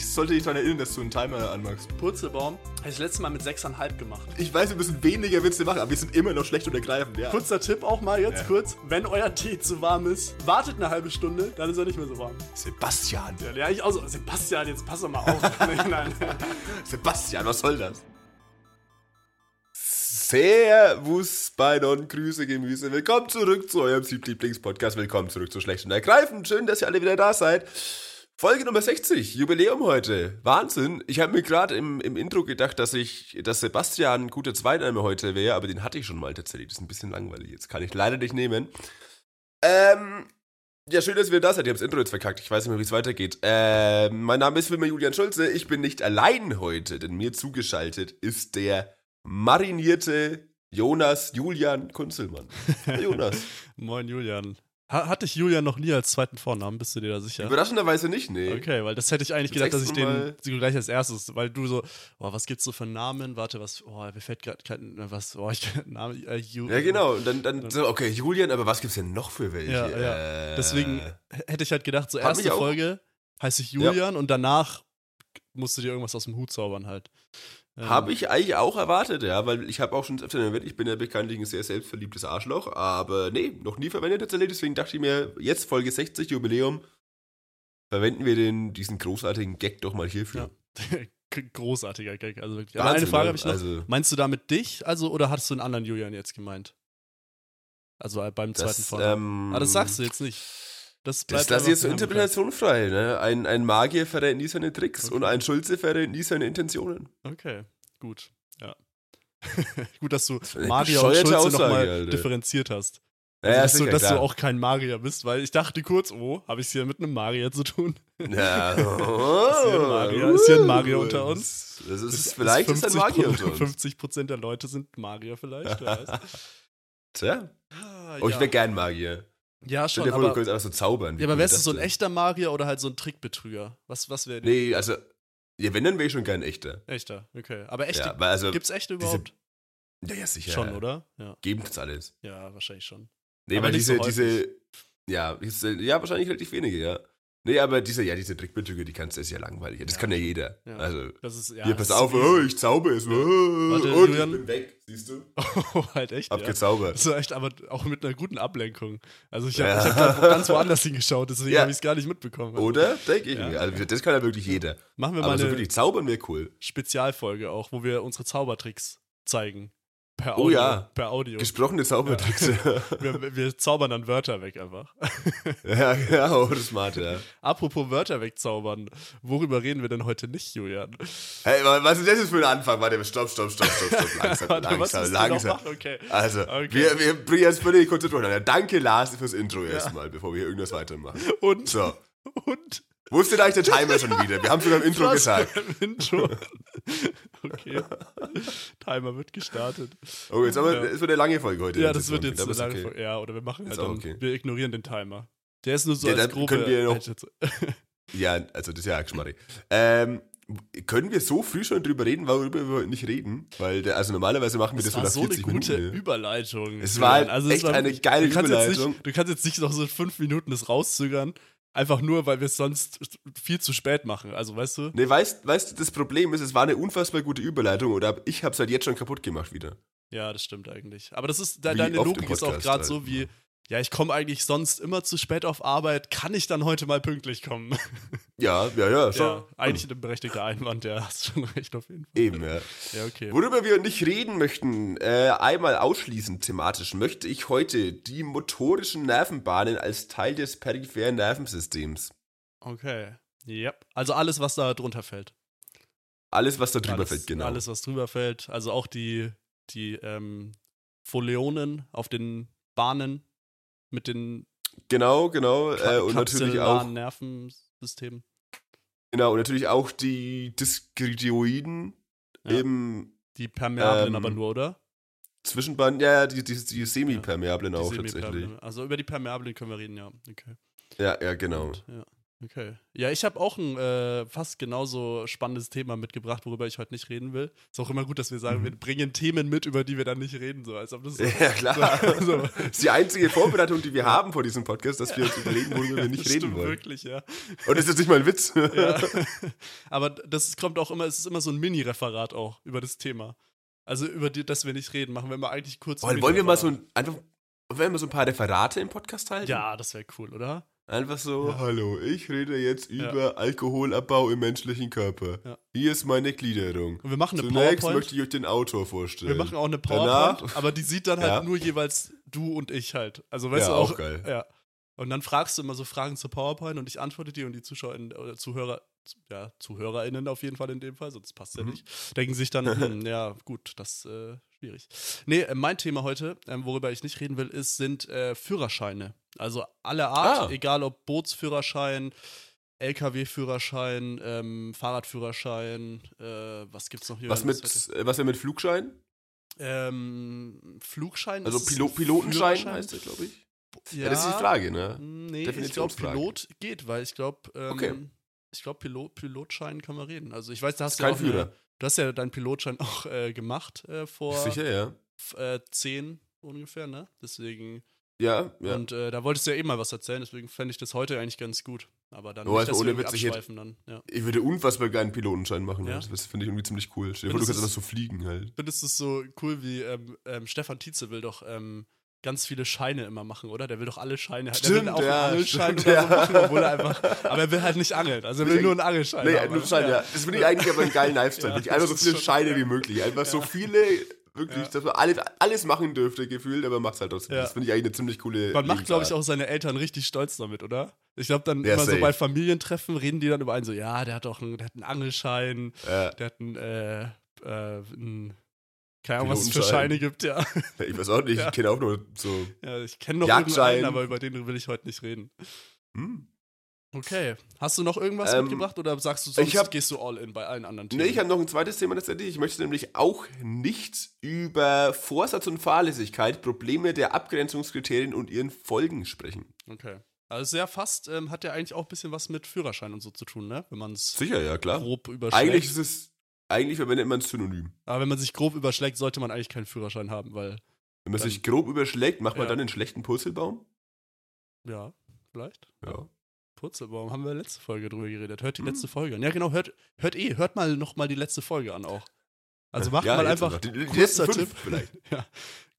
ich sollte dich daran erinnern, dass du einen Timer anmachst. Purzelbaum habe ich das letzte Mal mit 6,5 gemacht. Ich weiß, wir müssen weniger Witze machen, aber wir sind immer noch schlecht und ergreifend, ja. Kurzer Tipp auch mal jetzt Ja. kurz. Wenn euer Tee zu warm ist, wartet eine halbe Stunde, dann ist er nicht mehr so warm. Sebastian. Ja, ja ich auch so. Sebastian, jetzt pass doch mal auf. nein, nein. Sebastian, was soll das? Servus bei Non Grüße Gemüse. Willkommen zurück zu eurem Lieblingspodcast. Willkommen zurück zu Schlecht und Ergreifend. Schön, dass ihr alle wieder da seid. Folge Nummer 60, Jubiläum heute. Wahnsinn. Ich habe mir gerade im, im Intro gedacht, dass ich, dass Sebastian ein guter Zweitname heute wäre, aber den hatte ich schon mal tatsächlich. Das ist ein bisschen langweilig. Jetzt kann ich leider nicht nehmen. Ähm, ja, schön, dass ihr wieder da seid. Ich habe das Intro jetzt verkackt. Ich weiß nicht mehr, wie es weitergeht. Ähm, mein Name ist Wilmer Julian Schulze. Ich bin nicht allein heute, denn mir zugeschaltet ist der marinierte Jonas Julian Kunzelmann. Jonas. Moin, Julian. Ha hatte ich Julian noch nie als zweiten Vornamen? Bist du dir da sicher? Überraschenderweise nicht, nee. Okay, weil das hätte ich eigentlich gedacht, dass ich den gleich als erstes, weil du so, oh, was gibt's so für Namen? Warte, was, oh, mir fällt gerade kein, was, oh, ich Name, äh, Ju Ja, genau. Und dann, dann so, okay, Julian, aber was gibt's denn noch für welche? Ja, ja. Äh, Deswegen hätte ich halt gedacht, so erste Folge heiße ich Julian und danach musst du dir irgendwas aus dem Hut zaubern halt. Ähm, Habe ich eigentlich auch erwartet, ja, weil ich habe auch schon öfter erwähnt, ich bin ja bekanntlich ein sehr selbstverliebtes Arschloch, aber nee, noch nie verwendet tatsächlich, deswegen dachte ich mir, jetzt Folge 60, Jubiläum, verwenden wir den, diesen großartigen Gag doch mal hierfür. Ja. Großartiger Gag, also wirklich. Aber Wahnsinn, eine Frage ne? habe ich noch. Also- Meinst du damit dich, also, oder hattest du einen anderen Julian jetzt gemeint? Also äh, beim zweiten Das, Vornamen. ähm, ah, das sagst du jetzt nicht. Das Das bleibt lasse ich jetzt zur Interpretation frei. Ne? Ein, ein Magier verrät nie seine Tricks Okay. und ein Schulze verrät nie seine Intentionen. Okay, gut. Ja. gut, dass du Magier und Schulze nochmal differenziert hast. Also, ja, dass du, sicher, dass du auch kein Magier bist, weil ich dachte kurz, oh, habe ich es hier mit einem Magier zu tun? Ja. Ist hier ein Magier? Ist hier ein Magier unter uns? Das ist, Ist- vielleicht ist, ein 50 Magier unter uns. 50 Prozent der Leute sind Magier vielleicht. wer weiß. Tja. Ah, Oh, ich ja. wäre gern Magier. Ja, Stell schon, dir vor, du aber, könntest einfach so zaubern. Ja, aber wärst du so ein denn? echter Magier oder halt so ein Trickbetrüger? Was, was wäre Nee, also, ja, wenn, dann wäre ich schon gern echter. Echter, okay. Aber echte, Ja, also, gibt's echte diese- überhaupt? ja, ja, sicher. Schon, oder? Ja. Geben das alles. ja, wahrscheinlich schon. Nee, Aber weil nicht so diese, diese, ja, diese, ja, wahrscheinlich relativ wenige, ja. Nee, aber diese, ja, diese Trickbetrüger, die kannst du, ist ja langweilig. Das Ja. kann ja jeder. Ja. Also, Das ist, ja, hier, das pass auf, oh, ich zauber es. Oh, Warte, und Julian. ich bin weg, siehst du? Oh, halt echt, Hab ja. gezaubert. So echt, aber auch mit einer guten Ablenkung. Also ich habe hab ganz woanders hingeschaut, deswegen habe ich es gar nicht mitbekommen. Oder? Denke ich Ja. mir. Also, das kann ja wirklich jeder. Machen wir mal Aber so eine wirklich zaubern wäre cool. Spezialfolge auch, wo wir unsere Zaubertricks zeigen. Per Oh Audio. ja. Per Audio. Gesprochene Zaubertricks. Wir, wir zaubern dann Wörter weg einfach. ja, ja, oh, das smart, ja. Apropos Wörter wegzaubern, worüber reden wir denn heute nicht, Julian? Hey, wa- was ist das jetzt für ein Anfang? Warte, stopp, stopp, stopp, stopp, stopp. Langsam, Warte, langsam, langsam. Okay. Also, Okay. wir, wir bringen jetzt völlig konzentriert Ja, danke, Lars, fürs Intro erstmal, bevor wir irgendwas weitermachen. Und, So, und wo ist denn eigentlich der Timer schon wieder? Wir haben sogar im Intro Was gesagt. ein Intro. okay. Timer wird gestartet. Oh, jetzt aber, Ja. es wird eine lange Folge heute. Ja, das wird jetzt eine ist lange okay. Folge. Ja, oder wir machen halt Ist dann, okay. wir ignorieren den Timer. Der ist nur so Ja, als dann grobe können wir noch-. Ja, also das ist ja Geschmarri. Ähm, können wir so früh schon drüber reden, worüber wir nicht reden? Weil, der, also normalerweise machen wir das, Das war nach so eine 40 gute Minuten. ja. Überleitung. Es war Julian. echt eine wirklich- geile du Überleitung. nicht, du kannst jetzt nicht noch so fünf Minuten das rauszögern, einfach nur, weil wir es sonst viel zu spät machen. Also, weißt du? Nee, weißt, weißt du, das Problem ist, es war eine unfassbar gute Überleitung oder ich hab's halt jetzt schon kaputt gemacht wieder. Ja, das stimmt eigentlich. Aber das ist, de deine Logik ist auch gerade halt. so wie, ja, ich komme eigentlich sonst immer zu spät auf Arbeit, kann ich dann heute mal pünktlich kommen? Ja, ja, ja, schon. ja, eigentlich ein berechtigter Einwand, ja, hast schon recht auf jeden Fall. Eben, ja. Ja, okay. Worüber wir nicht reden möchten, äh, einmal ausschließend thematisch, möchte ich heute die motorischen Nervenbahnen als Teil des peripheren Nervensystems. Okay. Yep. Also alles, was da drunter fällt. Alles, was da drüber alles, fällt, genau. Alles, was drüber fällt. Also auch die, die ähm, Foleonen auf den Bahnen mit den Genau, genau. Äh, und natürlich auch, Nervensystemen. genau, und natürlich auch die Diskretioiden Ja. eben Die permeablen Ähm, aber nur, oder? Zwischenbahn, ja, ja, die, die, die semi-permeablen Die auch Semipermeablen. tatsächlich. Also über die permeablen können wir reden, ja. Okay. Ja, ja, genau. Gut, ja. Okay. Ja, ich habe auch ein äh, fast genauso spannendes Thema mitgebracht, worüber ich heute nicht reden will. Ist auch immer gut, dass wir sagen, Mhm. wir bringen Themen mit, über die wir dann nicht reden, so als ob das so, Ja, klar. So, so. Das ist die einzige Vorbereitung, die wir haben vor diesem Podcast, dass wir uns überlegen, worüber wir nicht das reden stimmt wollen. wirklich, ja. Und das ist jetzt nicht mal ein Witz. ja. Aber das kommt auch immer, es ist immer so ein Mini-Referat auch über das Thema. Also über die, das wir nicht reden, machen wir immer eigentlich kurz. Wollen, wollen wir mal so ein, einfach, wollen wir mal so ein paar Referate im Podcast halten? Ja, das wäre cool, oder? Einfach so, hallo, ich rede jetzt Ja. über Alkoholabbau im menschlichen Körper. Ja. Hier ist meine Gliederung. Und wir machen eine Zunächst PowerPoint. möchte ich euch den Autor vorstellen. Wir machen auch eine PowerPoint, Danach- aber die sieht dann halt Ja. nur jeweils du und ich halt. Also weißt du auch, auch geil. Ja. Und dann fragst du immer so Fragen zur PowerPoint und ich antworte dir und die Zuschauer oder Zuhörer, ja, ZuhörerInnen auf jeden Fall in dem Fall, sonst passt ja Mhm. nicht, denken sich dann, hm, ja, gut, das äh, schwierig. Nee, äh, mein Thema heute, ähm, worüber ich nicht reden will, ist, sind äh, Führerscheine. Also alle Art, Ah. egal ob Bootsführerschein, LKW-Führerschein, ähm, Fahrradführerschein, äh, was gibt's noch hier? Was mit, Das äh, was denn mit Flugschein? ähm, Flugschein Also Pilo Pilotenschein heißt der, glaube ich. Ja, Ja. das ist die Frage, ne? Nee, ich glaube. Pilot geht, weil ich glaube, ähm, Okay. ich glaube, Pilot, Pilotschein kann man reden. Also ich weiß, da hast du kein auch eine, Führer. Du hast ja deinen Pilotschein auch äh, gemacht äh, vor Sicher, ja. äh, zehn ungefähr, ne? Deswegen, Ja, ja. und äh, da wolltest du ja eh mal was erzählen, deswegen fände ich das heute eigentlich ganz gut. Aber dann Oh, nicht, also ohne Witz, ich hätte- abschweifen dann, ja. Ich würde unfassbar gerne einen Pilotenschein machen. Ja? Das finde ich irgendwie ziemlich cool. Stell dir vor, du kannst einfach so fliegen halt. Findest du es so cool, wie ähm, ähm, Stefan Tietze will doch ähm, ganz viele Scheine immer machen, oder? Der will doch alle Scheine. der Stimmt, will auch ja, oder so ja. machen, obwohl er einfach. Aber er will halt nicht angeln. Also er will nur einen Angelschein. Nee, haben, nur Schein, ja. Das finde ich eigentlich aber einen geilen Lifestyle. Ja, einfach so viele Scheine ja. wie möglich. Einfach so Ja. viele, wirklich, Ja. dass man alles, alles machen dürfte, gefühlt, aber macht es halt trotzdem. Ja. Das finde ich eigentlich eine ziemlich coole Man macht, glaube ich, auch seine Eltern richtig stolz damit, oder? Ich glaube, dann Ja, immer so safe. bei Familientreffen reden die dann über einen so, ja, der hat doch einen, der hat einen Angelschein, Ja. der hat einen, äh, äh, einen, keine Ahnung, was es für. Scheine gibt, ja. Ich weiß auch nicht, Ja. ich kenne auch nur so. ja ich kenne noch Jagdschein. irgendeinen, aber über den will ich heute nicht reden. Hm. Okay. Hast du noch irgendwas Ähm, mitgebracht oder sagst du, sonst ich hab- gehst du all in bei allen anderen Themen? Nee, ich habe noch ein zweites Thema tatsächlich. Ich möchte nämlich auch nicht über Vorsatz und Fahrlässigkeit, Probleme der Abgrenzungskriterien und ihren Folgen sprechen. okay. Also sehr fast ähm, hat ja eigentlich auch ein bisschen was mit Führerschein und so zu tun, ne? Wenn man es Sicher, ja, klar. grob überschlägt. Eigentlich ist es, eigentlich verwendet man es synonym. Aber wenn man sich grob überschlägt, sollte man eigentlich keinen Führerschein haben, weil, Wenn man sich grob überschlägt, macht man Ja. dann einen schlechten Purzelbaum. ja, vielleicht. Ja. Purzelbaum, haben wir letzte Folge drüber geredet. Hört die Hm. letzte Folge an. Ja, genau, hört, hört eh, hört mal noch mal die letzte Folge an auch. Also macht Ja, mal einfach Die, die kurzer Tipp. vielleicht. ja,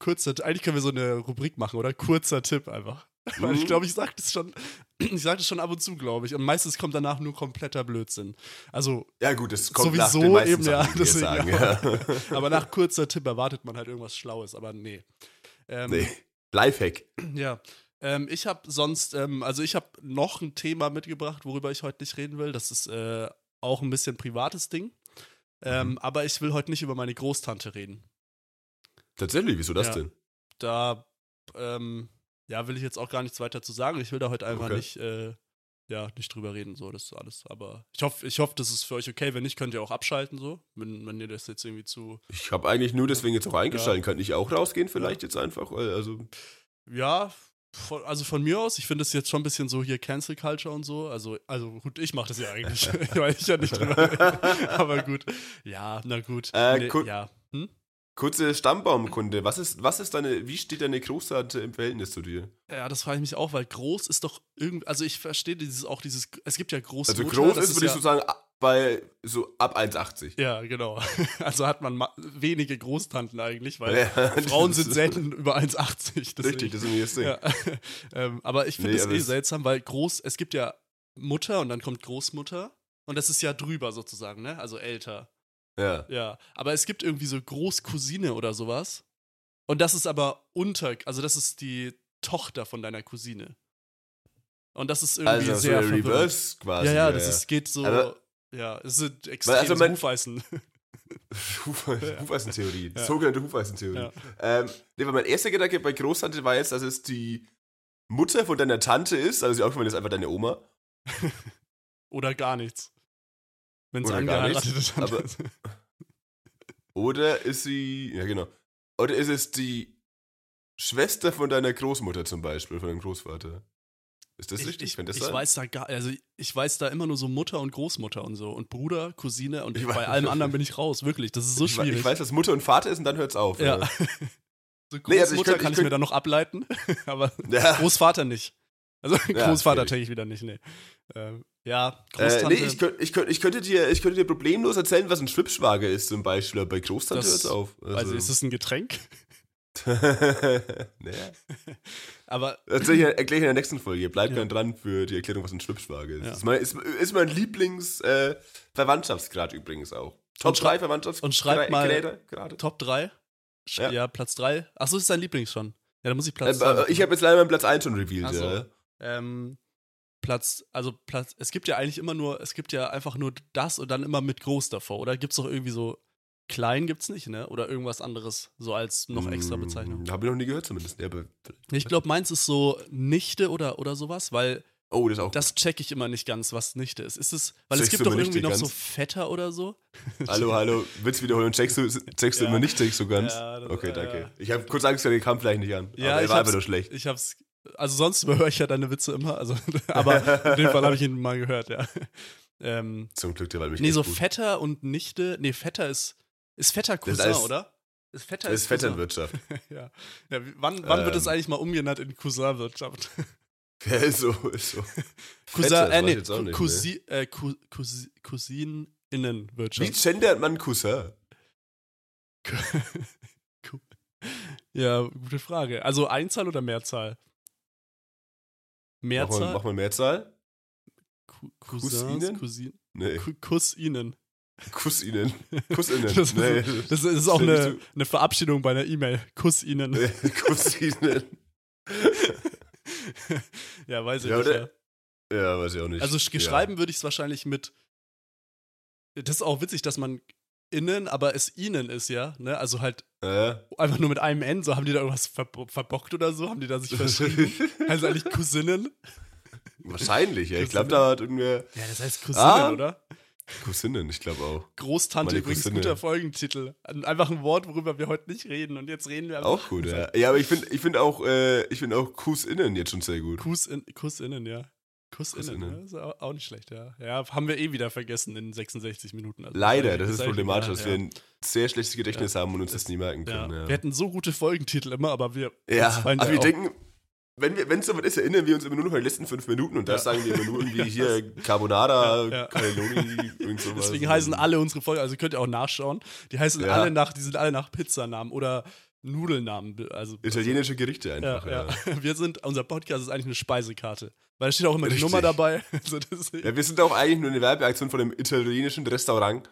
kurzer Eigentlich können wir so eine Rubrik machen, oder? Kurzer Tipp einfach. Weil ich Mhm. glaube, ich sage das schon, ich sage das schon ab und zu, glaube ich. Und meistens kommt danach nur kompletter Blödsinn. Also, Ja, gut, das kommt nach Sowieso den meisten eben, ja, Sachen, wir deswegen, sagen. ja. Ja. aber nach kurzer Tipp erwartet man halt irgendwas Schlaues, aber nee. Ähm, nee. Lifehack. Ja. Ähm, ich habe sonst, ähm, also ich habe noch ein Thema mitgebracht, worüber ich heute nicht reden will. Das ist äh, auch ein bisschen privates Ding. Ähm, Mhm. Aber ich will heute nicht über meine Großtante reden. Tatsächlich, wieso das Ja. denn? Da, ähm, ja, will ich jetzt auch gar nichts weiter zu sagen. Ich will da heute einfach Okay. nicht, äh, ja, nicht drüber reden, so, das ist alles. Aber ich hoffe, ich hoffe, das ist für euch okay. Wenn nicht, könnt ihr auch abschalten, so, wenn, wenn ihr das jetzt irgendwie zu, Ich habe eigentlich nur deswegen jetzt auch eingeschaltet. Kann ich auch rausgehen vielleicht jetzt einfach? Weil, Also, Ja, von, also von mir aus, ich finde das jetzt schon ein bisschen so hier Cancel Culture und so. Also, also gut, ich mache das ja eigentlich, weil ich ja nicht drüber rede. Aber gut. Ja, na gut. Äh, Nee, ja. Hm? Kurze Stammbaumkunde. Was ist, was ist deine, wie steht deine Großtante im Verhältnis zu dir? ja, das frage ich mich auch, weil groß ist doch irgendwie, also ich verstehe dieses auch dieses, es gibt ja. Also groß das ist, würde ich ja, so sagen, bei so ab 1,80. Ja, genau. Also hat man ma- wenige Großtanten eigentlich, weil Ja, Frauen sind selten über 1,80. deswegen- Richtig, das ist mir das Ding. Ja. ähm, aber ich finde Nee, es aber eh seltsam, weil groß, es gibt ja Mutter und dann kommt Großmutter und das ist ja drüber sozusagen, ne? Also älter. Ja. Ja. Aber es gibt irgendwie so Großcousine oder sowas. Und das ist aber unter, also das ist die Tochter von deiner Cousine. Und das ist irgendwie Also so sehr verwirrend. Reverse quasi. Ja, ja, das ist, geht so, Aber- ja, es sind extrem also mein- Hufeisen. Hufe- Hufeisentheorie. Ja. Sogenannte Hufeisentheorie. Ja. Ähm, nee, weil mein erster Gedanke bei Großtante war jetzt, dass es die Mutter von deiner Tante ist. Also sie auch, wenn das einfach deine Oma. Oder gar nichts. Wenn es angeheiratet nichts, ist. Oder ist sie, ja genau. Oder ist es die Schwester von deiner Großmutter zum Beispiel, von deinem Großvater? Ist das ich, richtig? Ich, das ich weiß da gar, also ich weiß da immer nur so Mutter und Großmutter und so und Bruder, Cousine und Ich bei weiß- allem anderen bin ich raus, wirklich. Das ist so schwierig. ich weiß, dass Mutter und Vater ist und dann hört's auf. ja. oder? so Nee, also Großmutter ich könnt- kann ich ich mir dann noch ableiten, aber Ja. Großvater nicht. Also Ja, Großvater checke ich wieder nicht, nee. Ähm, ja, Äh, Großtante. nee, ich, könnt, ich, könnt, ich, könnte dir, ich könnte dir problemlos erzählen, was ein Schwippschwager ist zum Beispiel, aber bei Großtante Das- hört's auf. also ist es ein Getränk? naja. Aber Erzähl ich, erkläre ich in der nächsten Folge. Bleibt Ja. dran für die Erklärung, was ein Schwippschwager ist. Ja. Ist, mein, ist, ist mein Lieblings-Verwandtschaftsgrad übrigens auch. Top Und schrei- 3 Verwandtschaftsgrade. und schreibt mal- gerade. Top 3? Ja. Ja, Platz 3. Achso, ist dein Lieblings schon. Ja, dann muss ich Äh, Platz 2. äh, ich habe jetzt leider meinen Platz 1 schon revealed. So. Ja. Ähm, Platz, also Platz, es gibt ja eigentlich immer nur, es gibt ja einfach nur das und dann immer mit groß davor, oder? Gibt's doch irgendwie so, klein gibt's nicht, ne? Oder irgendwas anderes, so als noch extra Bezeichnung. Habe ich noch nie gehört zumindest. Ja, Ich glaube, meins ist so Nichte oder, oder sowas, weil oh, das auch. das check ich immer nicht ganz, was Nichte ist. Ist es, weil es Checkst gibt du doch irgendwie noch so ganz? Fetter oder so. hallo, hallo. Willst du wiederholen? Checkst du, checkst du Ja. immer nicht, checkst du ganz? Ja, das- okay, danke. Ich habe kurz Angst, der kam vielleicht nicht an. Ja, aber er ich war einfach nur schlecht. Ich hab's, also sonst überhöre ich ja deine Witze immer, also, aber in dem Fall habe ich ihn mal gehört, ja. Ähm, Zum Glück, der war mich nee, so gut. Vetter und Nichte, nee, Vetter ist, ist Vetter ist Cousin, alles- oder? Ist Vetter ist Cousin. Vetternwirtschaft. ja. ja. Wann, wann wird es Ähm. eigentlich mal umgenannt in Cousinwirtschaft? Ja, ist so, ist so. Cousin, Vetter, äh, nee, nicht, Cousi, äh, Cou- Cousi, Wie Cousininnenwirtschaft. gendert man Cousin? Cou- ja, gute Frage. Also Einzahl oder Mehrzahl? Mach Mehrzahl? mal, mach mal Mehrzahl. Cou- Cousins, Cousinen? Cousin, Nee, Cousinnen. Kussinnen. Kussinnen. Das ist, nee. das ist auch eine, eine Verabschiedung bei einer E-Mail. Cousinnen. Nee, Kussinnen. ja, weiß ich Ja, nicht. Ja. Ja, weiß ich auch nicht. Also sch- geschreiben würde ich es wahrscheinlich mit. Das ist auch witzig, dass man innen, aber es ihnen ist, ja. Ne? Also halt. Äh? einfach nur mit einem N. So haben die da irgendwas verbo verbockt oder so? Haben die da sich verschrieben? also eigentlich Cousinen? Wahrscheinlich, ja. Ich glaube, Cousinen. da hat irgendwer. Ja, das heißt Cousinen, Ah. oder? Cousinen, ich glaube auch. Großtante Meine übrigens Cousine. guter Folgentitel. Einfach ein Wort, worüber wir heute nicht reden. Und jetzt reden wir. Auch gut, ja. Ja, aber ich finde ich find auch, äh, ich find auch Kussinnen jetzt schon sehr gut. Kusin, Kussinnen, ja. Ja, ist au- auch nicht schlecht, ja. Ja, haben wir eh wieder vergessen in 66 Minuten. Also, Leider, das ist problematisch, ja, dass ja. wir ein sehr schlechtes Gedächtnis haben und uns das nie merken Ja. können. Ja, Wir hatten so gute Folgentitel immer, aber wir. ja. aber wir denken, wenn es soweit ist, erinnern wir uns immer nur noch an die letzten fünf Minuten und da Ja. sagen wir immer nur irgendwie hier Carbonara, Ja, ja. Cannelloni, irgend sowas. Deswegen heißen alle unsere Folgen, also könnt ihr auch nachschauen, die heißen Ja. alle nach, die sind alle nach Pizzanamen oder Nudelnamen. Also, Italienische Gerichte ja, einfach, ja. ja. Wir sind, unser Podcast ist eigentlich eine Speisekarte. Weil da steht auch immer Richtig. die Nummer dabei. Also Ja, wir sind auch eigentlich nur eine Werbeaktion von einem italienischen Restaurant.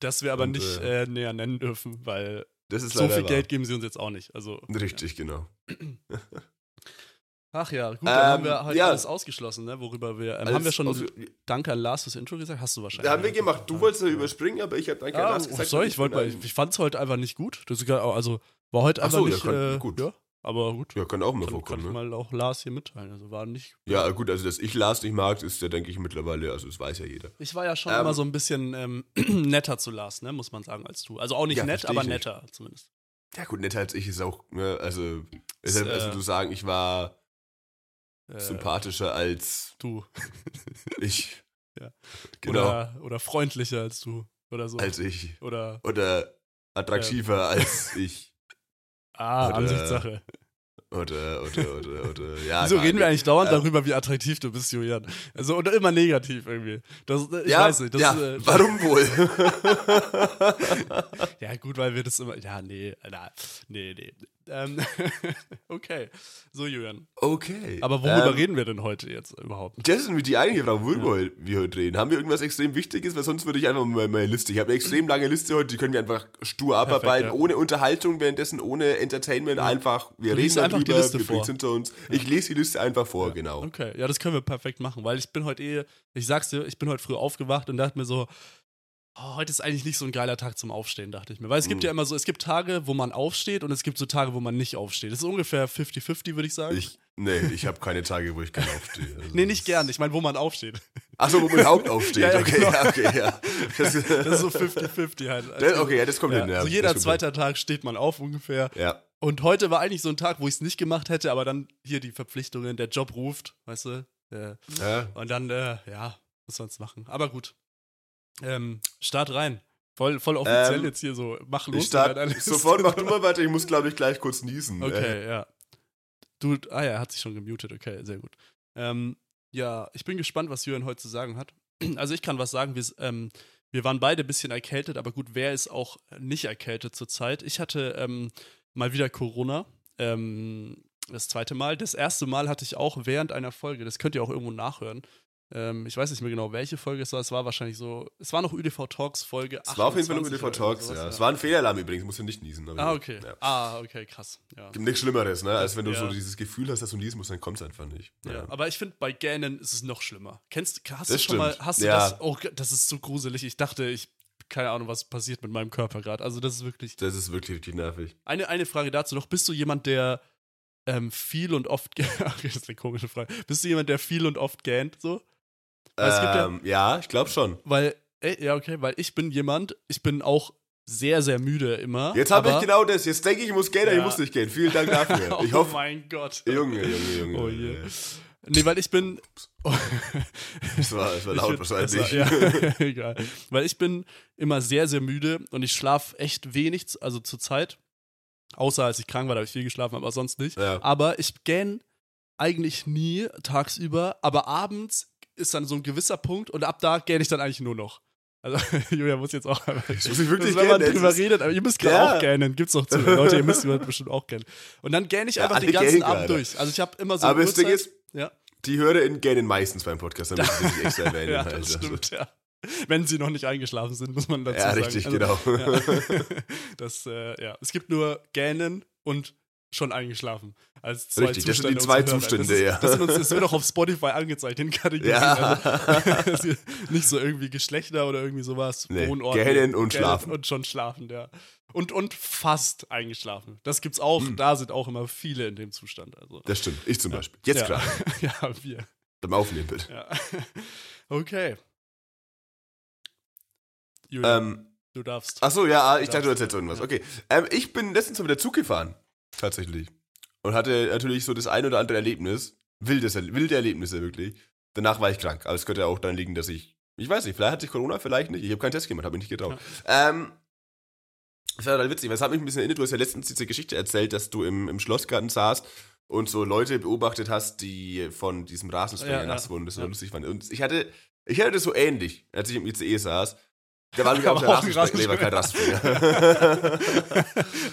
das wir aber Und, nicht äh, näher nennen dürfen, weil Das ist so viel wahr. Geld geben sie uns jetzt auch nicht. Also, Richtig, genau. Ach ja, gut, dann haben Ähm, wir heute ja. alles ausgeschlossen, ne, worüber wir. Ähm, Alles haben wir schon aus- Danke an Lars fürs Intro gesagt? Hast du wahrscheinlich. Da haben wir ja. gemacht. Du wolltest ja überspringen, aber ich habe danke Ja, an Lars gesagt. sorry, und ich wollte mal, bin ich fand es heute einfach nicht gut. Das ist also war heute Ach einfach so, ja, nicht kann- äh, gut. Ja, aber gut. Ja, kann auch mal Kann, kann vorkommen. ich Ne? mal auch Lars hier mitteilen. Also war nicht. Ja, gut, also dass ich Lars nicht mag, ist ja, denke ich, mittlerweile, also das weiß ja jeder. Ich war ja schon Ähm, immer so ein bisschen ähm, netter zu Lars, ne, muss man sagen, als du. Also auch nicht Ja, nett, aber ich nicht. netter zumindest. Ja, gut, netter als ich ist auch, ne, also, deshalb, also äh, du sagen, ich war Äh, sympathischer als Du. ich. Ja. Genau, Oder, oder freundlicher als du. Oder so. als ich. oder. Oder attraktiver als ich. Ah, oder- Ansichtssache. Oder, oder, oder, oder, ja. Wieso reden wir eigentlich dauernd Ähm, darüber, wie attraktiv du bist, Julian? Also, oder immer negativ irgendwie. Das, ich ja, weiß nicht. Das, ja, äh, warum wohl? Ja, gut, weil wir das immer. Ja, nee, na, nee, nee. Ähm, okay. So, Julian. okay. Aber worüber ähm, reden wir denn heute jetzt überhaupt? Das ist nämlich die eigentliche Frage, worüber wir heute reden. Haben wir irgendwas extrem Wichtiges? Weil sonst würde ich einfach mal meine Liste. Ich habe eine extrem lange Liste heute, die können wir einfach stur abarbeiten, ja. ohne Unterhaltung währenddessen, ohne Entertainment. Einfach, wir Du reden einfach die darüber, Liste wir vor. hinter uns. Ich lese die Liste einfach vor, genau. Okay, ja, das können wir perfekt machen, weil ich bin heute eh, ich sag's dir, ich bin heute früh aufgewacht und dachte mir so, oh, heute ist eigentlich nicht so ein geiler Tag zum Aufstehen, dachte ich mir. Weil es gibt Mhm. ja immer so, es gibt Tage, wo man aufsteht und es gibt so Tage, wo man nicht aufsteht. Das ist ungefähr 50-50, würde ich sagen. Ich, nee, ich habe keine Tage, wo ich gerne aufstehe. Also nee, nicht gern, ich meine, wo man aufsteht. Achso, wo man Haupt aufsteht. Ja, ja, okay, genau. ja, okay, ja. Das, Das ist so 50-50 halt. Das- okay, ja, das kommt ja, hin, ja. so jeder zweite Tag steht man auf ungefähr. Ja. Und heute war eigentlich so ein Tag, wo ich es nicht gemacht hätte, aber dann hier die Verpflichtungen, der Job ruft, weißt du? Äh, Ja. und dann, äh, ja, muss man es machen. Aber gut. Ähm, Start rein. Voll, voll offiziell Ähm, jetzt hier so. Mach los. Ich start, sofort, mach du mal weiter. Ich muss, glaube ich, gleich kurz niesen. Äh, Okay, ja. Du, ah ja, er hat sich schon gemutet, okay, sehr gut. Ähm, ja, ich bin gespannt, was Jürgen heute zu sagen hat. Also ich kann was sagen, wir, ähm, wir waren beide ein bisschen erkältet, aber gut, wer ist auch nicht erkältet zurzeit? Ich hatte ähm, mal wieder Corona, ähm, das zweite Mal. Das erste Mal hatte ich auch während einer Folge, das könnt ihr auch irgendwo nachhören. Ähm, ich weiß nicht mehr genau, welche Folge es war. Es war wahrscheinlich so, es war noch ÖDV Talks Folge Es war auf jeden Fall 28 ÖDV Talks, sowas, ja. Es war ein Fehlalarm übrigens, musst du nicht niesen. Ah, okay. Ja. Ah, okay, krass. Ja. Gibt nichts Schlimmeres, ne? Als wenn du Ja. so dieses Gefühl hast, dass du niesen musst, dann kommt es einfach nicht. Ja, aber ich finde, bei Gähnen ist es noch schlimmer. Kennst hast Das du schon mal, stimmt. hast du Ja. das? Oh, das ist so gruselig. Ich dachte, ich, keine Ahnung, was passiert mit meinem Körper gerade. Also, das ist wirklich. Das ist wirklich richtig nervig. Eine, eine Frage dazu noch. Bist du jemand, der ähm, viel und oft. Ach, das ist eine komische Frage. Bist du jemand, der viel und oft gähnt, so? Es gibt ja- Ähm, ja, ich glaube schon. Weil, ey, ja, okay, weil ich bin jemand, ich bin auch sehr, sehr müde immer. Jetzt habe ich genau das. Jetzt denke ich, ich muss gehen, aber ich Ja. muss nicht gehen. Vielen Dank dafür. Ich oh hoffe. mein Gott. Junge, Junge, Junge. Oh je. Nee, weil ich bin. Das war, das war Ich laut wahrscheinlich. war- Ja, egal. Weil ich bin immer sehr, sehr müde und ich schlafe echt wenig, also zur Zeit. Außer als ich krank war, da habe ich viel geschlafen, aber sonst nicht. Ja. Aber ich gähn eigentlich nie tagsüber, aber abends ist dann so ein gewisser Punkt und ab da gähn ich dann eigentlich nur noch. Also, Julia muss jetzt auch. Ich muss mich wirklich wenn man gähnen, drüber redet, aber ihr müsst gerade Ja. auch gähnen, gibt's auch zu. Leute, ihr müsst bestimmt auch gähnen. Und dann gähn ich Ja, einfach den ganzen Abend gerade. durch. Also ich habe immer so Aber das Ding ist, ja. die HörerInnen gähnen meistens beim Podcast, damit sie sich extra erwähnen. Ja, halt. das Also. stimmt, ja. Wenn sie noch nicht eingeschlafen sind, muss man dazu Ja, sagen. richtig, Also, genau. Ja. Das, äh, ja. Es gibt nur Gähnen und schon eingeschlafen. Als zwei Richtig, das sind die Zustände zwei. Zustände, das ist, ja. Das, sind uns, das wird auch auf Spotify angezeigt in Kategorien. Ja. Also, nicht so irgendwie Geschlechter oder irgendwie sowas. Nee, Wohnort. gähnen und schlafen. Und schon schlafen, ja. Und, und fast eingeschlafen. Das gibt's auch. Hm. Da sind auch immer viele in dem Zustand. Also. Das stimmt. Ich zum Beispiel. Jetzt ja. gerade. ja, wir. Beim Aufnehmen bitte. Ja. Okay. Julia, Ähm, du darfst. Achso, ja, ich Du dachte, du darfst. erzählst irgendwas. Ja. Okay. Ähm, ich bin letztens mal wieder Zug gefahren. Tatsächlich. Und hatte natürlich so das ein oder andere Erlebnis. Wildes, wilde Erlebnisse, wirklich. Danach war ich krank. Aber es könnte ja auch daran liegen, dass ich. Ich weiß nicht, vielleicht hatte ich Corona, vielleicht nicht. Ich habe keinen Test gemacht, habe mich nicht getraut. Ähm. Das war total witzig, weil es hat mich ein bisschen erinnert, du hast ja letztens diese Geschichte erzählt, dass du im, im Schlossgarten saßt und so Leute beobachtet hast, die von diesem Rasenspray Ja, ja. nass wurden, das so Ja. lustig fand. Und ich hatte, ich hatte das so ähnlich, als ich im ICE saß. Da war auch Aber der Rasenspray, nee, war kein. Rasenspray.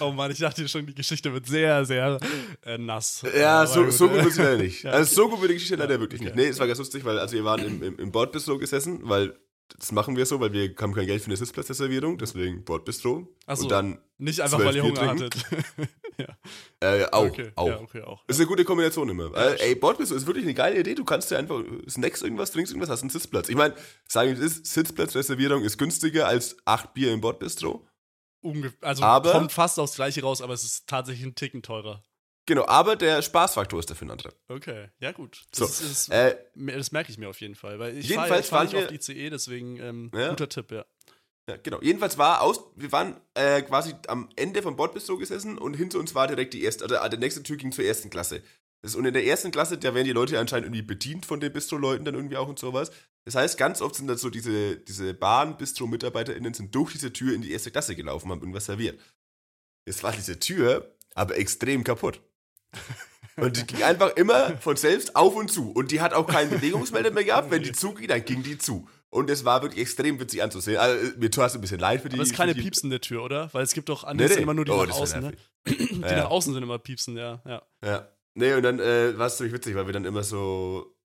oh Mann, ich dachte schon, die Geschichte wird sehr, sehr äh, nass. Ja, so, so gut wird sie leider nicht. Also so gut wird die Geschichte leider wirklich nicht. Nee, es war ganz lustig, weil also wir waren im, im, im Bordbistro gesessen, weil das machen wir so, weil wir haben kein Geld für eine Sitzplatzreservierung, deswegen Bordbistro. Ach so. Und dann, Nicht einfach, weil ihr Hunger trinken. hattet. ja, äh, auch, okay. auch. Ja, okay, auch. Das ist eine gute Kombination immer. Ja, äh, ey, Bordbistro ist wirklich eine geile Idee. Du kannst dir einfach Snacks, irgendwas, trinkst irgendwas, hast einen Sitzplatz. Ich meine, sagen wir es ist, Sitzplatzreservierung ist günstiger als acht Bier im Bordbistro. Unge also Aber- kommt fast aufs Gleiche raus, aber es ist tatsächlich ein Ticken teurer. Genau, aber der Spaßfaktor ist dafür ein anderer. Okay, ja gut. So, Das, ist, Äh, das merke ich mir auf jeden Fall, weil ich Jedenfalls fahre fahr waren nicht wir- auf ICE, deswegen ähm, Ja. guter Tipp, ja. Ja, genau. Jedenfalls war aus, wir waren äh, quasi am Ende vom Bordbistro gesessen und hinter uns war direkt die erste, also der nächste Tür ging zur ersten Klasse. Und in der ersten Klasse, da werden die Leute anscheinend irgendwie bedient von den Bistro-Leuten dann irgendwie auch und sowas. Das heißt, ganz oft sind dann so diese, diese Bahn-Bistro-MitarbeiterInnen sind durch diese Tür in die erste Klasse gelaufen, haben irgendwas serviert. Jetzt war diese Tür aber extrem kaputt. Und die ging einfach immer von selbst auf und zu. Und die hat auch keinen Bewegungsmelder mehr gehabt. Wenn die zuging, dann ging die zu. Und es war wirklich extrem witzig anzusehen. Also, mir tut es ein bisschen leid für die. Aber es ist keine die, piepsende Tür, oder? Weil es gibt doch Nee, andere sind nee. immer nur die Oh, nach außen, ne? Die ja. nach außen sind immer piepsen, ja, ja. Ja. Nee, und dann äh, war es ziemlich witzig, weil wir dann immer so.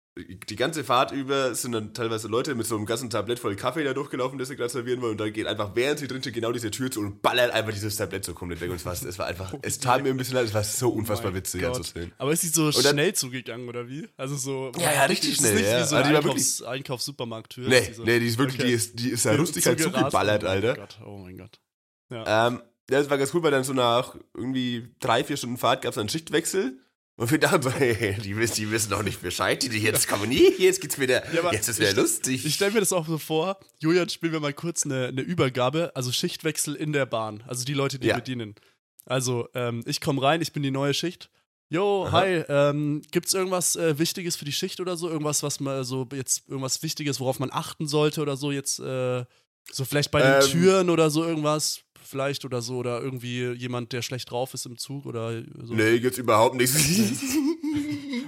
Die ganze Fahrt über sind dann teilweise Leute mit so einem ganzen Tablett voll Kaffee da durchgelaufen, das sie gerade servieren wollen. Und dann geht einfach, während sie drinstehen, genau diese Tür zu und ballert einfach dieses Tablett so komplett weg. Und es war, es war einfach, es tat mir ein bisschen leid, es war so unfassbar Oh witzig anzusehen. Aber ist die so dann- schnell zugegangen, oder wie? Also so. Ja, ja, richtig ist schnell, Nicht ja. wie so Also eine die war Einkaufs Einkaufs-Supermarkttür. Nee, so- nee, die ist wirklich, Okay. die ist, die ist ja rustig halt zugeballert, oh Alter. Mein Gott, oh mein Gott. Ähm, ja, das war ganz cool, weil dann so nach irgendwie drei, vier Stunden Fahrt gab es einen Schichtwechsel. Und wir dachten so, hey, die wissen, die wissen doch nicht Bescheid, die, die jetzt kommen nie, jetzt geht's wieder, Ja, jetzt ist wieder lustig. Ich stelle mir das auch so vor, Julian, spielen wir mal kurz eine, eine Übergabe, also Schichtwechsel in der Bahn, also die Leute, die Ja. bedienen. Also, ähm, ich komme rein, ich bin die neue Schicht. Jo, Aha. hi, ähm, gibt's irgendwas äh, Wichtiges für die Schicht oder so? Irgendwas, was man so jetzt, irgendwas Wichtiges, worauf man achten sollte oder so jetzt, äh, so vielleicht bei den Ähm. Türen oder so irgendwas? Vielleicht oder so, oder irgendwie jemand, der schlecht drauf ist im Zug oder so. Nee, gibt's überhaupt nichts.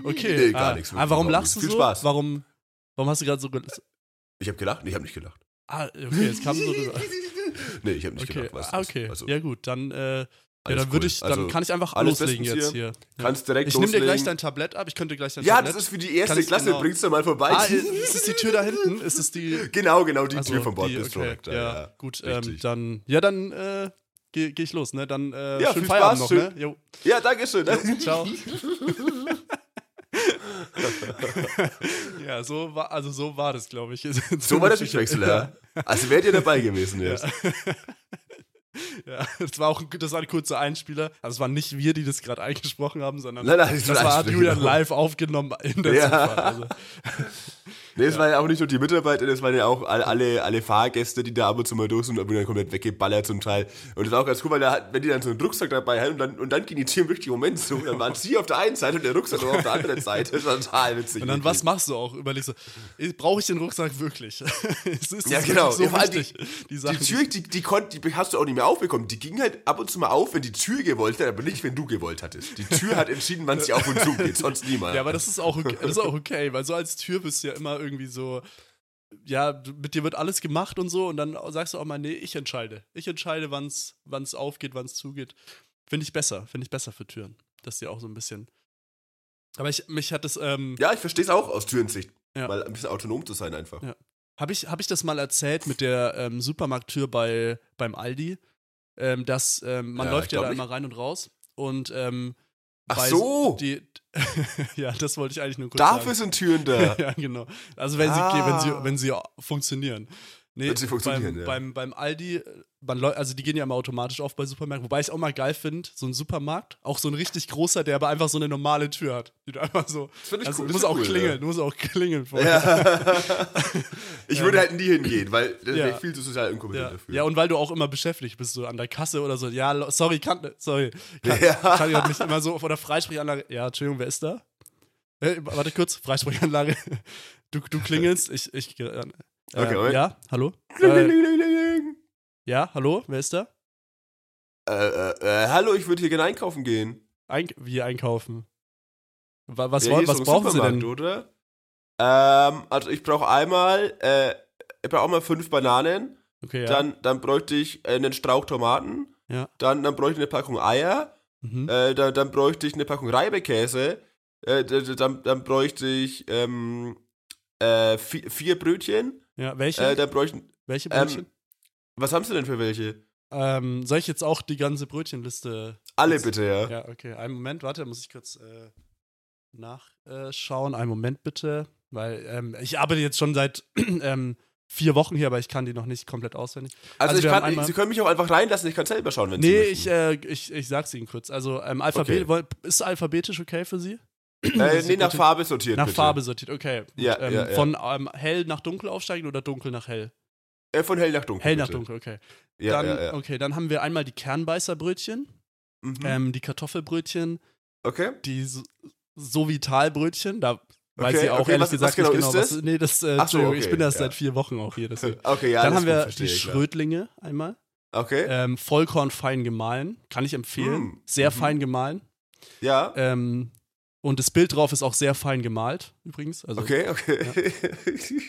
Okay. Nee, gar ah, nichts. Ah, warum lachst du so? Viel Spaß. Warum, warum hast du gerade so. ge- Ich habe gelacht? Nee, ich habe nicht gelacht. Ah, okay, jetzt kam so rüber. Nee, ich habe nicht Okay, gelacht. Weißt du ah, okay. Also, ja, gut, dann, äh, ja, dann würde cool. ich, dann Also, kann ich einfach alles loslegen jetzt hier. Ja. Kannst direkt Ich nehme dir loslegen. gleich dein Tablett ab. Ich könnte gleich dein Ja, Tablett. das ist für die erste ich Klasse. genau- Bringst du mal vorbei. Ah, ist es die Tür da hinten? Ist es die. genau, genau, die Also, Tür vom die, Bordbistro. okay, da, ja, ja. gut, ähm, dann, ja, dann äh, gehe geh ich los, ne? Dann äh, Ja, schönen viel Feierabend Spaß, noch, ne? Jo, Ja, danke schön. ciao. ja, so war, also so war das, glaube ich. So war der Schichtwechsel, ja. Also wärt ihr dabei gewesen Ja. jetzt. Ja, das war auch ein, das war ein kurzer Einspieler. Also es waren nicht wir, die das gerade eingesprochen haben, sondern Nein, nein, das das war Julian live aufgenommen in der Ja. Zugfahrt. Also, Nee, es waren ja auch nicht nur die Mitarbeiter, das waren ja auch alle, alle, Fahrgäste, die da ab und zu mal durch sind und wurden dann komplett weggeballert zum Teil. Und das war auch ganz cool, weil da, wenn die dann so einen Rucksack dabei hatten und dann, und dann ging die Tür im richtigen Moment so, dann waren sie auf der einen Seite und der Rucksack auf der anderen Seite. Das war total witzig. und dann, wirklich. was machst du auch? Überlegst du, brauche ich den Rucksack wirklich? es ist Ja, genau. so Ja, wichtig, die, Sachen, Die Tür, die, die, konnt, die hast du auch nicht mehr aufbekommen. Die ging halt ab und zu mal auf, wenn die Tür gewollt hat, aber nicht, wenn du gewollt hattest. Die Tür hat entschieden, wann sie auf und zu geht, sonst niemand. Ja, aber das ist auch okay, das ist auch okay, weil so als Tür bist du ja immer irgendwie so, ja, mit dir wird alles gemacht und so und dann sagst du auch mal, nee, ich entscheide. Ich entscheide, wann es aufgeht, wann es zugeht. Finde ich besser, finde ich besser für Türen. Dass die auch so ein bisschen. Aber ich, mich hat das, ähm, Ja, ich verstehe es auch aus Türensicht. Ja. Mal ein bisschen autonom zu sein einfach. Ja. habe ich, hab ich das mal erzählt mit der ähm, Supermarkttür bei, beim Aldi, ähm, dass ähm, man Ja, läuft ja da nicht. immer rein und raus und ähm, Ach so, die, ja, das wollte ich eigentlich nur kurz dafür sagen. sind Türen da. ja, genau. Also wenn Ah. sie, wenn sie, wenn sie funktionieren. Nee, sie funktionieren, beim, ja. beim, beim Aldi, äh, also die gehen ja immer automatisch auf bei Supermärkten, wobei ich es auch mal geil finde, so ein Supermarkt, auch so ein richtig großer, der aber einfach so eine normale Tür hat. Die du einfach so, Das finde ich also cool. du musst auch cool, klingeln, du musst auch klingeln vorher. Ja. ich würde halt nie hingehen, weil das Ja. wäre viel zu sozial inkompetent Ja. dafür. ja, und weil du auch immer beschäftigt bist, so an der Kasse oder so. Ja, sorry, kann, sorry. Kann, Ja. kann ich mich immer so vor der Freisprechanlage. Ja, Entschuldigung, wer ist da? Äh, warte kurz, Freisprechanlage. Du, du klingelst, ich, ich, äh, Okay, Moment. ja, hallo? Äh, ja, hallo, wer ist da? Äh, äh, äh, hallo, ich würde hier gerne einkaufen gehen. Eink wie einkaufen? Wa- Was, Ja, wollen- was ein brauchen Sie denn? oder? Ähm, also ich brauche einmal, äh, ich brauche auch mal fünf Bananen, Okay, ja. dann, dann bräuchte ich äh, einen Strauch Tomaten, Ja. dann, dann bräuchte ich eine Packung Eier, mhm. äh, dann, dann bräuchte ich eine Packung Reibekäse, äh, dann, dann bräuchte ich ähm, äh, vier, vier Brötchen, ja, welche? äh, dann bräuchte welche ähm, Brötchen? was haben Sie denn für welche? Ähm, soll ich jetzt auch die ganze Brötchenliste Alle Jetzt- bitte, ja. Ja, okay. Einen Moment, warte, muss ich kurz äh, nachschauen. Einen Moment bitte. Weil ähm, ich arbeite jetzt schon seit ähm, vier Wochen hier, aber ich kann die noch nicht komplett auswendig. Also, Also ich kann, einmal- Sie können mich auch einfach reinlassen, ich kann selber schauen, wenn Sie Nee, ich, äh, ich, ich sag's Ihnen kurz. Also ähm, Alphabet, Okay. ist alphabetisch okay für Sie? Äh, nee, nach Farbe sortiert, Nach bitte. Farbe sortiert, okay. Ja, ähm, ja, ja. Von ähm, hell nach dunkel aufsteigen oder dunkel nach hell? Äh, von hell nach dunkel. Hell nach bitte. dunkel, okay. Ja, dann. Okay, dann haben wir einmal die Kernbeißerbrötchen, Mhm. ähm, die Kartoffelbrötchen, okay. die so, so Vitalbrötchen, da weiß Okay, ich auch okay, ehrlich was- was gesagt genau nicht genau, ist was. das? Nee, das, äh, so, Entschuldigung, ich okay, bin erst seit vier Wochen auch hier. Deswegen. Okay, ja, Dann haben wir die ich, klar. Schrödlinge einmal. Okay. Ähm, Vollkorn fein gemahlen. Kann ich empfehlen. Mm, Sehr mhm. fein gemahlen. ja. Ähm, und das Bild drauf ist auch sehr fein gemalt, übrigens. Also, Okay, okay.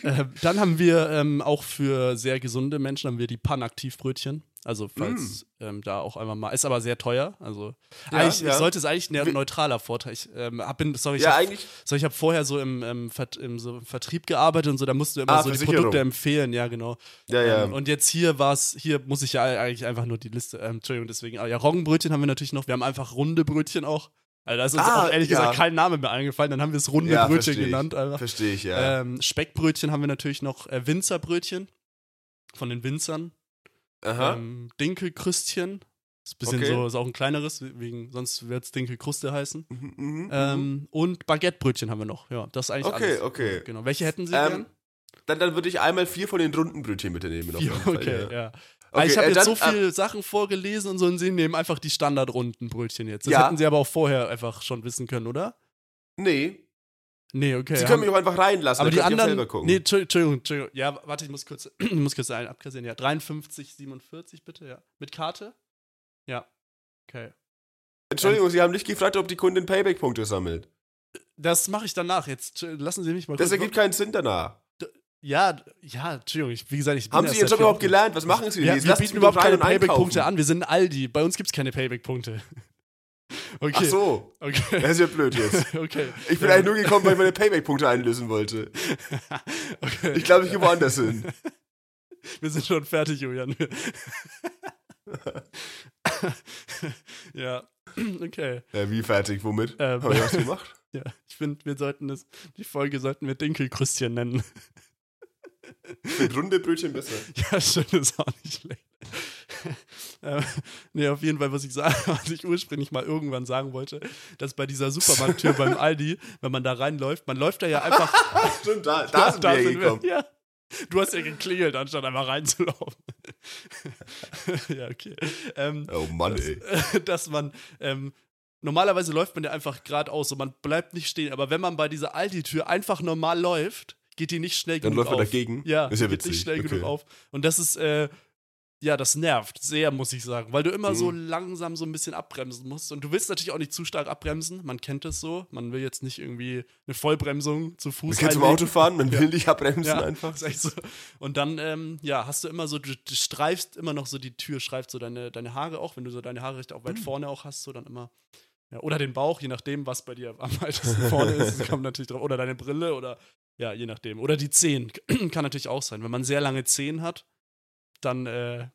äh, dann haben wir ähm, auch für sehr gesunde Menschen haben wir die Pan-Aktivbrötchen. Also falls ähm, da auch einmal mal, ist aber sehr teuer. Also Mm. Ja, eigentlich ja. sollte es eigentlich ein neutraler Vorteil. Ich ähm, hab, bin, sorry, ich ja, hab, eigentlich. so, ich habe vorher so im, im, Vert, im so Vertrieb gearbeitet und so, da musst du immer Ah, so die. Produkte empfehlen, ja, genau. Ja, ja. Ähm, und jetzt hier war es, hier muss ich ja eigentlich einfach nur die Liste, ähm, Entschuldigung, deswegen, ja, Roggenbrötchen haben wir natürlich noch, wir haben einfach runde Brötchen auch. Also da ist uns Ah, auch ehrlich ja. gesagt kein Name mehr eingefallen, dann haben wir es runde ja, Brötchen genannt. Einfach. Verstehe ich, ja. Ähm, Speckbrötchen haben wir natürlich noch, äh, Winzerbrötchen von den Winzern. Aha. Ähm, Dinkelkrüstchen. Ist ein bisschen Okay. so, ist auch ein kleineres, wegen, sonst wird es Dinkelkruste heißen. Mhm, mhm, mhm. Ähm, und Baguettebrötchen haben wir noch. Ja, das ist eigentlich Okay, alles. okay. Genau. Welche hätten Sie Ähm, gern? Dann, dann würde ich einmal vier von den runden Brötchen bitte nehmen. Vier, okay, ja. ja. Okay, ich habe äh, jetzt dann, so viele Sachen vorgelesen und so und sie nehmen einfach die standardrunden Brötchen jetzt. Das Ja. hätten sie aber auch vorher einfach schon wissen können, oder? Äh, nee, Nee, okay. Sie können mich auch einfach reinlassen. aber die anderen. selber gucken. Nee, Entschu- Entschuldigung, Entschuldigung. Ja, warte, ich muss kurz, ich muss kurz einen abkassieren. Ja, 53, 47 bitte, ja. Mit Karte? Ja. Okay. Entschuldigung, Sie haben nicht gefragt, ob die Kundin Payback-Punkte sammelt. Das mache ich danach. Jetzt äh, lassen Sie mich mal Das ergibt keinen Sinn danach. Ja, ja, Entschuldigung, ich, wie gesagt, ich bin Haben Sie Ihren seit Job vier überhaupt gelernt? Was machen Sie? Ja, Jetzt wir bieten überhaupt keine Payback-Punkte an. Wir sind Aldi. Bei uns gibt es keine Payback-Punkte. Okay. Ach so, Okay. das ist ja blöd jetzt. okay. Ich bin Ja. eigentlich nur gekommen, weil ich meine Payback-Punkte einlösen wollte. okay. Ich glaube, ich gehe woanders hin. Wir sind schon fertig, Julian. ja, okay. Ja, wie fertig? Womit? Ähm, Haben wir was gemacht? Ja, ich finde, wir sollten es, die Folge sollten wir Dinkelkrüstchen nennen. Runde Brötchen besser. Ja, stimmt, ist auch nicht schlecht. ähm, nee, auf jeden Fall, was ich sagen, was ich ursprünglich mal irgendwann sagen wollte, dass bei dieser Supermarkttür beim Aldi, wenn man da reinläuft, man läuft da ja einfach. Stimmt, da, da sind wir hergekommen. Ja. Du hast ja geklingelt, anstatt einfach reinzulaufen. ja, okay. Ähm, Oh Mann, ey. dass man ähm, normalerweise läuft man ja einfach geradeaus und man bleibt nicht stehen. Aber wenn man bei dieser Aldi-Tür einfach normal läuft, geht die nicht schnell Dann genug läuft man auf. dagegen? Ja, Ist ja die geht witzig. nicht schnell Okay. genug auf. Und das ist äh, ja, das nervt sehr, muss ich sagen, weil du immer Mhm. so langsam so ein bisschen abbremsen musst. Und du willst natürlich auch nicht zu stark abbremsen. Man kennt es so. Man will jetzt nicht irgendwie eine Vollbremsung zu Fuß Man kann zum. Auto fahren, man will nicht abbremsen Ja, einfach. so. Und dann, ähm, ja, hast du immer so, du, du streifst immer noch so die Tür, streift so deine, deine Haare auch, wenn du so deine Haare recht auch weit Mhm. vorne auch hast, so dann immer. Ja, oder den Bauch, je nachdem, was bei dir am weitesten vorne ist. Das kommt natürlich drauf. Oder deine Brille oder ja, je nachdem. Oder die Zehen. Kann natürlich auch sein. Wenn man sehr lange Zehen hat, dann, äh,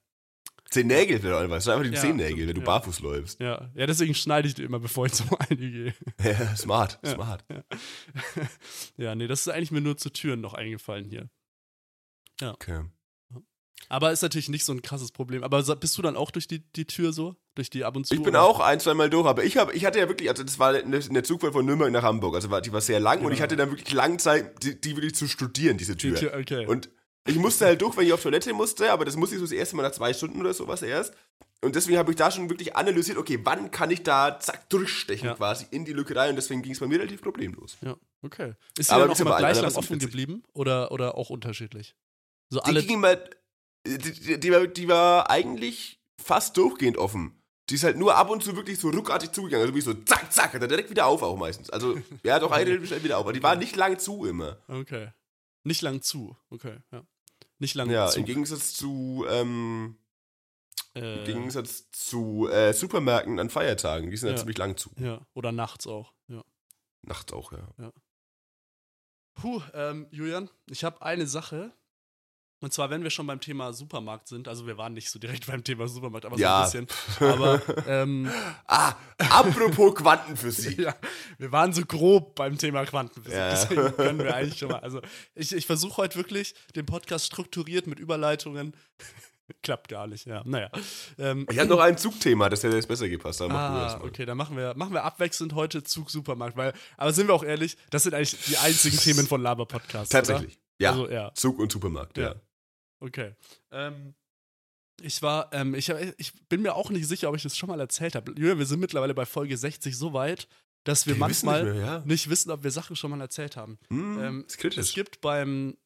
Zehn Nägel wäre einfach. Das einfach die Ja, Zehennägel, wenn du ja. barfuß läufst. ja. Ja, deswegen schneide ich die immer, bevor ich zum Aldi gehe. Ja, smart, Ja. smart. ja, nee, das ist eigentlich mir nur zu Türen noch eingefallen hier. Okay. Aber ist natürlich nicht so ein krasses Problem. Aber bist du dann auch durch die, die Tür so? Durch die ab und zu? Ich bin oder? auch ein, zweimal durch, aber ich, hab, ich hatte ja wirklich, also das war eine, eine Zugfahrt von Nürnberg nach Hamburg, also war, die war sehr lang und ich Ja. hatte dann wirklich lange Zeit, die, die wirklich zu studieren, diese Die Tür. Tür, okay. Und ich musste halt durch, wenn ich auf Toilette musste, aber das musste ich so das erste Mal nach zwei Stunden oder sowas erst. Und deswegen habe ich da schon wirklich analysiert, okay, wann kann ich da zack durchstechen Ja. quasi in die Lücke rein und deswegen ging es bei mir relativ problemlos. ja, okay. Ist die Aber dann auch bei gleich lang offen witzig. geblieben? Oder, oder auch unterschiedlich? So Die alle. ging mal, die, die, war, die war eigentlich fast durchgehend offen. Die ist halt nur ab und zu wirklich so ruckartig zugegangen, also wie so zack, zack, hat er direkt wieder auf auch meistens. Also, ja, doch eine schnell wieder auf, aber die war nicht lang zu immer. Okay. Nicht lang zu. Okay, ja. Nicht lang Ja, zu. im Gegensatz zu, ähm, äh, im Gegensatz zu äh, Supermärkten an Feiertagen, die sind ja Ja. ziemlich lang zu. ja, oder nachts auch. Ja. Nachts auch, ja. Puh, ähm, Julian, ich habe eine Sache. Und zwar, wenn wir schon beim Thema Supermarkt sind, also wir waren nicht so direkt beim Thema Supermarkt, aber Ja. so ein bisschen. Aber ähm, Ah, apropos Quantenphysik. ja, wir waren so grob beim Thema Quantenphysik. Ja. Deswegen können wir eigentlich schon mal. Also ich, ich versuche heute wirklich den Podcast strukturiert mit Überleitungen. Klappt gar nicht, ja. Naja. Ähm, Ich hatte noch ein Zugthema, das hätte jetzt besser gepasst. Das Ah, okay, dann machen wir, machen wir abwechselnd heute Zug Supermarkt, weil, aber sind wir auch ehrlich, das sind eigentlich die einzigen Themen von Laber Podcast. Tatsächlich. Ja. Also, ja. Zug und Supermarkt, ja. Ja. Okay. Ähm, ich war, ähm, ich, ich bin mir auch nicht sicher, ob ich das schon mal erzählt habe. Julian, wir sind mittlerweile bei Folge 60 so weit, dass wir, Wir manchmal nicht mehr, ja. nicht wissen, ob wir Sachen schon mal erzählt haben. Hm, Ähm, ist kritisch. Es gibt beim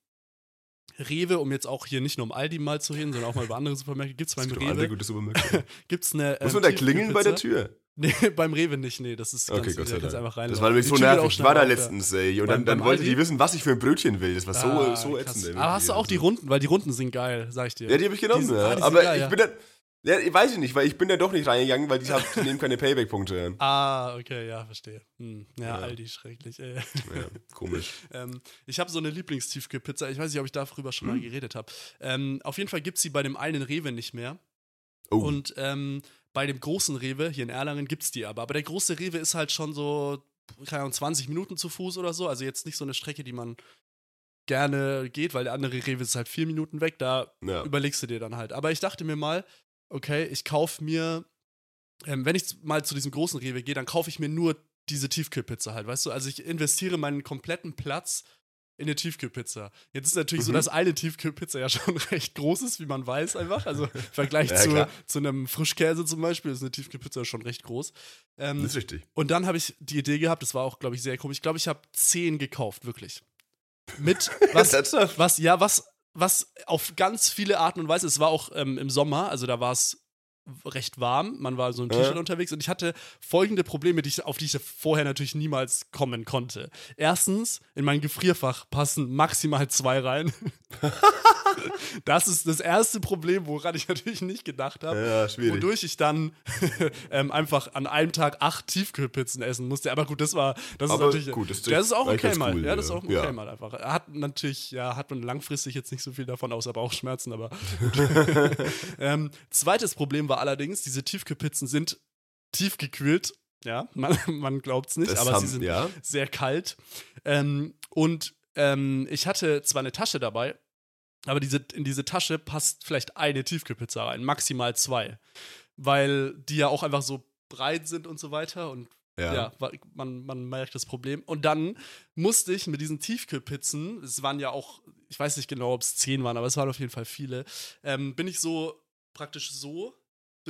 Rewe, um jetzt auch hier nicht nur um Aldi mal zu reden, sondern auch mal über andere Supermärkte, gibt es beim Es gibt noch andere Rewe, gute Supermärkte. gibt's eine. Muss ähm, man da klingeln bei der. Tür? Nee, beim Rewe nicht, nee, das ist Okay, ganz, Gott sei da Dank. einfach rein. Das war nämlich so nervig. Ich war da letztens, ey. Und Beim- dann, dann beim wollte Aldi? die wissen, was ich für ein Brötchen will. Das war so, Ah, so krass. ätzend. Aber hast du auch die. Runden, weil die Runden sind geil, sag ich dir. Ja, die habe ich genommen, sind- ja. ah, Aber geil, ich ja. bin dann. Ja, ich weiß ich nicht, weil ich bin da doch nicht reingegangen, weil die, hab, die nehmen keine Payback-Punkte. Ah, okay, ja, verstehe. Hm. Ja, Ja. Aldi, schrecklich. Ey. Ja, komisch. ähm, ich habe so eine Lieblingstiefkühlpizza. Ich weiß nicht, ob ich darüber schon Hm. mal geredet habe. Ähm, auf jeden Fall gibt es sie bei dem einen Rewe nicht mehr. Oh, Und ähm, bei dem großen Rewe hier in Erlangen gibt es die aber. Aber der große Rewe ist halt schon so, keine Ahnung, 20 Minuten zu Fuß oder so. Also jetzt nicht so eine Strecke, die man gerne geht, weil der andere Rewe ist halt vier Minuten weg. Da ja. überlegst du dir dann halt. Aber ich dachte mir mal, okay, ich kaufe mir, ähm, wenn ich mal zu diesem großen Rewe gehe, dann kaufe ich mir nur diese Tiefkühlpizza halt, weißt du? Also ich investiere meinen kompletten Platz in eine Tiefkühlpizza. Jetzt ist natürlich Mhm. so, dass eine Tiefkühlpizza ja schon recht groß ist, wie man weiß einfach. Also im Vergleich Ja, zu, zu einem Frischkäse zum Beispiel ist eine Tiefkühlpizza schon recht groß. Ähm, Das ist richtig. und dann habe ich die Idee gehabt, das war auch, glaube ich, sehr komisch. Ich glaube, ich habe zehn gekauft, wirklich. Mit was, was, ja, was, was auf ganz viele Arten und Weise, es war auch ähm, im Sommer, also da war es recht warm, man war so im T-Shirt Ja. unterwegs und ich hatte folgende Probleme, die ich, auf die ich vorher natürlich niemals kommen konnte. Erstens, in mein Gefrierfach passen maximal zwei rein. das ist das erste Problem, woran ich natürlich nicht gedacht habe. Ja, schwierig. Wodurch ich dann ähm, einfach an einem Tag acht Tiefkühlpizzen essen musste. Aber gut, das war, das Aber ist natürlich, gut, das- das ist auch okay mal. cool, ja, das ist auch okay Ja. mal einfach. Hat natürlich, ja, hat man langfristig jetzt nicht so viel davon, außer Bauchschmerzen, aber ähm, zweites Problem war allerdings, diese Tiefkühlpizzen sind tiefgekühlt. Ja, man, man glaubt es nicht, Das aber haben- sie sind ja. sehr kalt. Ähm, und ähm, ich hatte zwar eine Tasche dabei, aber diese, in diese Tasche passt vielleicht eine Tiefkühlpizza rein, maximal zwei. Weil die ja auch einfach so breit sind und so weiter. Und Ja. ja, man, man merkt das Problem. Und dann musste ich mit diesen Tiefkühlpizzen, es waren ja auch, ich weiß nicht genau, ob es zehn waren, aber es waren auf jeden Fall viele, ähm, bin ich so praktisch so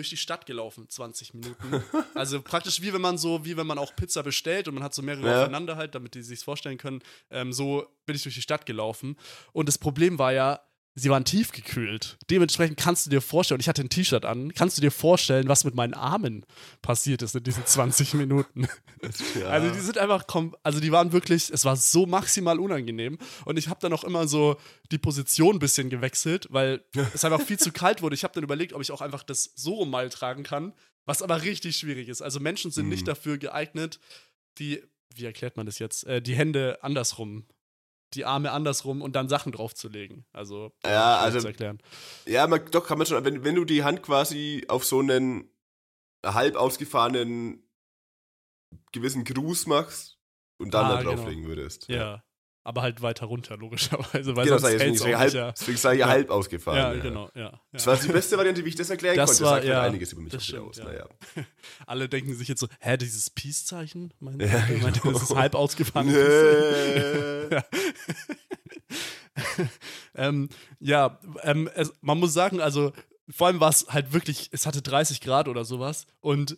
durch die Stadt gelaufen, 20 Minuten. Also praktisch wie wenn man so, wie wenn man auch Pizza bestellt und man hat so mehrere Ja. aufeinander halt, damit die sich vorstellen können. Ähm, so bin ich durch die Stadt gelaufen. Und das Problem war ja, sie waren tiefgekühlt. Dementsprechend kannst du dir vorstellen, und ich hatte ein T-Shirt an, kannst du dir vorstellen, was mit meinen Armen passiert ist in diesen 20 Minuten. Ja. Also die sind einfach, also die waren wirklich, es war so maximal unangenehm. Und ich habe dann auch immer so die Position ein bisschen gewechselt, weil es einfach viel zu kalt wurde. Ich habe dann überlegt, ob ich auch einfach das so rum mal tragen kann, was aber richtig schwierig ist. Also Menschen sind nicht Mhm. dafür geeignet, die, wie erklärt man das jetzt, äh, die Hände andersrum, die Arme andersrum und dann Sachen draufzulegen. Also, Ja, also- zu erklären. Ja, man, doch kann man schon, wenn, wenn du die Hand quasi auf so einen halb ausgefahrenen gewissen Gruß machst und dann Ah, da genau. drauflegen würdest. Ja. Aber halt weiter runter, logischerweise, weil Genau, sonst deswegen, auch halb, ja. deswegen ich Ja. halb ausgefahren. Ja, ja. genau, ja. ja. Das war die beste Variante, wie ich das erklären Das konnte. war- das sagt halt ja, einiges über mich das stimmt, aus. ja. Naja. Alle denken sich jetzt so, hä, dieses Peace-Zeichen? Meint Ja, ihr? Meint genau. das ist halb ausgefahren? Nee. Ja. ähm, ja, ähm, es, man muss sagen, also vor allem war es halt wirklich, es hatte 30 Grad oder sowas und,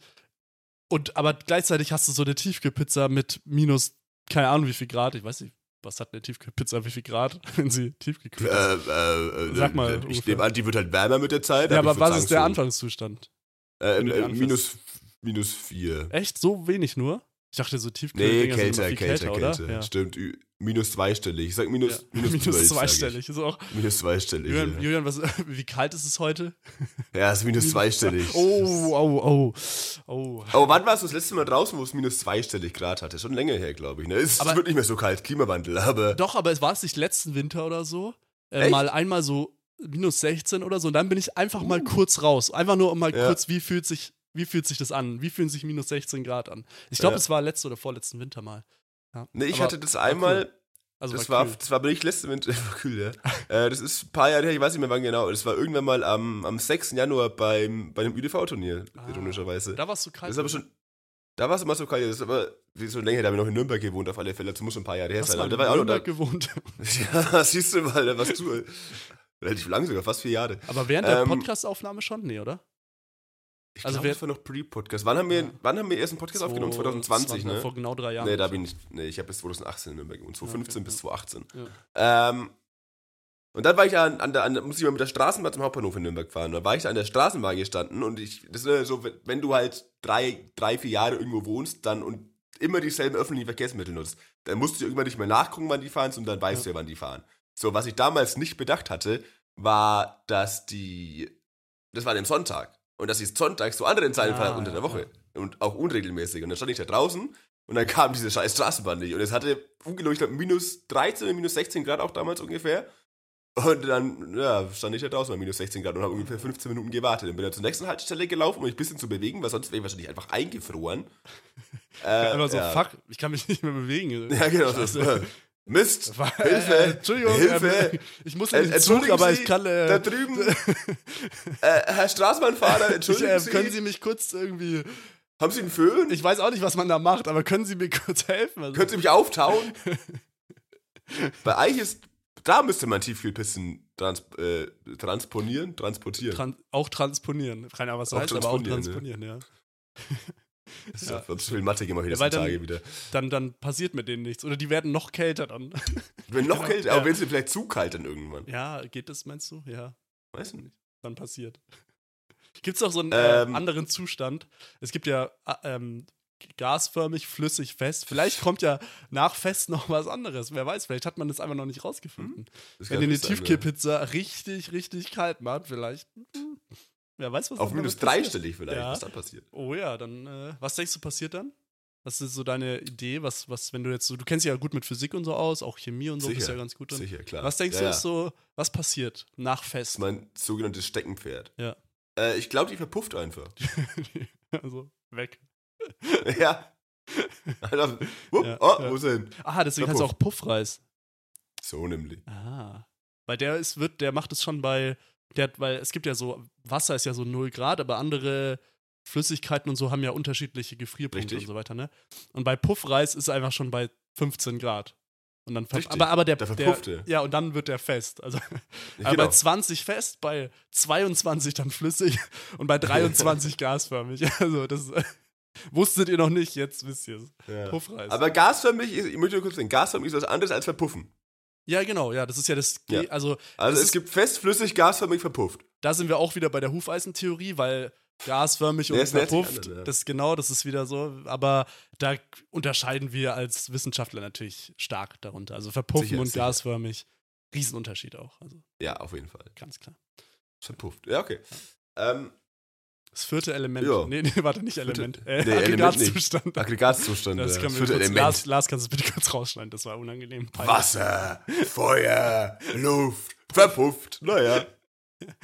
und aber gleichzeitig hast du so eine Tiefkühlpizza mit minus, keine Ahnung wie viel Grad, ich weiß nicht, was hat eine Tiefkühlpizza, wie viel Grad, wenn sie tiefgekühlt ist? Äh, äh, äh, Sag mal Ich ungefähr. nehme an, die wird halt wärmer mit der Zeit. ja, aber was sagen, ist der so, Anfangszustand? Äh, äh, minus, minus vier. Echt? So wenig nur? Ich dachte, so tiefkühl Nee, Dinger sind kälter, viel kälter, kälter, kälter. oder? Ja. Stimmt, minus zweistellig. Ich sag minus, Ja. minus, Minus 12, sag ich. zweistellig. Ist auch, Minus zweistellig. Julian, ja. Julian was, wie kalt ist es heute? Ja, ist minus zweistellig. Oh, oh, oh. Oh. Aber wann warst du das letzte Mal draußen, wo es minus zweistellig Grad hatte? Schon länger her, glaube ich. Ne? Es Aber- wird nicht mehr so kalt, Klimawandel, aber. Doch, aber es war es nicht letzten Winter oder so. Äh, mal einmal so minus 16 oder so. Und dann bin ich einfach mal kurz raus. Einfach nur um mal Uh. Ja. kurz, wie fühlt sich, wie fühlt sich das an? Wie fühlen sich minus 16 Grad an? Ich glaube, es war letzten oder vorletzten Winter mal. Ja. Ne, ich Aber hatte das einmal, cool. Also das war, war, das war nicht letzte Winter, war kühl, ja. äh, das ist ein paar Jahre her, ich weiß nicht mehr wann genau. Das war irgendwann mal am, am 6. Januar beim, bei einem ÜDV-Turnier, Ah. ironischerweise. Da war es so kalt. Das ist aber schon. Da war es immer so kalt, das ist aber so länger, da habe ich noch in Nürnberg gewohnt, auf alle Fälle. Das muss schon ein paar Jahre her sein. du da in war ich auch noch Nürnberg da. gewohnt? Ja, siehst du mal, da warst du. Relativ lang sogar, fast vier Jahre. Aber während der Ähm, Podcast-Aufnahme schon? Nee, oder? Ich Also glaube, wer- das war noch Pre-Podcast. Wann haben wir, Ja. wann haben wir erst einen Podcast aufgenommen? 2020, ne? Vor genau drei Jahren. Nee, da bin ich. Nee, ich habe bis 2018 in Nürnberg gewohnt. 2015 okay, bis ja. 2018. Ja. Ähm, und dann war ich an, an der, an, muss ich mal mit der Straßenbahn zum Hauptbahnhof in Nürnberg fahren. Da war ich an der Straßenbahn gestanden und ich, das ist so, wenn- wenn du halt drei, drei, vier Jahre irgendwo wohnst, dann und immer dieselben öffentlichen Verkehrsmittel nutzt, dann musst du irgendwann nicht mehr nachgucken, wann die fahren, sondern dann weißt du ja, wann die fahren. So, was ich damals nicht bedacht hatte, war, dass die, das war an dem Sonntag. Und dass die sonntags zu anderen Zeiten Ah, unter der ja, Woche. Und auch unregelmäßig. Und dann stand ich da draußen und dann kam diese scheiß Straßenbahn nicht. Und es hatte ungelogen, ich glaube, minus 13 oder minus 16 Grad auch damals ungefähr. Und dann ja, stand ich da draußen bei minus 16 Grad und habe ungefähr 15 Minuten gewartet. Dann bin ich zur nächsten Haltestelle gelaufen, um mich ein bisschen zu bewegen, weil sonst wäre ich wahrscheinlich einfach eingefroren. äh, Einfach so, ja. fuck, ich kann mich nicht mehr bewegen. Ja, genau. Das, Mist! War- Hilfe! äh, Entschuldigung, Hilfe! ähm, ich muss Äh, in den Zug, aber ich kann. Äh, da drüben, äh, Herr Straßenbahnfahrer, ich, entschuldigen äh, Sie, können Sie mich kurz irgendwie. haben Sie einen Föhn? Ich weiß auch nicht, was man da macht, aber können Sie mir kurz helfen? Also, Können Sie mich auftauen? Bei Eich ist, da müsste man Tiefkühlpizzen trans, äh, transponieren, transportieren. Tran auch transponieren. Keine Ahnung, was das Auch heißt, aber auch transponieren, transponieren, ja. das ist ja. ja. zu viel Mathe hier weil ja, dann- Tage wieder. Dann, dann passiert mit denen nichts. Oder die werden noch kälter dann. Wenn noch Genau, kälter, ja. aber wenn es dir vielleicht zu kalt dann irgendwann. ja, geht das, meinst du? Ja, Weißt du nicht. dann passiert. Gibt es auch so einen äh, Ähm. anderen Zustand? Es gibt ja äh, ähm, gasförmig, flüssig, fest. Vielleicht kommt ja nach fest noch was anderes. Wer weiß, vielleicht hat man das einfach noch nicht rausgefunden. Das Wenn ihr eine Tiefkühlpizza richtig, richtig kalt macht, vielleicht. hm, Wer weiß, was Auf minus dreistellig vielleicht, Ja. was dann passiert. Oh ja, dann, äh, was denkst du passiert dann? Was ist so deine Idee? Was, was, wenn du jetzt so, du kennst dich ja gut mit Physik und so aus, auch Chemie und so, bist Sicher, ja ganz gut drin. Sicher, klar. Was denkst ja, du, ja. ist so, was passiert nach Fest? mein sogenanntes Steckenpferd. Ja. Äh, ich glaube, die verpufft einfach. also, weg. ja. Alter, wupp, Ja, oh, ja. wo ist er hin? Ah, deswegen heißt es auch Puffreis. So nämlich. Ah. Weil der ist, wird, der macht es schon bei, der, hat- weil es gibt ja so, Wasser ist ja so 0 Grad, aber andere Flüssigkeiten und so haben ja unterschiedliche Gefrierpunkte Richtig. und so weiter, ne? Und bei Puffreis ist er einfach schon bei 15 Grad. Und dann Richtig. aber, aber der, der verpufft er. Ja, und dann wird der fest. Also genau. bei 20 fest, bei 22 dann flüssig und bei 23 gasförmig. Also das wusstet ihr noch nicht, jetzt wisst ihr es. Ja. Puffreis. Aber gasförmig, ist, ich möchte nur kurz sagen, gasförmig ist was anderes als verpuffen. Ja, genau, ja, das ist ja das, Ja. also Also Das es ist- gibt fest, flüssig, gasförmig, verpufft. da sind wir auch wieder bei der Hufeisentheorie, weil gasförmig Ja, und verpufft, an, ja. das genau, das ist wieder so, aber da unterscheiden wir als Wissenschaftler natürlich stark darunter. Also verpuffen Sicher, und sicher. gasförmig, Riesenunterschied auch, also Ja, auf jeden Fall. ganz klar. Verpufft. Ja, okay. Ähm, Das vierte Element, Ja. nee, nee, warte, nicht Element, äh, nee, Element nicht. Aggregatzustand. Aggregatzustand. Das ja. können wir vierte kurz, Element. Lars, Lars, kannst du bitte kurz rausschneiden, das war unangenehm. Wasser, Feuer, Luft, verpufft. Naja.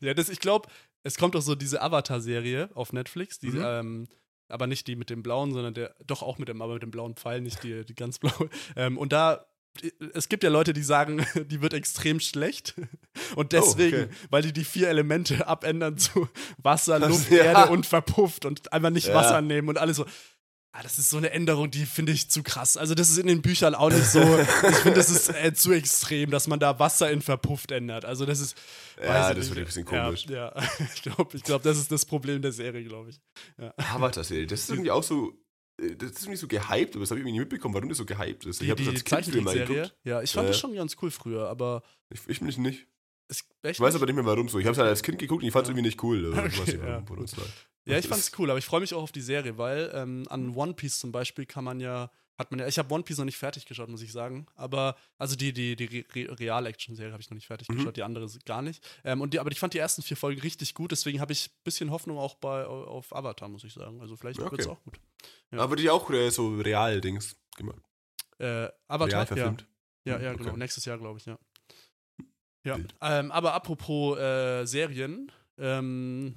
Ja, das, ich glaube, es kommt doch so diese Avatar-Serie auf Netflix, die, Mhm. ähm, aber nicht die mit dem blauen, sondern der, doch auch mit dem, aber mit dem blauen Pfeil, nicht die, die ganz blaue. Ähm, und da, es gibt ja Leute, die sagen, die wird extrem schlecht. Und deswegen, Oh, okay. weil die die vier Elemente abändern zu Wasser, Das- Luft, ja. Erde und verpufft und einfach nicht Ja. Wasser nehmen und alles so. Ah, das ist so eine Änderung, die finde ich zu krass. Also, das ist in den Büchern auch nicht so. ich finde, das ist äh, zu extrem, dass man da Wasser in verpufft ändert. Also, das ist. Ja, das wird ein bisschen komisch. Ja, ja. ich glaube, ich glaub, das ist das Problem der Serie, glaube ich. Avatar-Serie, das ist irgendwie auch so, das ist irgendwie so gehypt, aber das habe ich irgendwie nicht mitbekommen, warum das so gehypt ist. ich habe das als Kind früher mal geguckt. Ja, ich fand Ja, das schon ganz cool früher, aber Ich, ich mich nicht. es, Ich weiß nicht? aber nicht mehr warum so. Ich habe es halt als Kind geguckt und ich fand es Ja. irgendwie nicht cool. Also, ich Okay, nicht, ja, es. Ja, ich fand's cool, aber ich freue mich auch auf die Serie, weil ähm, an One Piece zum Beispiel kann man ja, hat man ja, ich habe One Piece noch nicht fertig geschaut, muss ich sagen, aber, also die, die, die Re Real-Action-Serie habe ich noch nicht fertig Mhm. geschaut, die andere gar nicht. Ähm, und die, aber ich fand die ersten vier Folgen richtig gut, deswegen habe ich ein bisschen Hoffnung auch bei, auf Avatar, muss ich sagen. Also vielleicht Okay. wird's auch gut. Ja. Aber die auch äh, so Real-Dings gemacht. Äh, Avatar, Real ja. verfilmt. Ja, ja, Okay. genau. Nächstes Jahr, glaube ich, ja. Ja. Ähm, aber apropos äh, Serien, ähm,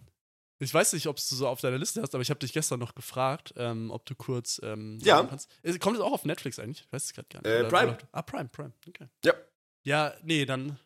ich weiß nicht, ob du so auf deiner Liste hast, aber ich habe dich gestern noch gefragt, ähm, ob du kurz ähm, Ja. kannst. Kommt es auch auf Netflix eigentlich? Ich weiß es gerade gar nicht. Äh, Oder- Prime. Ah, Prime, Prime. Okay. Ja. Ja, nee, dann,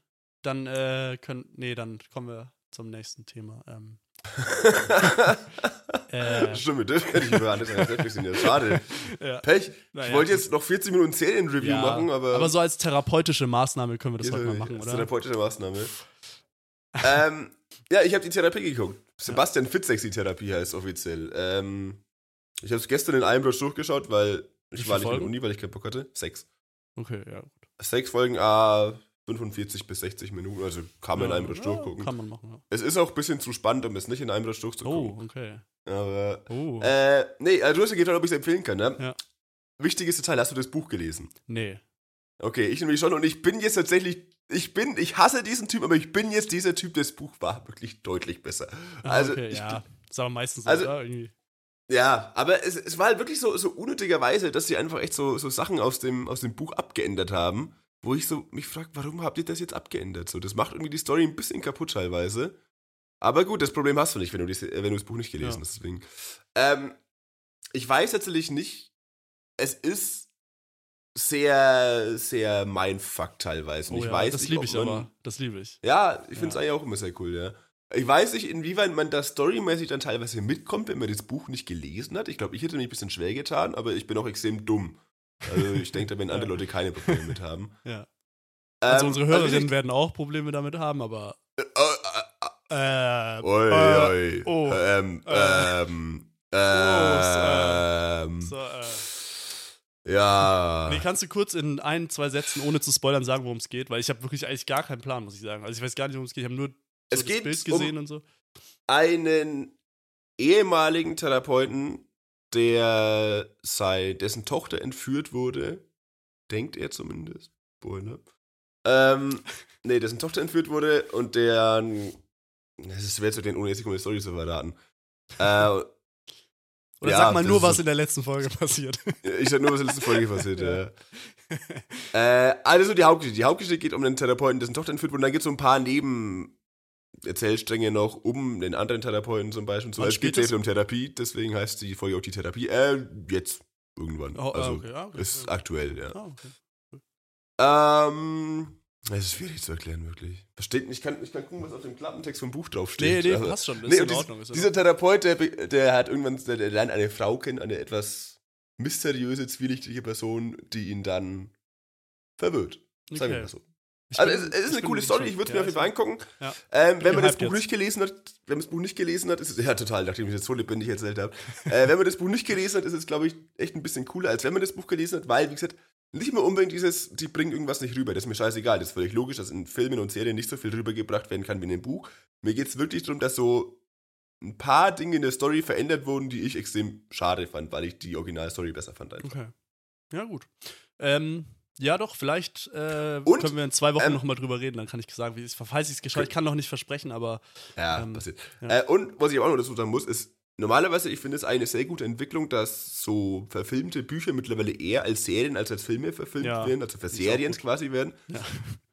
dann äh, können, nee, dann kommen wir zum nächsten Thema. Ähm, äh, Stimmt, wir dürfen ja nicht über alles als Netflix sehen. Ja, schade. ja. Pech. Naja, ich wollte jetzt noch 40 Minuten Serienreview ja, machen, aber. aber so als therapeutische Maßnahme können wir das heute mal machen, ist oder? therapeutische Maßnahme. ähm, ja, ich habe die Therapie geguckt. Sebastian Fitzek-Therapie heißt offiziell. Ähm, ich habe es gestern in einem Rush durchgeschaut, weil ich war nicht in der? Uni, weil ich keinen Bock hatte. Sechs. Okay, ja. Sechs Folgen, ah, 45 bis 60 Minuten, also kann man in einem Rush ja, durchgucken. Kann man machen, ja. Es ist auch ein bisschen zu spannend, um es nicht in einem Rush durchzugucken. Oh, okay. Aber, Oh. äh, nee, also du hast ja gefragt, ob ich es empfehlen kann, ne? Ja. Wichtiges Detail, hast du das Buch gelesen? nee. Okay, ich nämlich schon und ich bin jetzt tatsächlich, ich bin, ich hasse diesen Typ, aber ich bin jetzt dieser Typ, das Buch war wirklich deutlich besser. Also, okay, ich, ja. Ist aber meistens so, Also- oder? Irgendwie. ja, aber es, es war halt wirklich so, so unnötigerweise, dass sie einfach echt so, so Sachen aus dem, aus dem Buch abgeändert haben, wo ich so mich frage, warum habt ihr das jetzt abgeändert? So, das macht irgendwie die Story ein bisschen kaputt teilweise. Aber gut, das Problem hast du nicht, wenn du, die, wenn du das Buch nicht gelesen Ja. hast. Deswegen. Ähm, ich weiß tatsächlich nicht, es ist sehr, sehr Mindfuck teilweise. Oh, ich ja, weiß das liebe ich aber. Das liebe ich. Ja, ich finde es Ja. eigentlich auch immer sehr cool, ja. Ich weiß nicht, inwieweit man da storymäßig dann teilweise mitkommt, wenn man das Buch nicht gelesen hat. Ich glaube, ich hätte mich ein bisschen schwer getan, aber ich bin auch extrem dumm. Also ich denke, da werden andere Leute keine Probleme mit haben. Ja. Also Ähm, unsere also Hörerinnen ich- werden auch Probleme damit haben, aber. Äh, äh, Äh, Oi, äh, oi. oh, ähm, äh, ähm, äh, ähm, so, äh. Ja. Nee, kannst du kurz in ein, zwei Sätzen, ohne zu spoilern, sagen, worum es geht? Weil ich habe wirklich eigentlich gar keinen Plan, muss ich sagen. Also ich weiß gar nicht, worum es geht. Ich habe nur so Es das Bild um- gesehen und so. einen ehemaligen Therapeuten, der sei, dessen Tochter entführt wurde, denkt er zumindest, Spoiler. Ähm, nee, dessen Tochter entführt wurde und der, es ist schwer zu den, ohne die Story zu verraten. Äh, Oder ja, sag mal nur, was in der letzten Folge passiert. ich sag nur, was in der letzten Folge passiert, Ja. Äh, also die Hauptgeschichte. Die Hauptgeschichte geht um den Therapeuten, dessen Tochter entführt wurde. Und dann gibt es so ein paar Neben-Erzählstränge noch um den anderen Therapeuten zum Beispiel. Wann Es geht viel um Therapie, deswegen heißt die Folge auch die Therapie. Äh, jetzt irgendwann. Oh, ah, also okay, ah, okay. ist aktuell, ja. Okay. Ähm, es ist schwierig zu erklären, wirklich. Versteht nicht, ich kann, ich kann gucken, was auf dem Klappentext vom Buch Nee, draufsteht. nee, aber- passt schon. Ist Nee, in dies- Ordnung. Ist dieser Therapeut, der, der hat irgendwann, der, der lernt eine Frau kennen, eine etwas mysteriöse, zwielichtige Person, die ihn dann verwirrt. Sagen wir Okay. mal so. Ich Also bin- es, es ist eine coole Story, ich würde es Ja, mir auf jeden Fall angucken. Ja. Ähm, wenn man das Buch jetzt. nicht gelesen hat, wenn man das Buch nicht gelesen hat, ist es, ja total, nachdem ich das so lebendig erzählt habe. äh, wenn man das Buch nicht gelesen hat, ist es, glaube ich, echt ein bisschen cooler, als wenn man das Buch gelesen hat, weil, wie gesagt, nicht mehr unbedingt dieses, die bringen irgendwas nicht rüber. Das ist mir scheißegal. Das ist völlig logisch, dass in Filmen und Serien nicht so viel rübergebracht werden kann wie in dem Buch. Mir geht es wirklich darum, dass so ein paar Dinge in der Story verändert wurden, die ich extrem schade fand, weil ich die Originalstory besser fand. Einfach. Okay. Ja, gut. Ähm, ja, doch, vielleicht äh, Und, können wir in zwei Wochen ähm, nochmal drüber reden. Dann kann ich sagen, wie es falls ich es geschafft Ich kann noch nicht versprechen, aber Ja, Ähm, passiert. ja. Äh, und was ich auch noch dazu sagen muss, ist, normalerweise, ich finde es eine sehr gute Entwicklung, dass so verfilmte Bücher mittlerweile eher als Serien als als Filme verfilmt Ja, werden, also für Serien quasi werden. Ja.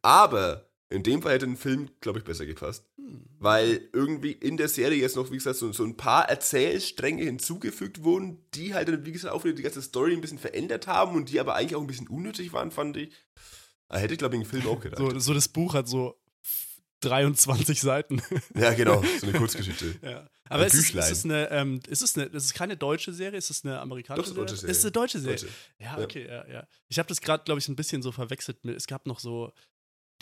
Aber in dem Fall hätte ein Film, glaube ich, besser gepasst. Hm. Weil irgendwie in der Serie jetzt noch, wie gesagt, so, so ein paar Erzählstränge hinzugefügt wurden, die halt dann, wie gesagt, auch wieder die ganze Story ein bisschen verändert haben und die aber eigentlich auch ein bisschen unnötig waren, fand ich. Da hätte ich, glaube ich, einen Film auch gedacht. so, so das Buch hat so 23 Seiten. Ja, genau, so eine Kurzgeschichte. ja. Aber ist es, ist es eine, ähm, ist es eine, ist es keine deutsche Serie? Ist es eine amerikanische Doch, ist eine deutsche Serie? Ist es eine deutsche Serie? Deutsche. Ja, okay, ja, ja. Ich habe das gerade, glaube ich, ein bisschen so verwechselt mit, es gab noch so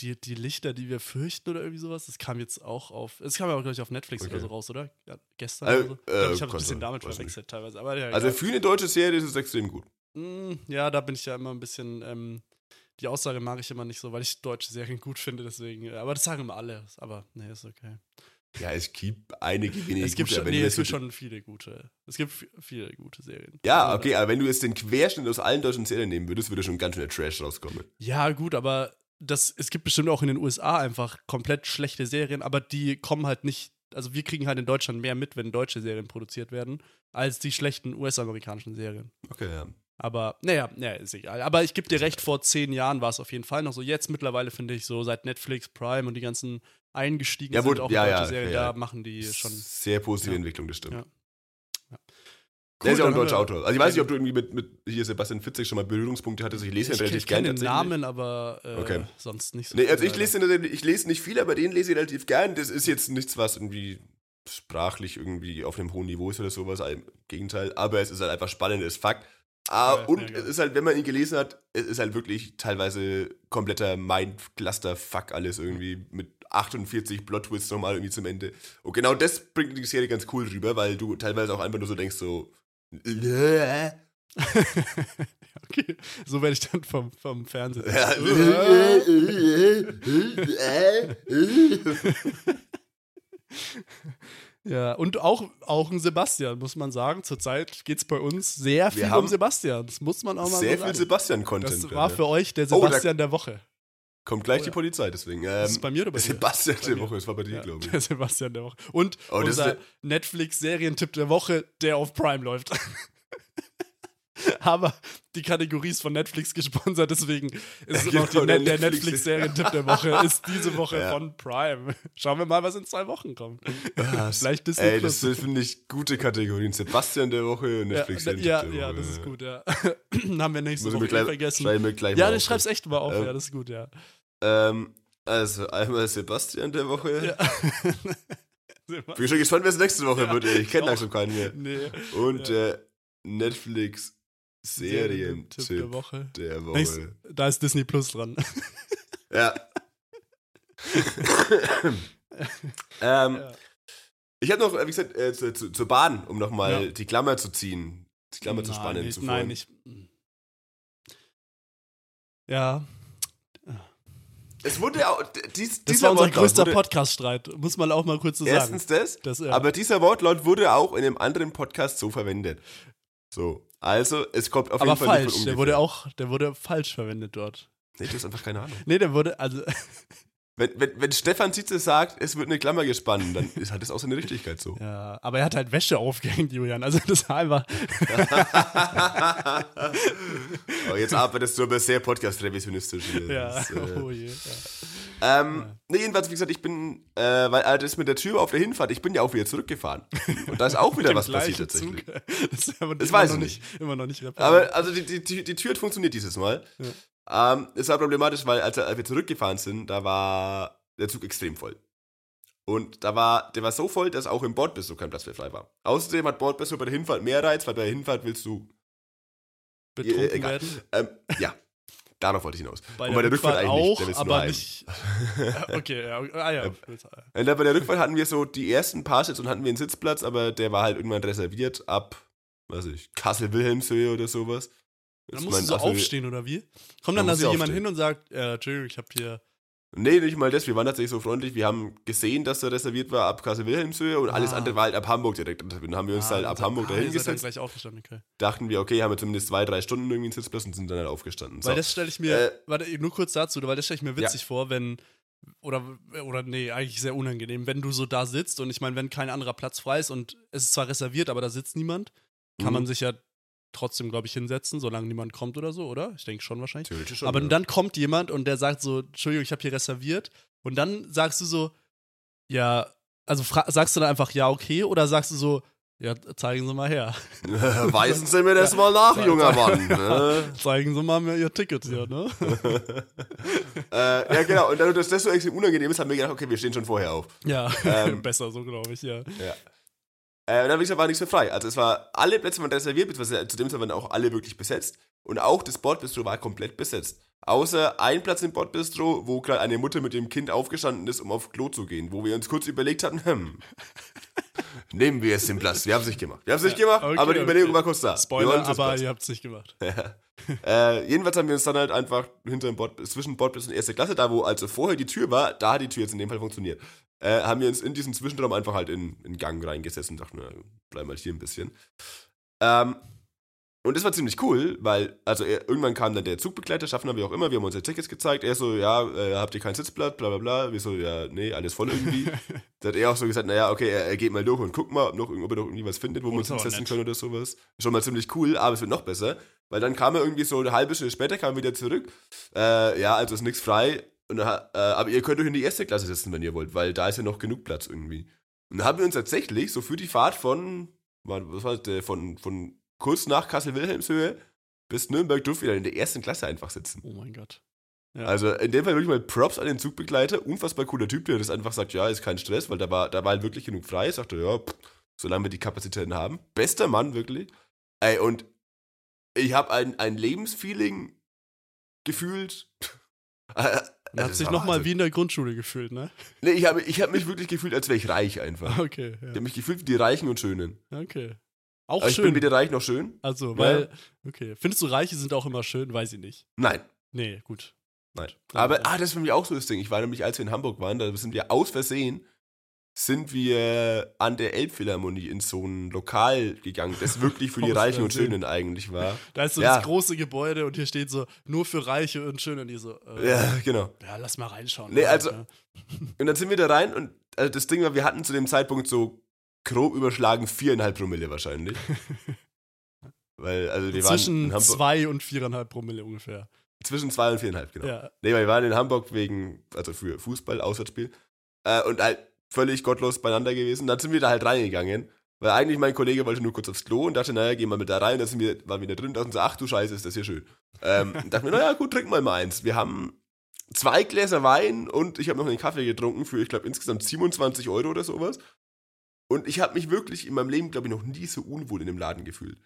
die, die Lichter, die wir fürchten oder irgendwie sowas. Das kam jetzt auch auf, es kam ja auch, glaube ich, auf Netflix Okay. oder so raus, oder? Ja, gestern Äh, oder so. Ich, glaub, äh, ich habe ein bisschen damit verwechselt teilweise. Aber ja, Also für eine deutsche Serie ist es extrem gut. Mm, Ja, da bin ich ja immer ein bisschen, ähm, die Aussage mag ich immer nicht so, weil ich deutsche Serien gut finde, deswegen, aber das sagen immer alle, aber nee, ist okay. Ja, es gibt einige wenige es gibt gute, schon, nee, es gibt schon viele gute, es gibt vi- viele gute Serien. Ja, Also, okay, aber wenn du jetzt den Querschnitt aus allen deutschen Serien nehmen würdest, würde schon ganz schön der Trash rauskommen. Ja, gut, aber das, es gibt bestimmt auch in den USA einfach komplett schlechte Serien, aber die kommen halt nicht, also wir kriegen halt in Deutschland mehr mit, wenn deutsche Serien produziert werden, als die schlechten US-amerikanischen Serien. Okay, ja. Aber, naja, naja, ist egal. Aber ich gebe dir recht, vor zehn Jahren war es auf jeden Fall noch so. Jetzt mittlerweile finde ich so, seit Netflix, Prime und die ganzen eingestiegen Ja, sind, auch ja, in deutsche ja, Serien, da machen die schon. Sehr positive. Entwicklung, das stimmt. Ja. Ja. Der ist ja auch ein deutscher Autor. Also ich weiß nicht, ob du irgendwie mit, mit hier Sebastian Fitzek schon mal Berührungspunkte hattest. Ich lese ihn Ich relativ kenne gerne den Namen, aber äh, Okay. sonst nicht so. Nee, also ich lese, ich lese nicht viel, aber den lese ich relativ gern. Das ist jetzt nichts, was irgendwie sprachlich irgendwie auf einem hohen Niveau ist oder sowas. Im Gegenteil. Aber es ist halt einfach spannendes Fakt. Ah, Ja, und ja, es ist halt, wenn man ihn gelesen hat, es ist halt wirklich teilweise kompletter Mind-Cluster-Fuck alles irgendwie mit 48 Plot-Twists nochmal irgendwie zum Ende. Und genau das bringt die Serie ganz cool rüber, weil du teilweise auch einfach nur so denkst, so. okay, so werde ich dann vom, vom Fernsehen. Ja. Ja, und auch, auch ein Sebastian, muss man sagen. Zurzeit geht es bei uns sehr viel um Sebastian. Das muss man auch mal Sehr so viel sagen. Sebastian-Content. Das war ja. für euch der Oh, da- Sebastian der Woche. Kommt gleich Oh, die. Polizei, deswegen. Ähm, Das ist bei mir oder bei dir? Sebastian Bei der mir. Woche, das war bei dir, Ja, glaube ich. der Sebastian der Woche. Und Oh, unser Netflix-Serientipp der Woche, der auf Prime läuft. Aber die Kategorie ist von Netflix gesponsert, deswegen ist es Ja, genau, der Net der Netflix- Netflix-Serientipp der Woche, ist diese Woche Ja. von Prime. Schauen wir mal, was in zwei Wochen kommt. Ah, Vielleicht Disney Ey, das Plus. finde ich gute Kategorien. Sebastian der Woche und Ja, Netflix ja, der ja, Woche. ja, das ist gut, ja. haben wir nächste Muss Woche eh gleich, vergessen. schreibe mir gleich Ja, ich schreib's echt mal auf, Ähm, ja, das ist gut, ja. Ähm, also, einmal Sebastian der Woche. ja. Ich bin schon gespannt, wer es nächste Woche Ja, wird. Ich kenne ich langsam keinen mehr. nee. Und Ja. äh, Netflix Serientipp der Woche. der Nächst- Woche. Da ist Disney Plus dran. Ja. ähm, Ja. Ich habe noch, äh, wie gesagt, äh, zu, zu, zur Bahn, um nochmal Ja. die Klammer zu ziehen. Die Klammer zu nein, spannen. nicht, zuvor. nein, nicht. Ja, Es wurde auch, dies, das war unser Wortlaut größter Podcast-Streit, muss man auch mal kurz so sagen. Erstens das, Das, ja. aber dieser Wortlaut wurde auch in einem anderen Podcast so verwendet. So, also es kommt auf aber jeden Fall nicht falsch, der wurde auch, der wurde falsch verwendet dort. Nee, du hast einfach keine Ahnung. Nee, der wurde, also, Wenn, wenn, wenn Stefan Zitze sagt, es wird eine Klammer gespannt, dann ist halt das auch seine Richtigkeit so. ja, aber er hat halt Wäsche aufgehängt, Julian, also das war einfach, oh, jetzt arbeitest du aber sehr podcast-revisionistisch. ja, Das, äh, oh je, ja. Ähm, nee, jedenfalls, wie gesagt, ich bin, äh, weil äh, das mit der Tür auf der Hinfahrt, ich bin ja auch wieder zurückgefahren. Und da ist auch wieder was passiert tatsächlich. Zug. Das, Das weiß ich nicht, immer noch nicht repariert. Aber also die, die, die, die Tür hat funktioniert dieses Mal. Ähm, es war problematisch, weil als, als wir zurückgefahren sind, da war der Zug extrem voll. Und da war, der war so voll, dass auch im Bordbistro kein Platz mehr frei war. Außerdem hat Bordbistro bei der Hinfahrt mehr Reiz, weil bei der Hinfahrt willst du, betrunken äh, egal. werden. ähm, ja, darauf wollte ich hinaus. Bei Und bei der Rückfahrt, Rückfahrt eigentlich nicht, auch, nur aber nicht. Okay, ja, ah ja. Und dann bei der Rückfahrt hatten wir so die ersten paar und hatten wir einen Sitzplatz, aber der war halt irgendwann reserviert ab, weiß ich, Kassel-Wilhelmshöhe oder sowas. Dann musst du so also, aufstehen, oder wie? Kommt Da dann da muss so ich jemand hin und sagt, äh, Entschuldigung, ich habe hier. Nee, nicht mal das. Wir waren tatsächlich so freundlich. Wir haben gesehen, dass er reserviert war ab Kassel-Wilhelmshöhe und alles Ah. andere war halt ab Hamburg direkt. Und dann haben wir uns Ah, halt dann ab sagt- Hamburg ah, dahin dann gesetzt. gleich aufgestanden, okay. Dachten wir, okay, haben wir zumindest zwei, drei Stunden irgendwie einen Sitzplatz und sind dann halt aufgestanden. So. Weil das stelle ich mir, Äh, warte, nur kurz dazu, weil das stelle ich mir Ja. witzig vor, wenn, oder, oder nee, eigentlich sehr unangenehm, wenn du so da sitzt und ich meine, wenn kein anderer Platz frei ist und es ist zwar reserviert, aber da sitzt niemand, kann Mhm. man sich ja trotzdem, glaube ich, hinsetzen, solange niemand kommt oder so, oder? Ich denke schon wahrscheinlich. Theoretisch schon. aber ja. dann kommt jemand und der sagt so, Entschuldigung, ich habe hier reserviert. Und dann sagst du so, ja, also sagst du dann einfach ja, okay, oder sagst du so, ja, zeigen Sie mal her. Weisen Sie mir das mal nach, junger Mann. Ne? Zeigen Sie mal mir Ihr Ticket hier, ne? äh, ja, genau. Und dadurch, dass das so extrem unangenehm ist, haben wir gedacht, okay, wir stehen schon vorher auf. ja, Ähm, besser so, glaube ich, ja. Ja. Äh, dann, wie gesagt, war nichts mehr frei. Also es war, alle Plätze waren reserviert, beziehungsweise zu dem Zeit waren auch alle wirklich besetzt. Und auch das Bordbistro war komplett besetzt. Außer ein Platz im Bordbistro, wo gerade eine Mutter mit dem Kind aufgestanden ist, um auf Klo zu gehen. Wo wir uns kurz überlegt hatten, hm, nehmen wir jetzt den Platz. Wir haben es nicht gemacht. Wir haben es nicht Ja, gemacht, okay, aber die Überlegung okay. war kurz da. wir Spoiler, aber Platz. ihr habt es nicht gemacht. Äh, jedenfalls haben wir uns dann halt einfach hinter dem Bord, zwischen Bordbistro und erste Klasse, da wo also vorher die Tür war, da hat die Tür jetzt in dem Fall funktioniert, äh, haben wir uns in diesen Zwischenraum einfach halt in, in Gang reingesetzt und dachten, na, bleib mal hier ein bisschen. Ähm, und das war ziemlich cool, weil, also er, irgendwann kam dann der Zugbegleiter, Schaffner wie auch immer, wir haben unsere Tickets gezeigt, er so, ja, äh, habt ihr kein Sitzblatt, bla bla bla, wir so, ja, nee, alles voll irgendwie. da hat er auch so gesagt, naja, okay, er, er geht mal durch und guckt mal, ob, noch, ob er noch irgendwie was findet, wo wir uns hinsetzen können oder sowas. Schon mal ziemlich cool, aber es wird noch besser. Weil dann kam er irgendwie so eine halbe Stunde später, kam er wieder zurück. Äh, ja, also ist nichts frei. Und äh, aber ihr könnt euch in die erste Klasse setzen, wenn ihr wollt, weil da ist ja noch genug Platz irgendwie. Und dann haben wir uns tatsächlich so für die Fahrt von, was war das, von, von kurz nach Kassel-Wilhelmshöhe bis Nürnberg durften wir dann in der ersten Klasse einfach sitzen. Oh mein Gott. Ja. Also in dem Fall wirklich mal Props an den Zugbegleiter. Unfassbar cooler Typ, der das einfach sagt, ja, ist kein Stress, weil da war, da war halt wirklich genug frei. Ich sagte, ja, pff, solange wir die Kapazitäten haben. Bester Mann, wirklich. Ey, und ich habe ein, ein Lebensfeeling gefühlt. Äh, Man also hat sich nochmal wie in der Grundschule gefühlt, ne? Nee, ich habe ich hab mich wirklich gefühlt, als wäre ich reich einfach. Okay, Ich ja. habe mich gefühlt wie die Reichen und Schönen. Okay. Auch Aber ich schön. bin weder reich noch schön. also, Ja. weil, okay. Findest du Reiche sind auch immer schön? Weiß ich nicht. Nein. Nee, gut. Nein. Ja, Aber, ja. ah, das ist für mich auch so das Ding. Ich war nämlich, als wir in Hamburg waren, da sind wir aus Versehen, sind wir an der Elbphilharmonie in so ein Lokal gegangen, das wirklich für die Reichen und. Schönen eigentlich war. Da ist so Ja. das große Gebäude und hier steht so, nur für Reiche und Schön. Und die so, äh, Ja, genau. ja, lass mal reinschauen. Nee, Ja, also- ja. Und dann sind wir da rein und also das Ding war, wir hatten zu dem Zeitpunkt so grob überschlagen viereinhalb Promille wahrscheinlich. Weil, also wir waren Zwischen Hamburg, zwei und viereinhalb Promille ungefähr. zwischen zwei und viereinhalb, genau. Ja. Nee, weil wir waren in Hamburg wegen, also für Fußball, Auswärtsspiel. Äh, und halt völlig gottlos beieinander gewesen. Dann sind wir da halt reingegangen. Weil eigentlich mein Kollege wollte nur kurz aufs Klo und dachte, naja, gehen wir mit da rein. Da sind wir, waren wir da drin und so, ach du Scheiße, ist das hier schön. Ähm, dachte mir, naja, gut, trinken wir mal eins. Wir haben zwei Gläser Wein und ich habe noch einen Kaffee getrunken für, ich glaube, insgesamt 27 Euro oder sowas. Und ich habe mich wirklich in meinem Leben, glaube ich, noch nie so unwohl in dem Laden gefühlt.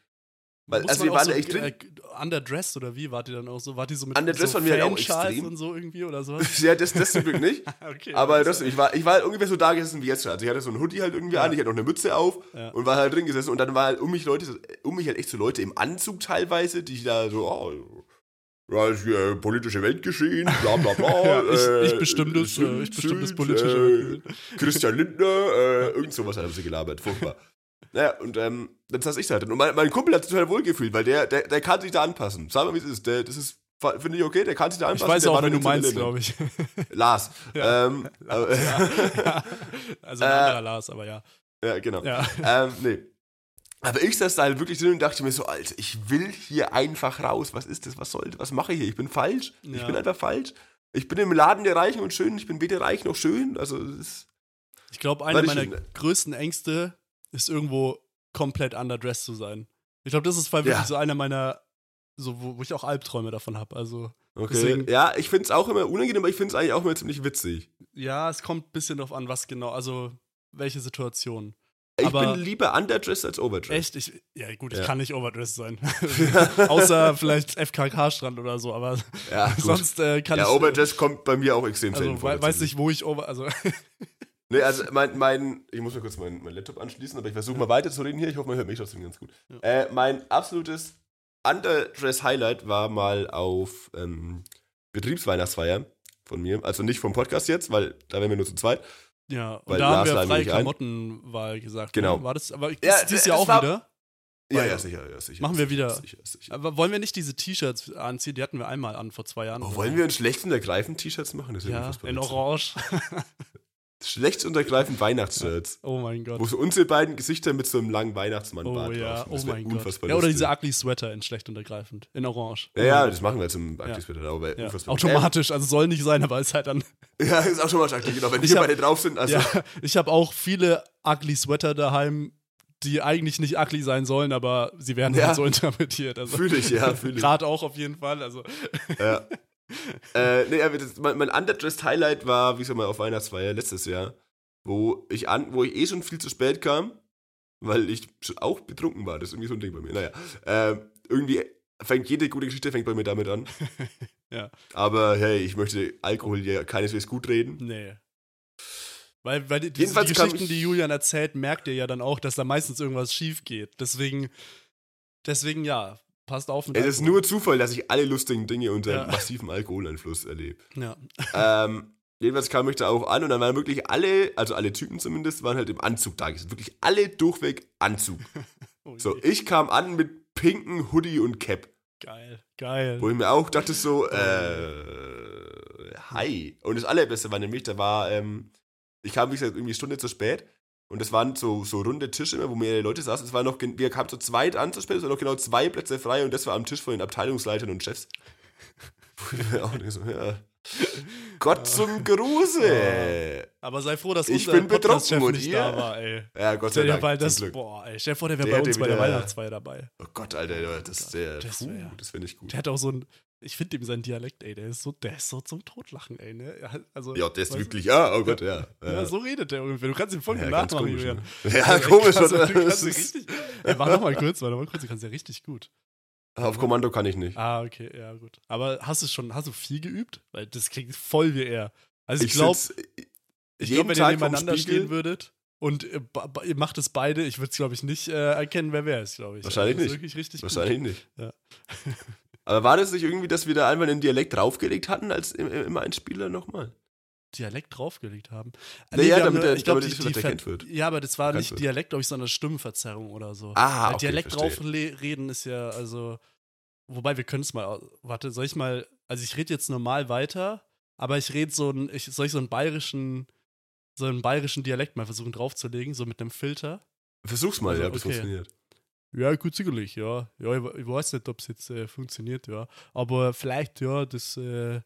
Weil, Muss also wir waren so, echt drin. Äh, underdressed oder wie? Wart ihr dann auch so? Wart ihr so mit Underdressed so waren wir halt auch extrem. und so irgendwie oder so? Ja, das, das zum Glück nicht. okay. Aber das das, ich, war, ich war halt ungefähr so da gesessen wie jetzt. Also ich hatte so einen Hoodie halt irgendwie Ja. an, ich hatte noch eine Mütze auf Ja. und war halt drin gesessen. Und dann war halt um mich Leute, um mich halt echt so Leute im Anzug teilweise, die da so, oh, hier äh, politische Weltgeschehen, bla bla bla. Ja, ich- äh, ich bestimme das, äh, ich bestimme das politische äh, Weltgeschehen. Christian Lindner, äh, irgend sowas haben sie gelabert, furchtbar. Naja, und ähm, dann saß ich da halt. Und mein, mein Kumpel hat sich total wohlgefühlt, weil der, der, der kann sich da anpassen. Sag mal, wie es ist. Der, das ist, finde ich okay, der kann sich da Ich anpassen. weiß der auch, war wen du meinst, glaube ich. Lars. Ja. Ähm, aber- ja. Also ein Äh, anderer Lars, aber ja. ja, genau. Ja. Ähm, nee. Aber ich saß da halt wirklich drin und dachte mir so, Alter, ich will hier einfach raus. Was ist das? Was soll das? Was mache ich hier? Ich bin falsch. Ich Ja. bin einfach falsch. Ich bin im Laden der Reichen und Schönen. Ich bin weder reich noch schön. Also, es ist, Ich glaube, eine meiner schön. größten Ängste ist irgendwo komplett underdressed zu sein. Ich glaube, das ist weil wirklich Ja. so einer meiner, so wo, wo ich auch Albträume davon habe. Also, okay. Deswegen- ja, ich finde es auch immer unangenehm, aber ich finde es eigentlich auch immer ziemlich witzig. ja, es kommt ein bisschen drauf an, was genau, also welche Situation. Ich Aber- bin lieber underdressed als overdressed. Echt? Ich, ja, gut, ich Ja. kann nicht overdressed sein. Außer vielleicht FKK-Strand oder so, aber Ja, sonst äh, kann ja, ich. overdressed kommt bei mir auch extrem selten also, vor. wei- weiß nicht, wo ich over. Also, Nee, also mein, mein, ich muss mal kurz meinen mein Laptop anschließen, aber ich versuche mal weiter zu reden hier. Ich hoffe, man hört mich trotzdem ganz gut. Ja. Äh, mein absolutes Underdress-Highlight war mal auf ähm, Betriebsweihnachtsfeier von mir. Also nicht vom Podcast jetzt, weil da wären wir nur zu zweit. Ja, und Weil da haben wir freie. Klamottenwahl gesagt. Genau. Ne? War das, aber Ja, das, dieses es Jahr auch war- wieder. Ja, ja, sicher, ja, sicher. Machen wir wieder. Sicher, sicher. Aber wollen wir nicht diese T-Shirts anziehen? Die hatten wir einmal an vor zwei Jahren. Oh, wollen wir ein schlecht und ergreifend T-Shirts machen? Das ist Ja, in. Orange. Schlecht und ergreifend Weihnachtsshirts. Oh mein Gott. Wo so unsere beiden Gesichter mit so einem langen Weihnachtsmann Oh ja, oh mein Gott. Ja, oder diese ugly Sweater in schlecht und ergreifend. In Orange. Ja, ja, das machen wir zum Aktivswetter, aber Ja. unfassbar. Automatisch, also soll nicht sein, aber ist halt dann. Ja, ist auch schon mal aktiv, genau. Wenn Ich wir beide drauf sind, also. Ja, ich habe auch viele ugly Sweater daheim, die eigentlich nicht ugly sein sollen, aber sie werden Ja. halt so interpretiert. Also Fühle ich, ja, fühle ich. gerade auch auf jeden Fall. Also Ja. äh, nee, das, mein, mein underdressed Highlight war, wie gesagt mal, auf Weihnachtsfeier letztes Jahr, wo ich an, wo ich eh schon viel zu spät kam, weil ich schon auch betrunken war. Das ist irgendwie so ein Ding bei mir. Naja, ähm, irgendwie fängt jede gute Geschichte fängt bei mir damit an. Ja. Aber hey, ich möchte Alkohol ja keineswegs gut reden. nee. Weil, weil die, die, Geschichten, ich- die Julian erzählt, merkt ihr ja dann auch, dass da meistens irgendwas schief geht. Deswegen, deswegen ja, passt auf mit Es ist nur Zufall, dass ich alle lustigen Dinge unter Ja. massivem Alkoholeinfluss erlebe. Ja. ähm, jedenfalls kam ich da auch an und dann waren wirklich alle, also alle Typen zumindest, waren halt im Anzug da. Wirklich alle durchweg Anzug. Oh So, ich kam an mit pinken Hoodie und Cap. Geil, geil. Wo ich mir auch dachte so, äh, hi. Und das Allerbeste war nämlich, da war, ähm, ich kam, wie gesagt, irgendwie eine Stunde zu spät. Und es waren so, so runde Tische immer, wo mehrere Leute saßen. Es war noch, wir kamen zu zweit an zu spät, es waren noch genau zwei Plätze frei und das war am Tisch von den Abteilungsleitern und Chefs. So, ja. Gott zum Gruße! Aber sei froh, dass Ich bin Podcast-Chef und nicht ihr? da war, ey. Ja, Gott sei Dank. mal zum das, Glück. boah, ey, stell dir vor, der wäre Der bei uns bei der Weihnachtsfeier dabei. Oh Gott, Alter, das, Gott, der, das puh, wär- das finde ich gut. Der hat auch so ein, ich finde ihm seinen Dialekt, ey, der ist so, der ist so zum Totlachen, ey, ne? Also, Ja, der ist wirklich, ja, oh Gott, ja. Ja, so redet der irgendwie. Du kannst ihn voll gut Ja, ganz nachmachen, komisch, ne? Ja, Also, komisch, kannst, oder? Du kannst richtig. Ey, mach nochmal kurz, warte mal kurz, du kannst ja richtig gut. Auf Kommando kann ich nicht. Ah, okay, ja, gut. Aber hast du schon, hast du viel geübt? Weil das klingt voll wie er. Also ich, glaube, ich jeden glaub, wenn ihr Tag nebeneinander stehen würdet und ba- ihr macht es beide, ich würde es, glaube ich, nicht äh, erkennen, wer wer ist, glaube ich. Wahrscheinlich das ist nicht. wirklich richtig Wahrscheinlich nicht. Ja. Aber war das nicht irgendwie, dass wir da einmal einen Dialekt draufgelegt hatten, als im, im Einspieler nochmal? Dialekt draufgelegt haben. Naja, haben damit nur- er- ich glaube, damit die, die erkannt wird. Ja, aber das war Erkannt nicht wird. Dialekt, glaube ich, sondern Stimmverzerrung oder so. Ah, okay, Dialekt verstehe. draufreden ist ja, also, wobei wir können es mal, warte, soll ich mal, also ich rede jetzt normal weiter, aber ich rede so ein, ich, soll ich so einen bayerischen, so einen bayerischen Dialekt mal versuchen draufzulegen, so mit einem Filter? Versuch's mal, Also, ja, ob das okay. funktioniert. Ja, gut, sicherlich, ja. Ja, ich, ich weiß nicht, ob es jetzt äh, funktioniert, ja. Aber vielleicht, ja, das, äh,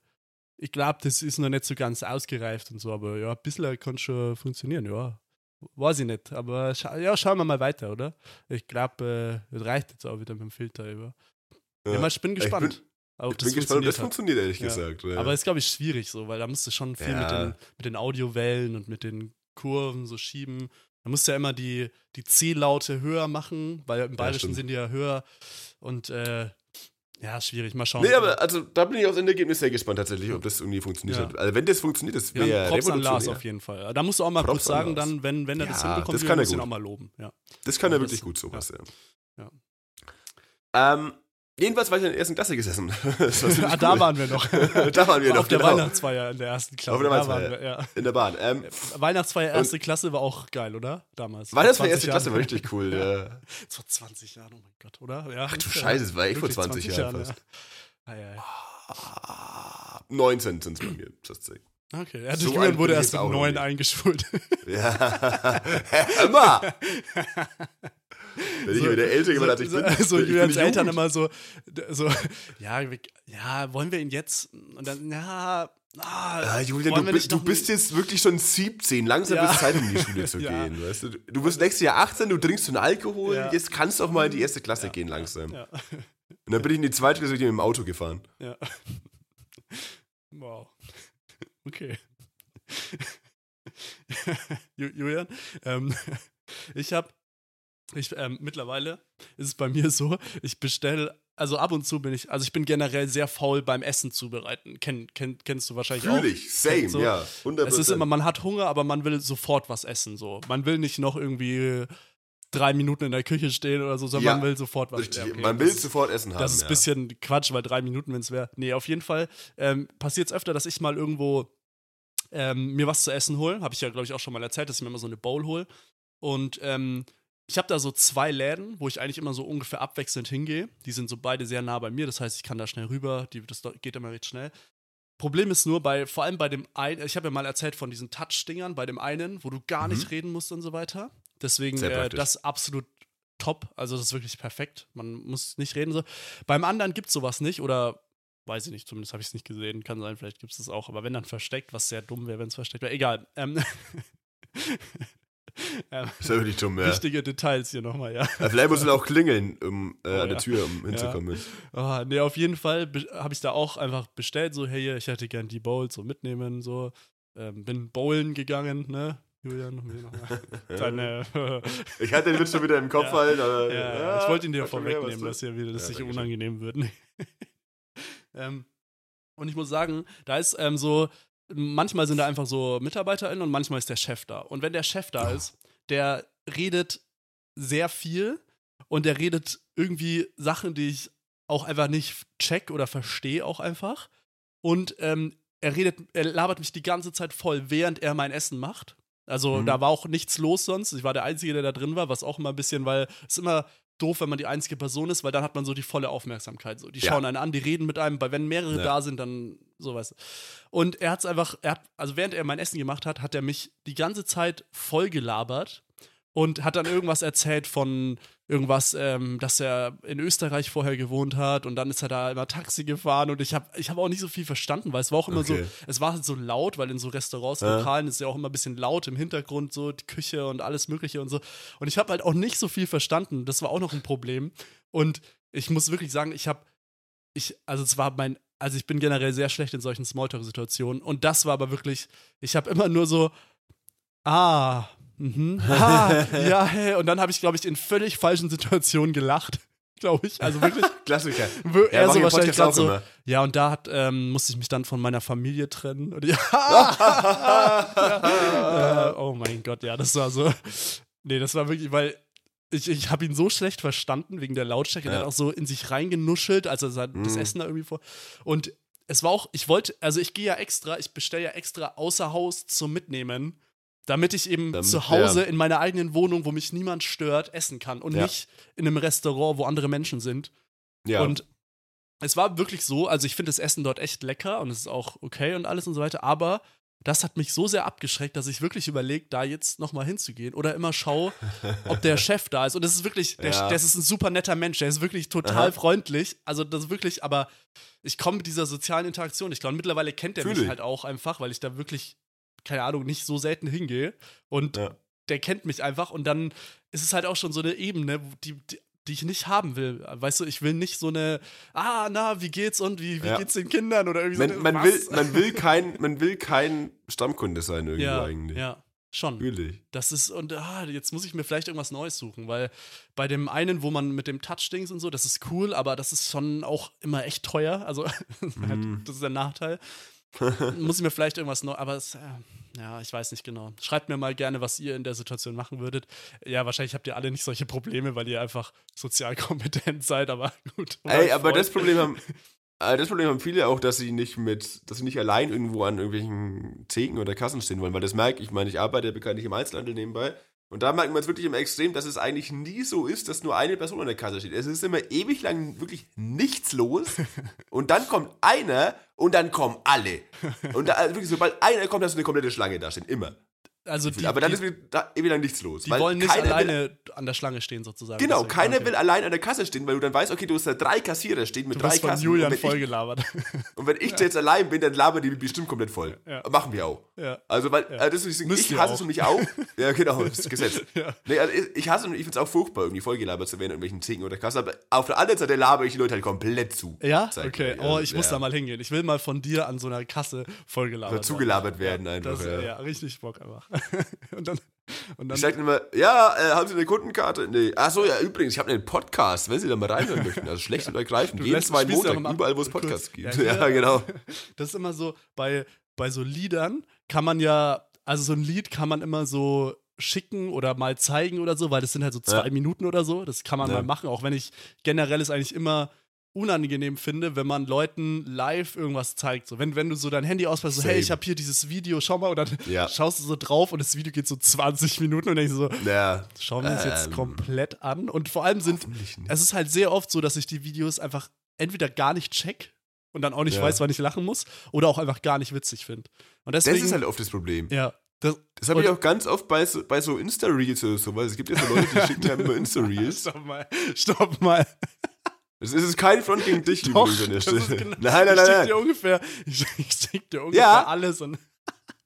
ich glaube, das ist noch nicht so ganz ausgereift und so, aber ja, ein bisschen kann schon funktionieren, ja. Weiß ich nicht, aber scha ja, schauen wir mal weiter, oder? Ich glaube, äh, reicht jetzt auch wieder mit dem Filter über. Ja, Ja. mal, ich bin Ich gespannt. ob Ich bin gespannt, ob das funktioniert, ehrlich Ja. gesagt. Ja. Aber ist, glaube ich, schwierig so, weil da musst du schon viel mit, Ja. den, mit den Audiowellen und mit den Kurven so schieben. Man muss ja immer die, die C-Laute höher machen, weil im Bayerischen stimmt. sind die ja höher. Und äh, ja, schwierig. Mal schauen. Nee, aber also da bin ich aufs Endergebnis sehr gespannt tatsächlich, ob das irgendwie funktioniert Ja. hat. Also wenn das funktioniert, das ja, wäre Props an Lars auf jeden Fall. Da musst du auch mal Props kurz sagen, dann, wenn, wenn er das Ja, hinbekommt, das wir kann er müssen ihn auch mal loben. Ja. Das kann er Ja, wirklich das- gut, sowas, ja. Ja. Ähm, jedenfalls war ich in der ersten Klasse gesessen. Das war Ah, da cool. waren wir noch. da waren wir noch, Auf der genau. Weihnachtsfeier in der ersten Klasse. Auf der Weihnachtsfeier. wir, ja. In der Bahn. Ähm, Weihnachtsfeier erste Klasse war auch geil, oder? Damals. war das für erste 20 Klasse? War Jahren. richtig cool. Ja. Vor 20 Jahren, oh mein Gott, oder? Ja, Ach du Scheiße, das war echt vor 20 Jahren ja. fast. Ja, ja. Ah, 19 sind es bei mir, tatsächlich. Okay, ja, So Julian wurde erst mit auch noch neun nicht. eingeschult. Ja. Immer! Wenn ich wieder älter geworden als ich bin. so, so Julians die Eltern immer so, so ja, ja, wollen wir ihn jetzt? Und dann, ja, ah, Ah, Julian, du, wir bi- nicht du bist jetzt wirklich schon 17. Langsam Ja. es Zeit, um in die Schule zu Ja. gehen. Weißt du? du wirst nächstes Jahr 18, du trinkst schon Alkohol, Ja. jetzt kannst du auch mal in die erste Klasse gehen langsam. Und dann bin ich in die zweite Klasse mit dem Auto gefahren. ja. Wow. Okay. Ju- Julian, ähm, ich habe, ich, ähm, mittlerweile ist es bei mir so, ich bestelle, also ab und zu bin ich, also ich bin generell sehr faul beim Essen zubereiten. Kenn, kenn, kennst du wahrscheinlich auch. Fühl ich, same, So. ja. 100%. Es ist immer, man hat Hunger, aber man will sofort was essen. So. Man will nicht noch irgendwie drei Minuten in der Küche stehen oder so, sondern Ja, man will sofort was Richtig, okay, man das will ist- sofort Essen haben. Das ist ein ja. bisschen Quatsch, weil drei Minuten, wenn es wäre. Nee, auf jeden Fall ähm, passiert es öfter, dass ich mal irgendwo ähm, mir was zu essen hole. Habe ich ja, glaube ich, auch schon mal erzählt, dass ich mir immer so eine Bowl hole. Und ähm, ich habe da so zwei Läden, wo ich eigentlich immer so ungefähr abwechselnd hingehe. Die sind so beide sehr nah bei mir, das heißt, ich kann da schnell rüber. Die, das geht immer recht schnell. Problem ist nur, bei, vor allem bei dem einen, ich habe ja mal erzählt von diesen Touch-Dingern, bei dem einen, wo du gar Mhm. nicht reden musst und so weiter. Deswegen äh, das absolut top. Also das ist wirklich perfekt. Man muss nicht reden so. Beim anderen gibt es sowas nicht oder weiß ich nicht, zumindest habe ich es nicht gesehen. Kann sein, vielleicht gibt es das auch. Aber wenn dann versteckt, was sehr dumm wäre, wenn es versteckt wäre. Egal. Ähm, ähm, Ist ja wirklich dumm, ja. Wichtige Details hier nochmal, ja. ja. Vielleicht muss man auch klingeln um, äh, Oh, an der ja. Tür, um hinzukommen. Ah, nee, auf jeden Fall habe ich da auch einfach bestellt, so, hey, ich hätte gern die Bowls so mitnehmen, so. Ähm, bin bowlen gegangen, ne? Julian, äh, Ich hatte den Witz schon wieder im Kopf Ja. halt, aber. Ja, ich wollte ihn dir vorwegnehmen, dass hier wieder das Ja, schön. unangenehm wird. Ähm, und ich muss sagen, da ist ähm, so, manchmal sind da einfach so MitarbeiterInnen und manchmal ist der Chef da. Und wenn der Chef da Ja. ist, der redet sehr viel und der redet irgendwie Sachen, die ich auch einfach nicht check oder verstehe auch einfach. Und ähm, er redet, er labert mich die ganze Zeit voll, während er mein Essen macht. Also Mhm. da war auch nichts los sonst. Ich war der Einzige, der da drin war, was auch immer ein bisschen, weil es immer doof, wenn man die einzige Person ist, weil dann hat man so die volle Aufmerksamkeit. So. Die Ja. schauen einen an, die reden mit einem, weil wenn mehrere Ja. da sind, dann sowas. Und er hat es einfach, er hat, also während er mein Essen gemacht hat, hat er mich die ganze Zeit voll gelabert und hat dann irgendwas erzählt von irgendwas, ähm, dass er in Österreich vorher gewohnt hat und dann ist er da immer Taxi gefahren und ich habe ich hab auch nicht so viel verstanden, weil es war auch immer Okay. so, es war halt so laut, weil in so Restaurants, Ja. Lokalen ist ja auch immer ein bisschen laut im Hintergrund, so die Küche und alles Mögliche und so. Und ich habe halt auch nicht so viel verstanden. Das war auch noch ein Problem. Und ich muss wirklich sagen, ich habe, ich, also es war mein, also ich bin generell sehr schlecht in solchen Smalltalk-Situationen. Und das war aber wirklich, ich habe immer nur so, ah, mhm, ah, ja. Und dann habe ich, glaube ich, in völlig falschen Situationen gelacht. Glaube ich. Also wirklich. Klassiker. Ja, er mach so wahrscheinlich gerade so. immer. Ja, und da hat, ähm, musste ich mich dann von meiner Familie trennen. Und ja, äh, oh mein Gott, ja, das war so. Nee, das war wirklich, weil ich, ich habe ihn so schlecht verstanden wegen der Lautstärke. Er Ja. hat auch so in sich reingenuschelt, also sein, das. Essen da irgendwie vor. Und es war auch, ich wollte, also ich gehe ja extra, ich bestelle ja extra außer Haus zum Mitnehmen, damit ich eben Damit- zu Hause ja. in meiner eigenen Wohnung, wo mich niemand stört, essen kann und Ja. nicht in einem Restaurant, wo andere Menschen sind. Ja. Und es war wirklich so, also ich finde das Essen dort echt lecker und es ist auch okay und alles und so weiter, aber das hat mich so sehr abgeschreckt, dass ich wirklich überlege, da jetzt nochmal hinzugehen oder immer schaue, ob der Chef da ist. Und das ist wirklich, der, Ja. das ist ein super netter Mensch, der ist wirklich total Aha. freundlich. Also das ist wirklich, aber ich komme mit dieser sozialen Interaktion. Ich glaube, mittlerweile kennt er mich ich. halt auch einfach, weil ich da wirklich, keine Ahnung, nicht so selten hingehe. Und Ja. der kennt mich einfach und dann ist es halt auch schon so eine Ebene, die, die, die ich nicht haben will. Weißt du, ich will nicht so eine, ah, na, wie geht's und wie, wie Ja. geht's den Kindern oder irgendwie so. man, eine- man, will, man, will kein, man will kein Stammkunde sein irgendwo ja, eigentlich. ja. Schon. Natürlich. Das ist, und ah, jetzt muss ich mir vielleicht irgendwas Neues suchen, weil bei dem einen, wo man mit dem Touch-Dings und so, das ist cool, aber das ist schon auch immer echt teuer. Also, Mhm. das ist der Nachteil. muss ich mir vielleicht irgendwas Neues, aber es, äh, ja, ich weiß nicht genau. Schreibt mir mal gerne, was ihr in der Situation machen würdet. Ja, wahrscheinlich habt ihr alle nicht solche Probleme, weil ihr einfach sozial kompetent seid, aber gut. Ey, aber das Problem haben. äh, Das Problem haben viele auch, dass sie nicht mit, dass sie nicht allein irgendwo an irgendwelchen Theken oder Kassen stehen wollen, weil das merke ich. Ich meine, ich arbeite ja bekanntlich im Einzelhandel nebenbei. Und da merkt man es wirklich im Extrem, dass es eigentlich nie so ist, dass nur eine Person an der Kasse steht. Es ist immer ewig lang wirklich nichts los. Und dann kommt einer und dann kommen alle. Und da, also wirklich, sobald einer kommt, hast du eine komplette Schlange da stehen. Immer. Also die, Aber dann die, ist wieder da lang nichts los. die wollen nicht keiner will- alleine an der Schlange stehen, sozusagen. Genau, Deswegen, keiner okay. will allein an der Kasse stehen, weil du dann weißt, okay, du hast da drei Kassierer stehen mit Du drei wirst von Kassen. Julian und, wenn ich, und wenn ich jetzt allein bin, dann labern die bestimmt komplett voll. Ja. Machen wir auch. ja. Also, weil, äh, das ist, Müsst ich hasse es nämlich auch. Ja, genau, das ist Gesetz. Ja. Nee, also ich, ich hasse und ich finde es auch furchtbar, irgendwie vollgelabert zu werden in irgendwelchen Theken oder Kassen. Aber auf der anderen Seite labere ich die Leute halt komplett zu. Ja? Okay. Oh, also, ich muss ja. da mal hingehen. Ich will mal von dir an so einer Kasse vollgelabert Oder zugelabert werden einfach, ja. ja. richtig Bock einfach. und dann, und dann Ich sage immer, ja, äh, haben Sie eine Kundenkarte? Nee. Ach so, ja, übrigens, ich habe einen Podcast, wenn Sie da mal reinhören möchten. Also schlecht und ergreifend. Jeden zweiten ja Montag, überall, wo es Podcasts gibt. Ja, Ja, genau. das ist immer so, bei, bei so Liedern kann man ja, also so ein Lied kann man immer so schicken oder mal zeigen oder so, weil das sind halt so zwei Ja. Minuten oder so. Das kann man Ja. mal machen, auch wenn ich generell es eigentlich immer unangenehm finde, wenn man Leuten live irgendwas zeigt. So, wenn, wenn du so dein Handy auspackst, so, hey, Same. ich habe hier dieses Video, schau mal, und dann Ja. schaust du so drauf und das Video geht so 20 Minuten und denkst so, Ja. schauen wir uns jetzt Ähm, komplett an. Und vor allem sind, es ist halt sehr oft so, dass ich die Videos einfach entweder gar nicht check und dann auch nicht Ja. weiß, wann ich lachen muss, oder auch einfach gar nicht witzig finde. Und Das ist halt oft das Problem. ja, das, Das habe ich auch ganz oft bei so, bei so Insta-Reels oder so, weil es gibt ja so Leute, die schicken einem immer Insta-Reels. Stopp mal, stopp mal. Es ist kein Front gegen dich Doch, übrigens an der Stelle. genau, Nein, nein, ich schick nein, dir nein. ungefähr, ich, ich schick dir ungefähr Ja. alles und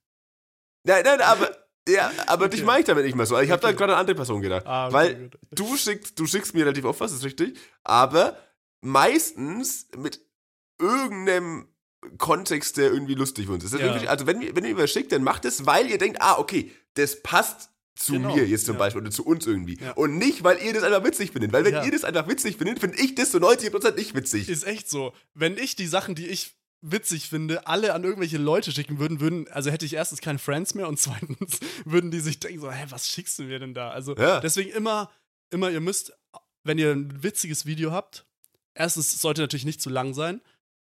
Nein, nein, aber, ja, aber Okay. dich meine ich damit nicht mal so. Ich habe da Okay. gerade an eine andere Person gedacht. Ah, okay, weil gut. du schickst, du schickst mir relativ oft was, ist richtig. Aber meistens mit irgendeinem Kontext, der irgendwie lustig für uns ist. Ja. also wenn, ihr- wenn ihr was schickt, dann macht es, weil ihr denkt, ah, okay, das passt zu Genau, mir jetzt zum ja. Beispiel oder zu uns irgendwie. Ja. Und nicht, weil ihr das einfach witzig findet. Weil wenn Ja. ihr das einfach witzig findet, finde ich das zu 90% nicht witzig. ist echt so. Wenn ich die Sachen, die ich witzig finde, alle an irgendwelche Leute schicken würden, würden, also hätte ich erstens keine Friends mehr und zweitens würden die sich denken so, hä, was schickst du mir denn da? Also deswegen immer, immer, ihr müsst, wenn ihr ein witziges Video habt, erstens es sollte natürlich nicht zu lang sein.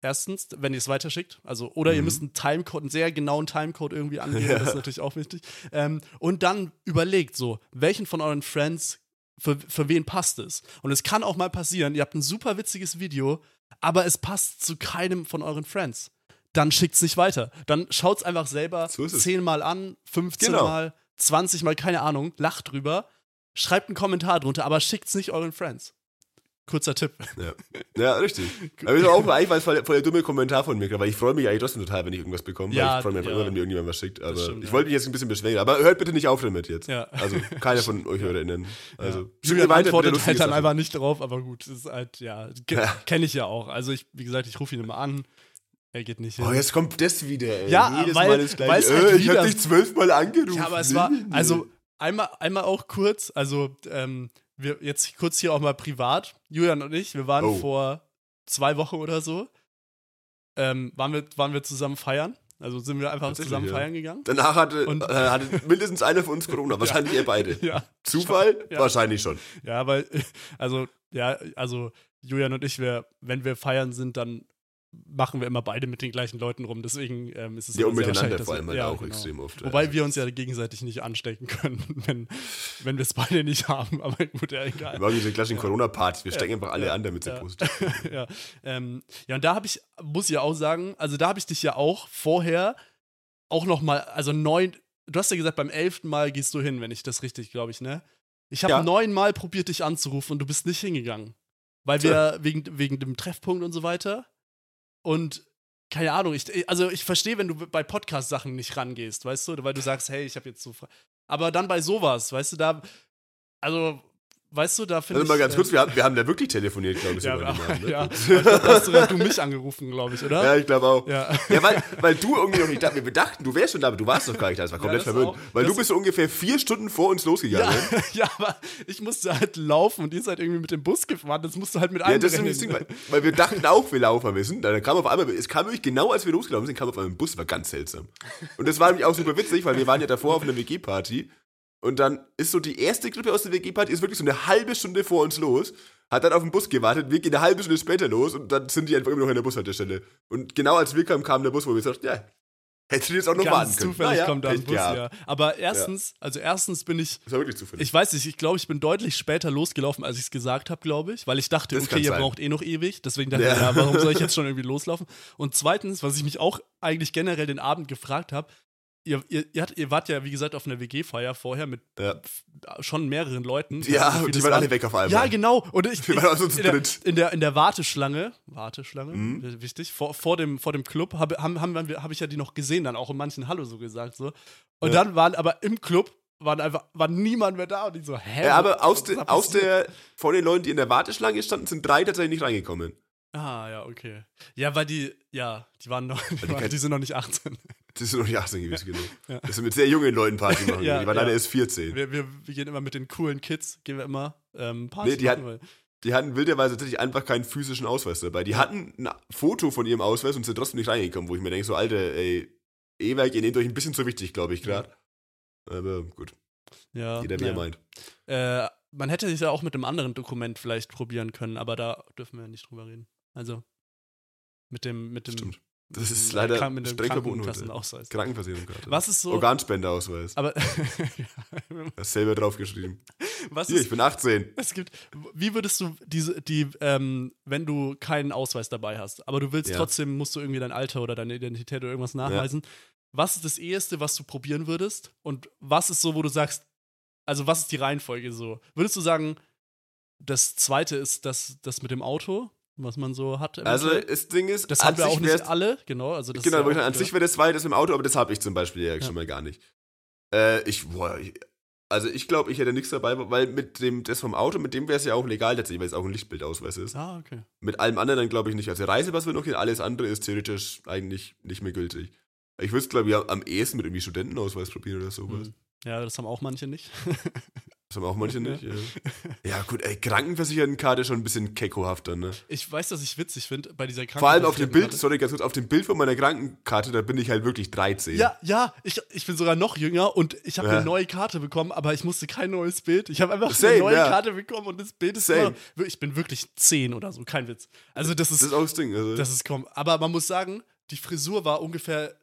Erstens, wenn ihr es weiterschickt, also oder ihr Mhm. müsst einen Timecode, einen sehr genauen Timecode irgendwie angeben, Ja. das ist natürlich auch wichtig. Ähm, und dann überlegt so, welchen von euren Friends für, für wen passt es? Und es kann auch mal passieren, ihr habt ein super witziges Video, aber es passt zu keinem von euren Friends. Dann schickt's nicht weiter. Dann schaut's einfach selber So ist es. 10 Mal an, 15 Genau. Mal, 20 Mal, keine Ahnung, lacht drüber, schreibt einen Kommentar drunter, aber schickt's nicht euren Friends. Kurzer Tipp. Ja, ja richtig. Aber ist auch eigentlich war es voll, der- voll der dumme Kommentar von mir, weil ich freue mich eigentlich trotzdem total, wenn ich irgendwas bekomme. Ja, ich freue mich einfach ja. immer, wenn mir irgendjemand was schickt. Aber stimmt, ich ja. wollte mich jetzt ein bisschen beschweren. Aber hört bitte nicht auf damit jetzt. Ja. Also keiner von euch HörerInnen. Also mir Julian weiter, antwortet halt dann einfach nicht drauf, aber gut, das ist halt, ja, ke- Ja. kenne ich ja auch. Also ich, wie gesagt, ich rufe ihn immer an, er geht nicht hin. Oh, jetzt kommt das wieder, ey. Ja, Jedes weil- Mal weil es halt äh, ich wieder- hab dich zwölfmal angerufen. Ja, aber es war, also einmal, einmal auch kurz, also ähm, wir jetzt kurz hier auch mal privat, Julian und ich, wir waren Oh. vor zwei Wochen oder so, ähm, waren, wir, waren wir zusammen feiern. Also sind wir einfach zusammen ja. feiern gegangen. Danach hatte, Und- äh, hatte mindestens einer von uns Corona. Wahrscheinlich ihr beide. Ja, Zufall? Ja. Wahrscheinlich schon. ja, weil, also, ja, also Julian und ich, wir, wenn wir feiern sind, dann machen wir immer beide mit den gleichen Leuten rum. Deswegen ähm, ist es Ja, und sehr miteinander vor wir- allem halt ja, auch genau. extrem oft. Wobei wir uns ja gegenseitig nicht anstecken können, wenn, wenn wir es beide nicht haben. Aber gut, ja, egal. Wir machen diese klassischen Corona-Partys. Wir stecken Ja. einfach alle Ja. an, damit sie Ja. positiv ja, ähm, ja, und da habe ich, muss ich ja auch sagen, also da habe ich dich ja auch vorher auch noch mal, also neun, du hast ja gesagt, beim elften Mal gehst du hin, wenn ich das richtig, glaube ich, ne? Ich habe Ja. neunmal probiert, dich anzurufen und du bist nicht hingegangen. Weil wir wegen, wegen dem Treffpunkt und so weiter und keine Ahnung, ich, also ich verstehe, wenn du bei Podcast-Sachen nicht rangehst, weißt du, weil du sagst, hey, ich habe jetzt so. Fra- Aber dann bei sowas, weißt du, da, also weißt du, da finde Also ich. mal ganz äh, kurz, wir haben, wir haben da wirklich telefoniert, glaube ich, ja, sogar aber, mal, ne? ja, da hast du, ja du mich angerufen, glaube ich, oder? Ja, ich glaube auch. Ja. Ja, weil, weil du irgendwie noch nicht da, wir dachten, du wärst schon da, aber du warst doch gar nicht da, das war komplett verwirrend. auch. Weil du bist so ungefähr vier Stunden vor uns losgegangen. Ja, ja, aber ich musste halt laufen und ihr seid irgendwie mit dem Bus gefahren. Das musst du halt mit Ja, einem das ist Ding, weil, weil wir dachten auch, wir laufen wissen. Dann kam auf einmal, es kam wirklich genau, als wir losgelaufen sind, kam auf einmal ein Bus, war ganz seltsam. Und das war nämlich auch super witzig, weil wir waren ja davor auf einer WG-Party und dann ist so die erste Gruppe aus der WG-Party ist wirklich so eine halbe Stunde vor uns los, hat dann auf den Bus gewartet, wir gehen eine halbe Stunde später los und dann sind die einfach immer noch in der Bushaltestelle. Und genau als wir kamen, kam der Bus, wo wir gesagt ja, hättest du jetzt auch noch warten Ganz können. zufällig Naja, kommt da ein Bus, ja. Aber erstens, also erstens bin ich, Das war wirklich zufällig. ich weiß nicht, ich glaube, ich bin deutlich später losgelaufen, als ich es gesagt habe, glaube ich, weil ich dachte, Das okay, ihr sein. braucht eh noch ewig, deswegen dachte Ja. ich, ja, warum soll ich jetzt schon irgendwie loslaufen? Und zweitens, was ich mich auch eigentlich generell den Abend gefragt habe, ihr, ihr, ihr, hat, ihr wart ja, wie gesagt, auf einer WG-Feier vorher mit Ja. schon mehreren Leuten. Ja, und die das waren war. alle weg auf einmal. Ja, genau. Und ich, Wir waren also zu in, der, dritt. in, der, in der Warteschlange, Warteschlange, Mhm. wichtig, vor, vor, dem, vor dem Club habe haben, haben, hab ich ja die noch gesehen, dann auch in manchen Hallo so gesagt. So. Und Ja. dann waren aber im Club waren einfach, war niemand mehr da und ich so, hä? Ja, aber aus, de, aus der, von den Leuten, die in der Warteschlange standen, sind drei tatsächlich nicht reingekommen. Ah, ja, okay. Ja, weil die, ja, die waren noch, die, waren, die sind noch nicht 18. Das sind noch nicht 18 gewesen, genau. Ja. Das sind mit sehr jungen Leuten Party machen. Ja, die waren ja. alle erst 14. Wir, wir, wir gehen immer mit den coolen Kids, gehen wir immer ähm, Party Nee, die machen, weil- Die hatten wilderweise tatsächlich einfach keinen physischen Ausweis dabei. Die hatten ein Foto von ihrem Ausweis und sind trotzdem nicht reingekommen, wo ich mir denke, so, Alter, ey, E-Werk, ihr nehmt euch ein bisschen zu wichtig, glaube ich, gerade. Aber gut, ja, jeder wie er meint. Äh, man hätte sich ja auch mit einem anderen Dokument vielleicht probieren können, aber da dürfen wir nicht drüber reden. Also mit dem, mit dem, Stimmt. Das ist leider Krank- mit streng verboten. Krankenkassenausweis. Krankenversicherungskarte. Was ist so? Organspendeausweis. Aber Hast selber draufgeschrieben. was Hier, ist ich bin 18. es gibt, wie würdest du diese, die, ähm, wenn du keinen Ausweis dabei hast, aber du willst Ja. trotzdem, musst du irgendwie dein Alter oder deine Identität oder irgendwas nachweisen. Was ist das Eheste, was du probieren würdest? Und was ist so, wo du sagst, also was ist die Reihenfolge so? Würdest du sagen, das zweite ist das, das mit dem Auto, was man so hat? Also, das Ding ist, das haben wir auch nicht alle, genau. Also das Genau, ist ja auch an sich wäre das zweite das im Auto, aber das habe ich zum Beispiel ja, Ja. schon mal gar nicht. Äh, ich, boah, ich, also ich glaube, ich hätte nichts dabei, weil mit dem, das vom Auto, mit dem wäre es ja auch legal tatsächlich, weil es auch ein Lichtbildausweis ist. Ah, okay. Mit allem anderen dann glaube ich nicht. Also Reisepass wird noch gehen, alles andere ist theoretisch eigentlich nicht mehr gültig. Ich würde es, glaube ich, am ehesten mit irgendwie Studentenausweis probieren oder sowas. Hm. Ja, das haben auch manche nicht. Das haben auch manche nicht. Ja, ja gut, ey, Krankenversichertenkarte schon ein bisschen keckohafter, ne? Ich weiß, dass ich witzig finde bei dieser Vor allem auf dem Bild, sorry, ganz kurz, auf dem Bild von meiner Krankenkarte, da bin ich halt wirklich 13. Ja, ja, ich, ich bin sogar noch jünger und ich habe Ja. eine neue Karte bekommen, aber ich musste kein neues Bild. Ich habe einfach Same, eine neue ja. Karte bekommen und das Bild ist Same. immer, ich bin wirklich 10 oder so, kein Witz. Also das ist, Das ist auch das Ding. Also. das ist komm. Aber man muss sagen, die Frisur war ungefähr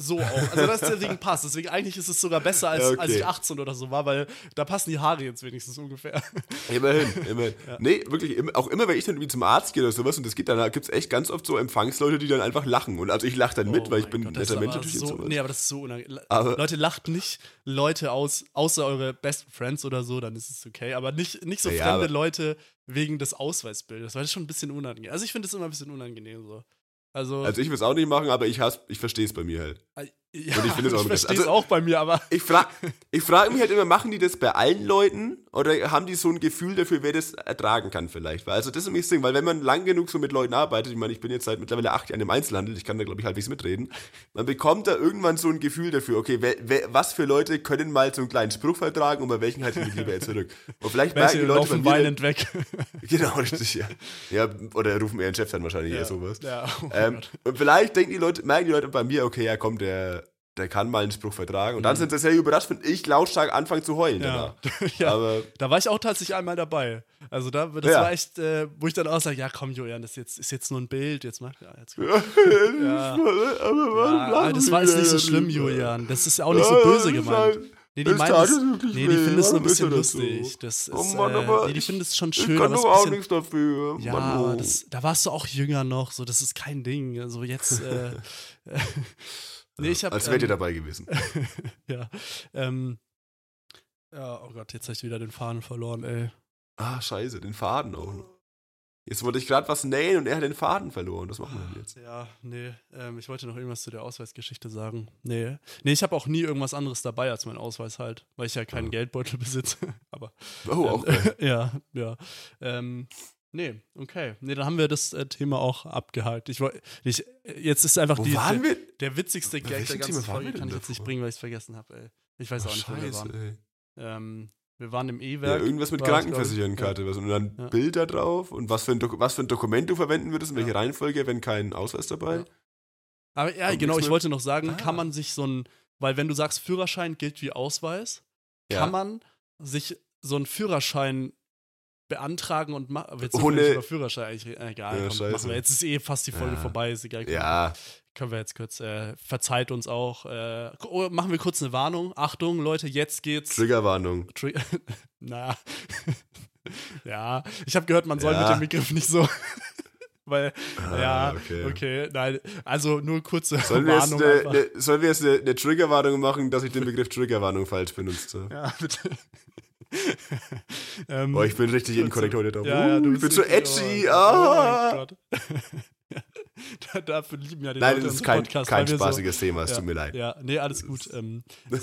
so auch. Also das deswegen passt. Deswegen eigentlich ist es sogar besser, als, Ja, okay. als ich 18 oder so war, weil da passen die Haare jetzt wenigstens ungefähr. Immerhin, immerhin. Nee, wirklich, auch immer, wenn ich dann irgendwie zum Arzt gehe oder sowas und das geht, dann gibt es echt ganz oft so Empfangsleute, die dann einfach lachen. Und also ich lache dann mit, Oh weil ich bin Gott, ein ist netter Mensch so, sowas. Nee, aber das ist so unangenehm. Leute, lacht nicht Leute aus, außer eure Best Friends oder so, dann ist es okay. Aber nicht, nicht so Ja, ja, fremde Leute wegen des Ausweisbildes, weil das ist schon ein bisschen unangenehm. Also ich finde es immer ein bisschen unangenehm so. Also, Also ich will es auch nicht machen, aber ich, hasse- ich verstehe es bei mir halt. Ja, und ich finde es auch ich Also- auch bei mir, aber Ich frage ich frag mich halt immer, machen die das bei allen Leuten oder haben die so ein Gefühl dafür, wer das ertragen kann vielleicht? Weil, also das ist nämlich das Ding, weil wenn man lang genug so mit Leuten arbeitet, ich meine, ich bin jetzt seit mittlerweile acht Jahren im Einzelhandel, ich kann da glaube ich halbwegs mitreden, man bekommt da irgendwann so ein Gefühl dafür, okay, wer, wer, was für Leute können mal so einen kleinen Spruch vertragen und bei welchen halt ich lieber jetzt zurück. Und vielleicht merken die Leute laufen weinend weg. Genau, richtig, ja. Ja, oder rufen ihren Chef dann wahrscheinlich eher ja. sowas. Ja, oh Ähm, und vielleicht denken die Leute, merken die Leute bei mir, okay, ja komm, der, der kann mal einen Spruch vertragen. Und dann sind sie sehr überrascht, wenn ich lautstark anfange zu heulen Mhm. ja. ja. Aber Da war ich auch tatsächlich einmal dabei. Also da, das Ja. war echt, äh, wo ich dann auch sage, ja komm Julian, das ist jetzt, ist jetzt nur ein Bild, jetzt mach, ja, jetzt ja. Aber das war jetzt nicht so schlimm? Julian. Das ist ja auch nicht so böse gemeint. halt- Nee, die meinen es, nee, die finden es nur ein bisschen lustig. Das ist, Oh Mann, äh, aber nee, die ich- finden es schon Ich schön, kann aber es doch auch nichts dafür. ja, Mann, oh. das, da warst du auch jünger noch, so das ist kein Ding. Also jetzt, äh, nee, habe, Als wärt ihr ähm, dabei gewesen. ja, ähm, ja, oh Gott, jetzt habe ich wieder den Faden verloren, ey. Ah, scheiße, den Faden auch noch. Jetzt wollte ich gerade was nähen und er hat den Faden verloren. Was machen wir denn jetzt? Ja, nee, ähm, ich wollte noch irgendwas zu der Ausweisgeschichte sagen. Nee. Nee, ich habe auch nie irgendwas anderes dabei als mein Ausweis halt, weil ich ja keinen Ah. Geldbeutel besitze. Aber Oh, auch ähm, geil. ja, ja. Ähm, nee, okay. Nee, dann haben wir das äh, Thema auch abgehakt. Ich wollte, jetzt ist einfach Wo die, waren wir? Der witzigste Gag der ganzen Folge kann ich jetzt nicht bringen, weil ich es vergessen habe, ey. Ich weiß auch nicht, wo wir Scheiße, waren. Ähm, wir waren im Ja, E-Werk. irgendwas mit. Krankenversicherungskarte. was Und dann Ja. Bild da drauf und was für, ein was für ein Dokument du verwenden würdest, in welche Ja. Reihenfolge, wenn kein Ausweis dabei. Ja. Aber ja, Und genau, ich wollte noch sagen, Ah. kann man sich so ein, weil wenn du sagst, Führerschein gilt wie Ausweis, Ja. kann man sich so einen Führerschein beantragen und machen. Jetzt Ohne- über Führerschein eigentlich äh, egal. Ja, komm, machen wir. Jetzt ist eh fast die Folge Ja. vorbei, ist egal. Komm, Ja, Können wir jetzt kurz, äh, verzeiht uns auch. Äh, oh, machen wir kurz eine Warnung. Achtung, Leute, jetzt geht's. Triggerwarnung. Tri naja. ja, ich habe gehört, man soll Ja. mit dem Begriff nicht so. Weil, Ah, ja, okay. okay. nein, also nur kurze Sollen wir, Warnung. eine, einfach. eine, sollen wir jetzt eine, eine Triggerwarnung machen, dass ich den Begriff Triggerwarnung falsch benutzt habe? Ja, bitte. ähm, Boah, ich bin richtig inkorrekt heute. Ja, ja, Uh, ich bin so richtig- edgy. Oh, ah. da, dafür lieben ja die Nein, Leute das ist kein, Podcast, kein spaßiges Thema, es so, tut mir leid. Ja, nee, alles gut. Ähm,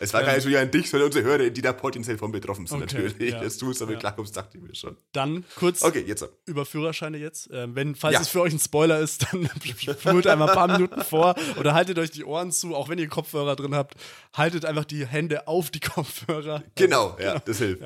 Es war gar nicht so ja an dich, sondern unsere Hörer, die da potenziell von betroffen sind, Okay, natürlich. ja. Das tust du, aber Ja. klar, ums dachte ich mir schon. dann kurz Okay, jetzt. über Führerscheine jetzt. Ähm, wenn, falls Ja. es für euch ein Spoiler ist, dann spult einmal ein paar Minuten vor oder haltet euch die Ohren zu, auch wenn ihr Kopfhörer drin habt. Haltet einfach die Hände auf die Kopfhörer. Genau, ja, das hilft.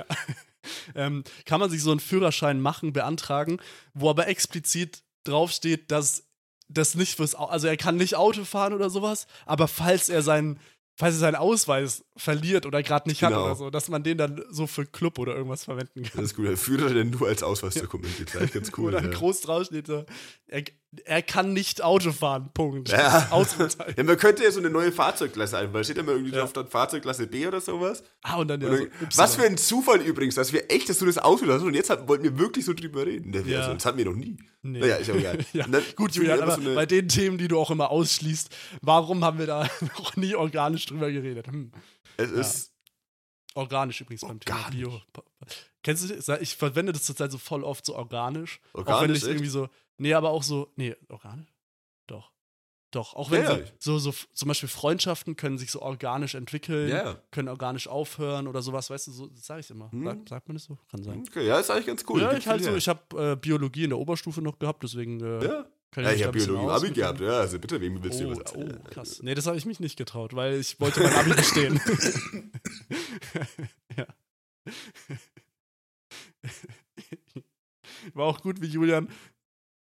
ähm, kann man sich so einen Führerschein machen, beantragen, wo aber explizit draufsteht, dass das nicht fürs, also er kann nicht Auto fahren oder sowas, aber falls er seinen, falls er seinen Ausweis verliert oder gerade nicht hat Genau. oder so, dass man den dann so für Club oder irgendwas verwenden kann. Das ist gut. Der Führer denn nur als Ausweisdokument. Das ist eigentlich ganz cool. oder ja. groß draufsteht so, er, er kann nicht Auto fahren, Punkt. Ja. Ja, man könnte ja so eine neue Fahrzeugklasse ein, weil steht immer irgendwie Ja. drauf, dann Fahrzeugklasse B oder sowas. Ah, und dann ja, Und so dann, Y. was für ein Zufall übrigens, dass wir echt, dass du das ausgelassen hast und jetzt hat, wollten wir wirklich so drüber reden. Ne, Ja. also, das hatten wir noch nie. Nee. Naja, ist ja egal. Ja, dann gut, Julian, aber so eine- bei den Themen, die du auch immer ausschließt, warum haben wir da noch nie organisch drüber geredet? Hm. Es ist, Organisch übrigens beim Thema Organisch. Bio. Kennst du das? Ich verwende das zurzeit so voll oft so organisch. auch wenn Organisch, ich echt? irgendwie so. Nee, aber auch so. Nee, organisch? Doch. Doch. Auch wenn Ja, so, ja. so, zum Beispiel Freundschaften können sich so organisch entwickeln, Ja, ja. können organisch aufhören oder sowas, weißt du, so sage ich immer. Hm. Sag, sagt man das so? Kann sein. okay, ja, ist eigentlich ganz cool. ja, ich halt so, ich habe äh, Biologie in der Oberstufe noch gehabt, deswegen äh, Ja, kann ja ich da habe Biologie im Abi gehabt. Ja, also bitte, wem willst du Oh, was erzählen? oh, krass. Nee, das habe ich mich nicht getraut, weil ich wollte mein Abi bestehen. ja. War auch gut, wie Julian,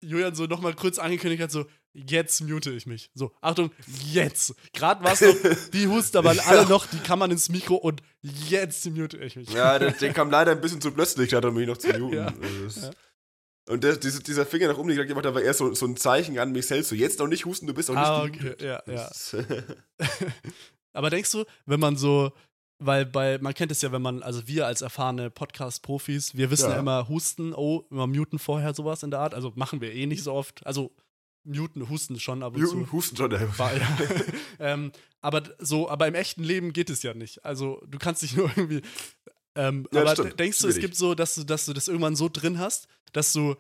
Julian so nochmal kurz angekündigt hat, so, jetzt mute ich mich. So, Achtung, jetzt. Gerade war es noch, die Huster waren alle noch, die kann man ins Mikro und jetzt mute ich mich. Ja, der, der kam leider ein bisschen zu plötzlich, da hat er mich noch zu muten. Ja, Also das- ja. Und der, diese, dieser Finger nach oben, gerade gemacht habe, war eher so, so ein Zeichen an mich selbst. So, jetzt noch nicht husten, du bist noch nicht Ah, okay, ja, ja. Aber denkst du, wenn man so, weil bei, man kennt es ja, wenn man, also wir als erfahrene Podcast-Profis, wir wissen ja. Ja. immer Husten, oh, immer muten vorher sowas in der Art. Also machen wir eh nicht so oft. Also muten, husten schon ab und Muten, zu. husten schon. ja. ähm, aber so, aber im echten Leben geht es ja nicht. Also du kannst dich nur irgendwie. Ähm, Ja, aber stimmt. denkst du, es gibt so, dass du, dass du das irgendwann so drin hast, dass du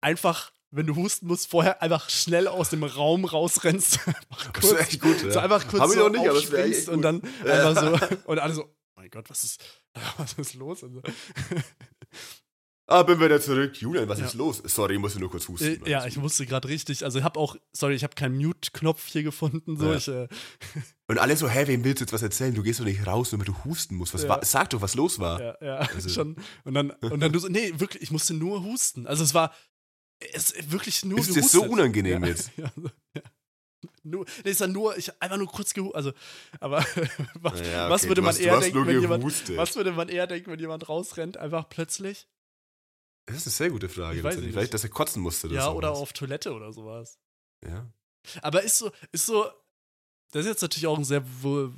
einfach, wenn du husten musst, vorher einfach schnell aus dem Raum rausrennst. Einfach Das ist echt gut, ja. so einfach kurz Hab so nicht, aber das und dann gut. einfach so und alle so, oh mein Gott, was ist, was ist los? Ah, bin wieder zurück. Julian, was Ja. ist los? Sorry, ich musste nur kurz husten. Äh, ja, ich musste gerade richtig, also ich habe auch, sorry, ich habe keinen Mute-Knopf hier gefunden. So. Ja. Ich, äh, Und alle so, hä, wem willst du jetzt was erzählen? Du gehst doch nicht raus, nur damit du husten musst. Was Ja. war, sag doch, was los war. ja, ja, Also- schon. Und dann, und dann du so, nee, wirklich, ich musste nur husten. Also es war, es wirklich nur Ist dir gehustet. so unangenehm jetzt? Ja, ja. Nur, nee, ist ja nur, ich einfach nur kurz gehustet. Also, aber was, Ja, was okay, würde du man hast- eher denken, wenn jemand, was würde man eher denken, wenn jemand rausrennt, einfach plötzlich? Das ist eine sehr gute Frage. Vielleicht, dass er kotzen musste. ja, oder auf Toilette oder sowas. Ja. Aber ist so, ist so, das ist jetzt natürlich auch ein sehr vul,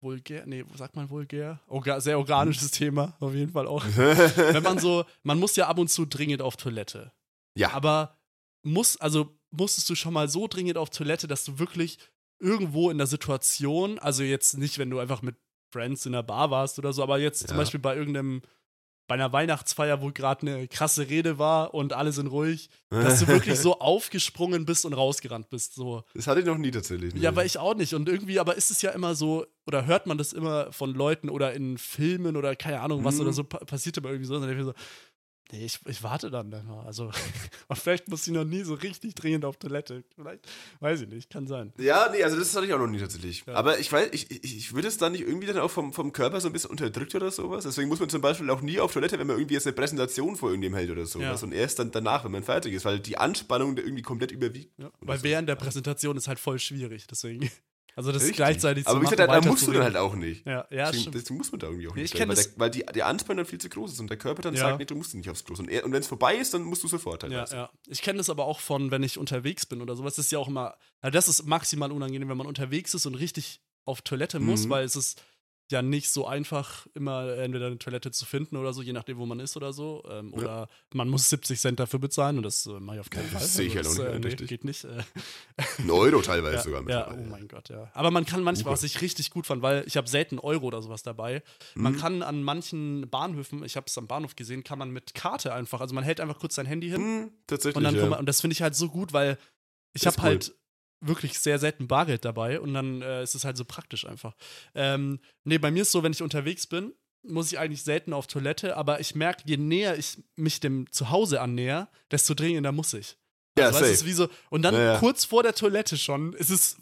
vulgär, nee, sagt man vulgär? Orga, sehr organisches Thema, auf jeden Fall auch. Wenn man so, man muss ja ab und zu dringend auf Toilette. ja. Aber muss, also musstest du schon mal so dringend auf Toilette, dass du wirklich irgendwo in der Situation, also jetzt nicht, wenn du einfach mit Friends in der Bar warst oder so, aber jetzt zum Ja. Beispiel bei irgendeinem, bei einer Weihnachtsfeier, wo gerade eine krasse Rede war und alle sind ruhig, dass du wirklich so aufgesprungen bist und rausgerannt bist. So. Das hatte ich noch nie tatsächlich. Ja, aber ich auch nicht. Und irgendwie, aber ist es ja immer so, oder hört man das immer von Leuten oder in Filmen oder keine Ahnung was Mhm. oder so, pa passiert immer irgendwie so. Und dann ich so, nee, ich, ich warte dann immer. Also, und vielleicht muss ich noch nie so richtig dringend auf Toilette. Vielleicht, weiß ich nicht, kann sein. Ja, nee, also das hatte ich auch noch nie tatsächlich. Ja. Aber ich weiß, ich, ich, ich würde es dann nicht irgendwie dann auch vom, vom Körper so ein bisschen unterdrückt oder sowas. Deswegen muss man zum Beispiel auch nie auf Toilette, wenn man irgendwie jetzt eine Präsentation vor irgendjemandem hält oder sowas. Ja. Und erst dann danach, wenn man fertig ist, weil die Anspannung da irgendwie komplett überwiegt. Ja, weil so. während der Präsentation ist halt voll schwierig, deswegen. Also das Richtig. gleichzeitig Aber wie gesagt, da, musst du dann halt auch nicht. Ja, ja, deswegen, deswegen muss man da irgendwie auch Nee, nicht. ich kenn weil, der, weil die, die Anspannung dann viel zu groß ist und der Körper dann Ja. sagt, nee, du musst nicht aufs Klo. Und, er- und wenn es vorbei ist, dann musst du sofort halt. Ja, du. ja. Ich kenne das aber auch von, wenn ich unterwegs bin oder sowas. Das ist ja auch immer, also das ist maximal unangenehm, wenn man unterwegs ist und richtig auf Toilette muss, Mhm. weil es ist ja nicht so einfach, immer entweder eine Toilette zu finden oder so, je nachdem, wo man ist oder so. Ähm, Ja. Oder man muss 70 Cent dafür bezahlen und das äh, mache ich auf keinen Ja, Fall. das sehe ich ja noch nicht äh, nee, geht nicht. Äh, Ein Euro teilweise ja, sogar ja, mittlerweile. oh mein Gott, ja. Aber man kann manchmal, was ich richtig gut fand, weil ich habe selten Euro oder sowas dabei. Man Mhm. kann an manchen Bahnhöfen, ich habe es am Bahnhof gesehen, kann man mit Karte einfach, also man hält einfach kurz sein Handy hin Hm, tatsächlich. und dann ja. und das finde ich halt so gut, weil ich Das ist habe halt wirklich sehr selten Bargeld dabei und dann äh, ist es halt so praktisch einfach. Ähm, nee, bei mir ist so, wenn ich unterwegs bin, muss ich eigentlich selten auf Toilette, aber ich merke, je näher ich mich dem Zuhause annäher, desto dringender muss ich. ja, Also, weißt, safe. ist wie so, und dann Ja, ja. kurz vor der Toilette schon, ist es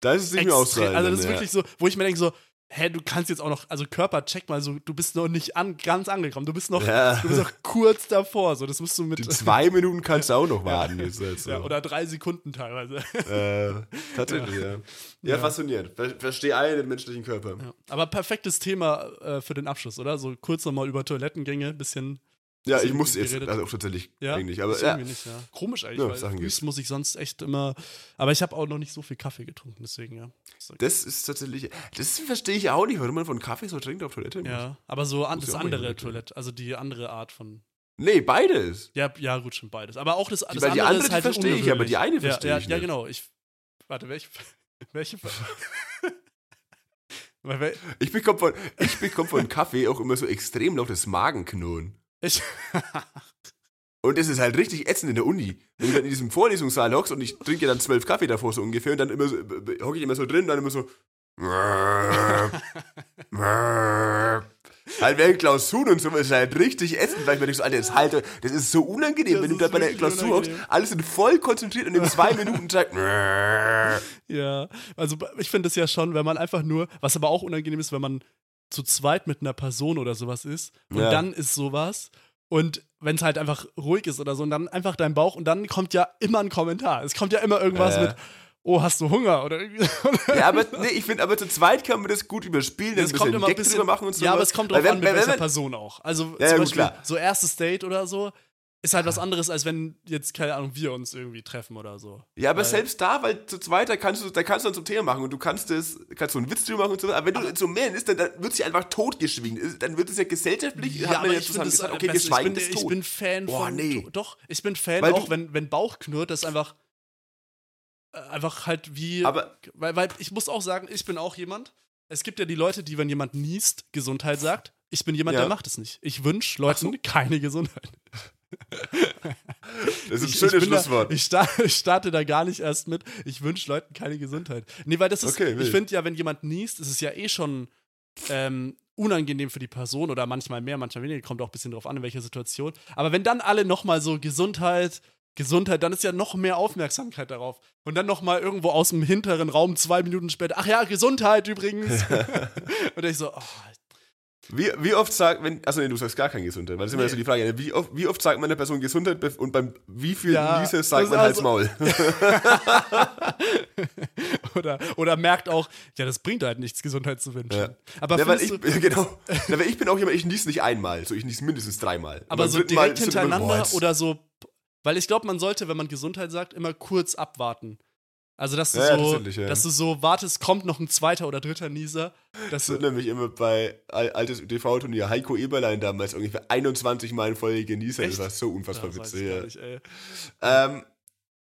da ist es nicht mehr auszuhalten. also das ist ja. wirklich so, wo ich mir denke so, hä, du kannst jetzt auch noch, also Körper, check mal so, du bist noch nicht an, ganz angekommen, du bist noch, Ja. du bist noch kurz davor, so, das musst du mit, Die zwei Minuten kannst du auch noch warten. Jetzt, jetzt, ja, so. oder drei Sekunden teilweise. äh, tatsächlich, ja. Ja, Ja. faszinierend. Ver verstehe einen den menschlichen Körper. Ja. Aber perfektes Thema äh, für den Abschluss, oder? So kurz nochmal über Toilettengänge, bisschen. Ja, ich muss jetzt, geredet. also auch tatsächlich Ja, eigentlich, aber ist ja. irgendwie nicht, ja. Komisch eigentlich, Ja, weil Sachen frühs muss ich sonst echt immer. Aber ich habe auch noch nicht so viel Kaffee getrunken, deswegen, ja. Das ist tatsächlich, das verstehe ich auch nicht, warum man von Kaffee so trinkt auf Toilette. Ja, aber so an, Muss das ja andere Toilette, also die andere Art von. Nee, beides. Ja, ja, gut, schon beides. Aber auch das, das weil die andere andere, ist die halt verstehe ich, aber die eine ja, verstehe ja, ich Ja, nicht. genau. Ich. Warte, welche. welche. Ich bekomme von, ich bekomm von Kaffee auch immer so extrem lautes Magenknurren. Ich. Und das ist halt richtig ätzend in der Uni. Wenn du dann in diesem Vorlesungssaal hockst und ich trinke dann zwölf Kaffee davor so ungefähr und dann immer so, hocke ich immer so drin und dann immer so. halt während Klausuren und so ist halt richtig ätzend, weil ich mir denke, so, Alter, das, halt, das ist so unangenehm, Das wenn du da bei der Klausur hockst, unangenehm. alle sind voll konzentriert und in zwei Minuten sagt. Ja, also ich finde es ja schon, wenn man einfach nur, was aber auch unangenehm ist, wenn man zu zweit mit einer Person oder sowas ist und Ja. dann ist sowas und wenn es halt einfach ruhig ist oder so und dann einfach dein Bauch und dann kommt ja immer ein Kommentar. Es kommt ja immer irgendwas Äh. mit, oh, hast du Hunger oder irgendwie. Ja, aber nee, ich finde, aber zu zweit kann man das gut überspielen, ein kommt immer ein bisschen, drüber machen und so. ja, aber es kommt drauf wenn- an, mit wenn- welcher wenn- Person auch. Also Ja, zum ja, Beispiel klar. so erstes Date oder so ist halt was anderes, als wenn jetzt, keine Ahnung, wir uns irgendwie treffen oder so. Ja, aber Weil- selbst da, weil zu zweit, da kannst du, da kannst du dann zum Thema machen und du kannst das, kannst so einen Witz drüber machen und so, aber wenn du so mehr ist, dann, dann wird sich einfach totgeschwiegen. Dann wird es ja gesellschaftlich, hat man ja ich zusammen gesagt, das okay, wir besser. schweigen ich bin, Ich tot. bin Fan Boah, von. nee. Doch, ich bin Fan Weil auch, wenn, wenn Bauch knurrt, das ist einfach. äh, Einfach halt wie. Aber- weil, weil ich muss auch sagen, ich bin auch jemand. Es gibt ja die Leute, die, wenn jemand niest, Gesundheit sagt. Ich bin jemand, Ja. der macht es nicht. Ich wünsche Leuten so. keine Gesundheit. Das ist ein ich, schönes ich Schlusswort. Da, ich, starte, ich starte da gar nicht erst mit. Ich wünsche Leuten keine Gesundheit. Nee, weil das ist, Okay, ich finde ja, wenn jemand niest, ist es ja eh schon ähm, unangenehm für die Person oder manchmal mehr, manchmal weniger, kommt auch ein bisschen drauf an, in welcher Situation. Aber wenn dann alle nochmal so Gesundheit, Gesundheit, dann ist ja noch mehr Aufmerksamkeit darauf. Und dann nochmal irgendwo aus dem hinteren Raum zwei Minuten später, ach ja, Gesundheit übrigens. Und ich so, oh, Wie, wie oft sagt, wenn, achso, nee, du sagst gar keine Gesundheit, weil das ist immer Nee. so die Frage, wie oft, wie oft sagt man einer Person Gesundheit und beim wie viel Ja, Nieses sagt man ist Hals also- Maul? oder, oder merkt auch, ja, das bringt halt nichts, Gesundheit zu wünschen. Ja. Aber ja, ich, ja, genau. Ja, ich bin auch jemand, ich nies nicht einmal, so ich nies mindestens dreimal. Aber so Mal direkt immer, boah, hintereinander jetzt- oder so. Weil ich glaube, man sollte, wenn man Gesundheit sagt, immer kurz abwarten. Also, dass du, Ja, so, ja. dass du so wartest, kommt noch ein zweiter oder dritter Nieser. Das erinnert mich immer bei al- altes TV-Turnier Heiko Eberlein damals ungefähr 21 Mal in Folge genießen. Das war so unfassbar Ja, witzig. Ja. Ähm,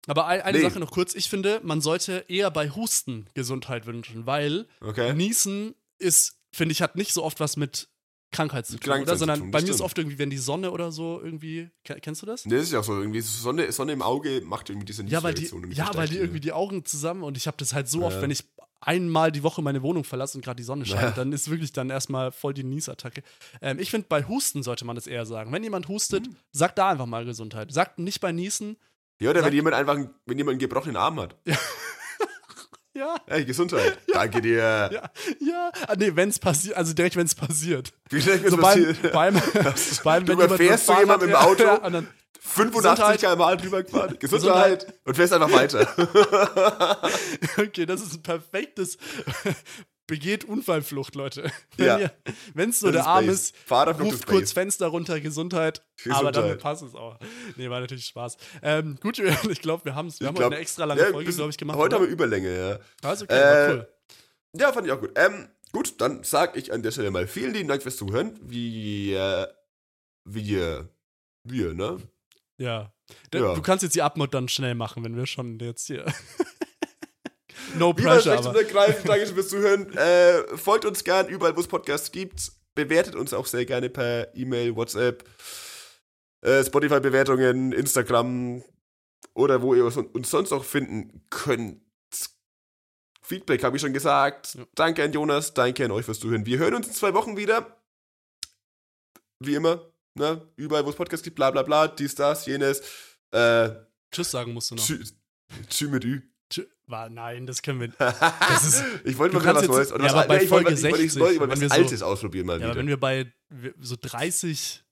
Aber ein, eine Nee. Sache noch kurz. Ich finde, man sollte eher bei Husten Gesundheit wünschen, weil okay. Niesen ist, finde ich, hat nicht so oft was mit Krankheitssymptome, Krankheitssymptome, oder? Sondern das bei mir ist oft irgendwie, wenn die Sonne oder so irgendwie. Ke- Kennst du das? Ne, das ist ja auch so, irgendwie Sonne, Sonne im Auge macht irgendwie diese Ja, weil die, ja, weil die irgendwie die Augen zusammen und ich habe das halt so oft, Ja. wenn ich einmal die Woche meine Wohnung verlasse und gerade die Sonne scheint, Ja. dann ist wirklich dann erstmal voll die Niesattacke. Ähm, ich finde, bei Husten sollte man das eher sagen. Wenn jemand hustet, Mhm. sagt da einfach mal Gesundheit. Sagt nicht bei Niesen, Ja, oder Sag- wenn jemand einfach, wenn jemand einen gebrochenen Arm hat. ja, Hey, Gesundheit. Danke dir. ja, ja. Ah, nee, wenn es passiert, also direkt, wenn es passiert. Wie schnell So so beim, passiert? beim, beim, Du überfährst mit so dem jemanden im Auto? Ja, und dann, 85 km/h drüber gefahren. Gesundheit. Und fährst einfach weiter. okay, das ist ein perfektes begeht Unfallflucht, Leute. Ja. Wenn es Das der Arm ist, ruft kurz. Fenster runter, Gesundheit. Gesundheit. Aber damit passt es auch. Nee, war natürlich Spaß. Ähm, gut, ich glaube, wir, haben's, wir haben glaub- heute eine extra lange Ja, Folge, glaube ich, gemacht. Heute haben wir Überlänge, ja. Also, okay, Äh, cool. Ja, fand ich auch gut. Ähm, gut, dann sag ich an der Stelle mal vielen lieben Dank fürs Zuhören. Wir, wir, wir, ne? Ja. Ja. Du kannst jetzt die Abmod dann schnell machen, wenn wir schon jetzt hier. no Lieber pressure, aber. ergreifend, danke schön fürs Zuhören. Äh, folgt uns gern überall, wo es Podcasts gibt. Bewertet uns auch sehr gerne per E-Mail, WhatsApp, äh, Spotify-Bewertungen, Instagram oder wo ihr uns sonst auch finden könnt. Feedback habe ich schon gesagt. Ja. Danke an Jonas, danke an euch fürs Zuhören. Wir hören uns in zwei Wochen wieder. Wie immer, ne? Überall, wo es Podcasts gibt, bla bla bla, dies, das, jenes. Äh, Tschüss sagen musst du noch. tschü, tschü mit Ü. War, nein, das können wir. Das ist, ich wollte mal wieder was Neues. Oder ja, was, aber bei nee, ich wollte, Folge ich wollte, ich 60, wollte mal wenn was wir so- Altes ausprobieren mal ja, wieder. wenn wir bei so 30.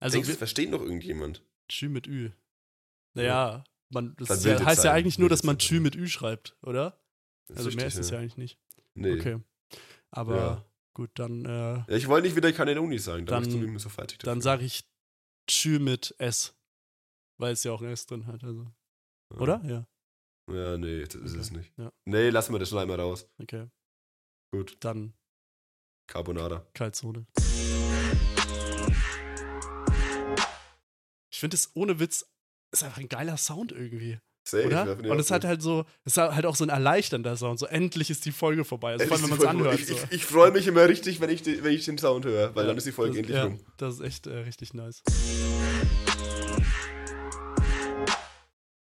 Also, Denkst wir, versteht noch irgendjemand? Tschü mit Ü. Naja, man, das Dann ja, heißt ja Zeiten, eigentlich nur, dass man. Tschü mit Ü schreibt, oder? Also mehr ist es ja eigentlich nicht. Nee. Okay. Aber Ja. gut, dann, äh, Ja, ich wollte nicht wieder Cannelloni sagen, da Dann- immer so dann sage ich Tschü mit S. Weil es ja auch ein S drin hat. Also. Ja. Oder? Ja. Ja, nee, das ist Okay. es nicht. Ja. Nee, lassen wir das schon einmal raus. Okay. Gut, Dann Carbonara. Kaltzone. Ich finde es ohne Witz, ist einfach ein geiler Sound irgendwie. Safe, oder? ich Und es hat halt so, es hat halt auch so ein erleichternder Sound. So endlich ist die Folge vorbei. Also vor allem, wenn man es ist anhört. Folge- So. Ich, ich, ich freue mich immer richtig, wenn ich, die, wenn ich den Sound höre, weil Ja, dann ist die Folge das, endlich ja, rum. Das ist echt äh, richtig nice.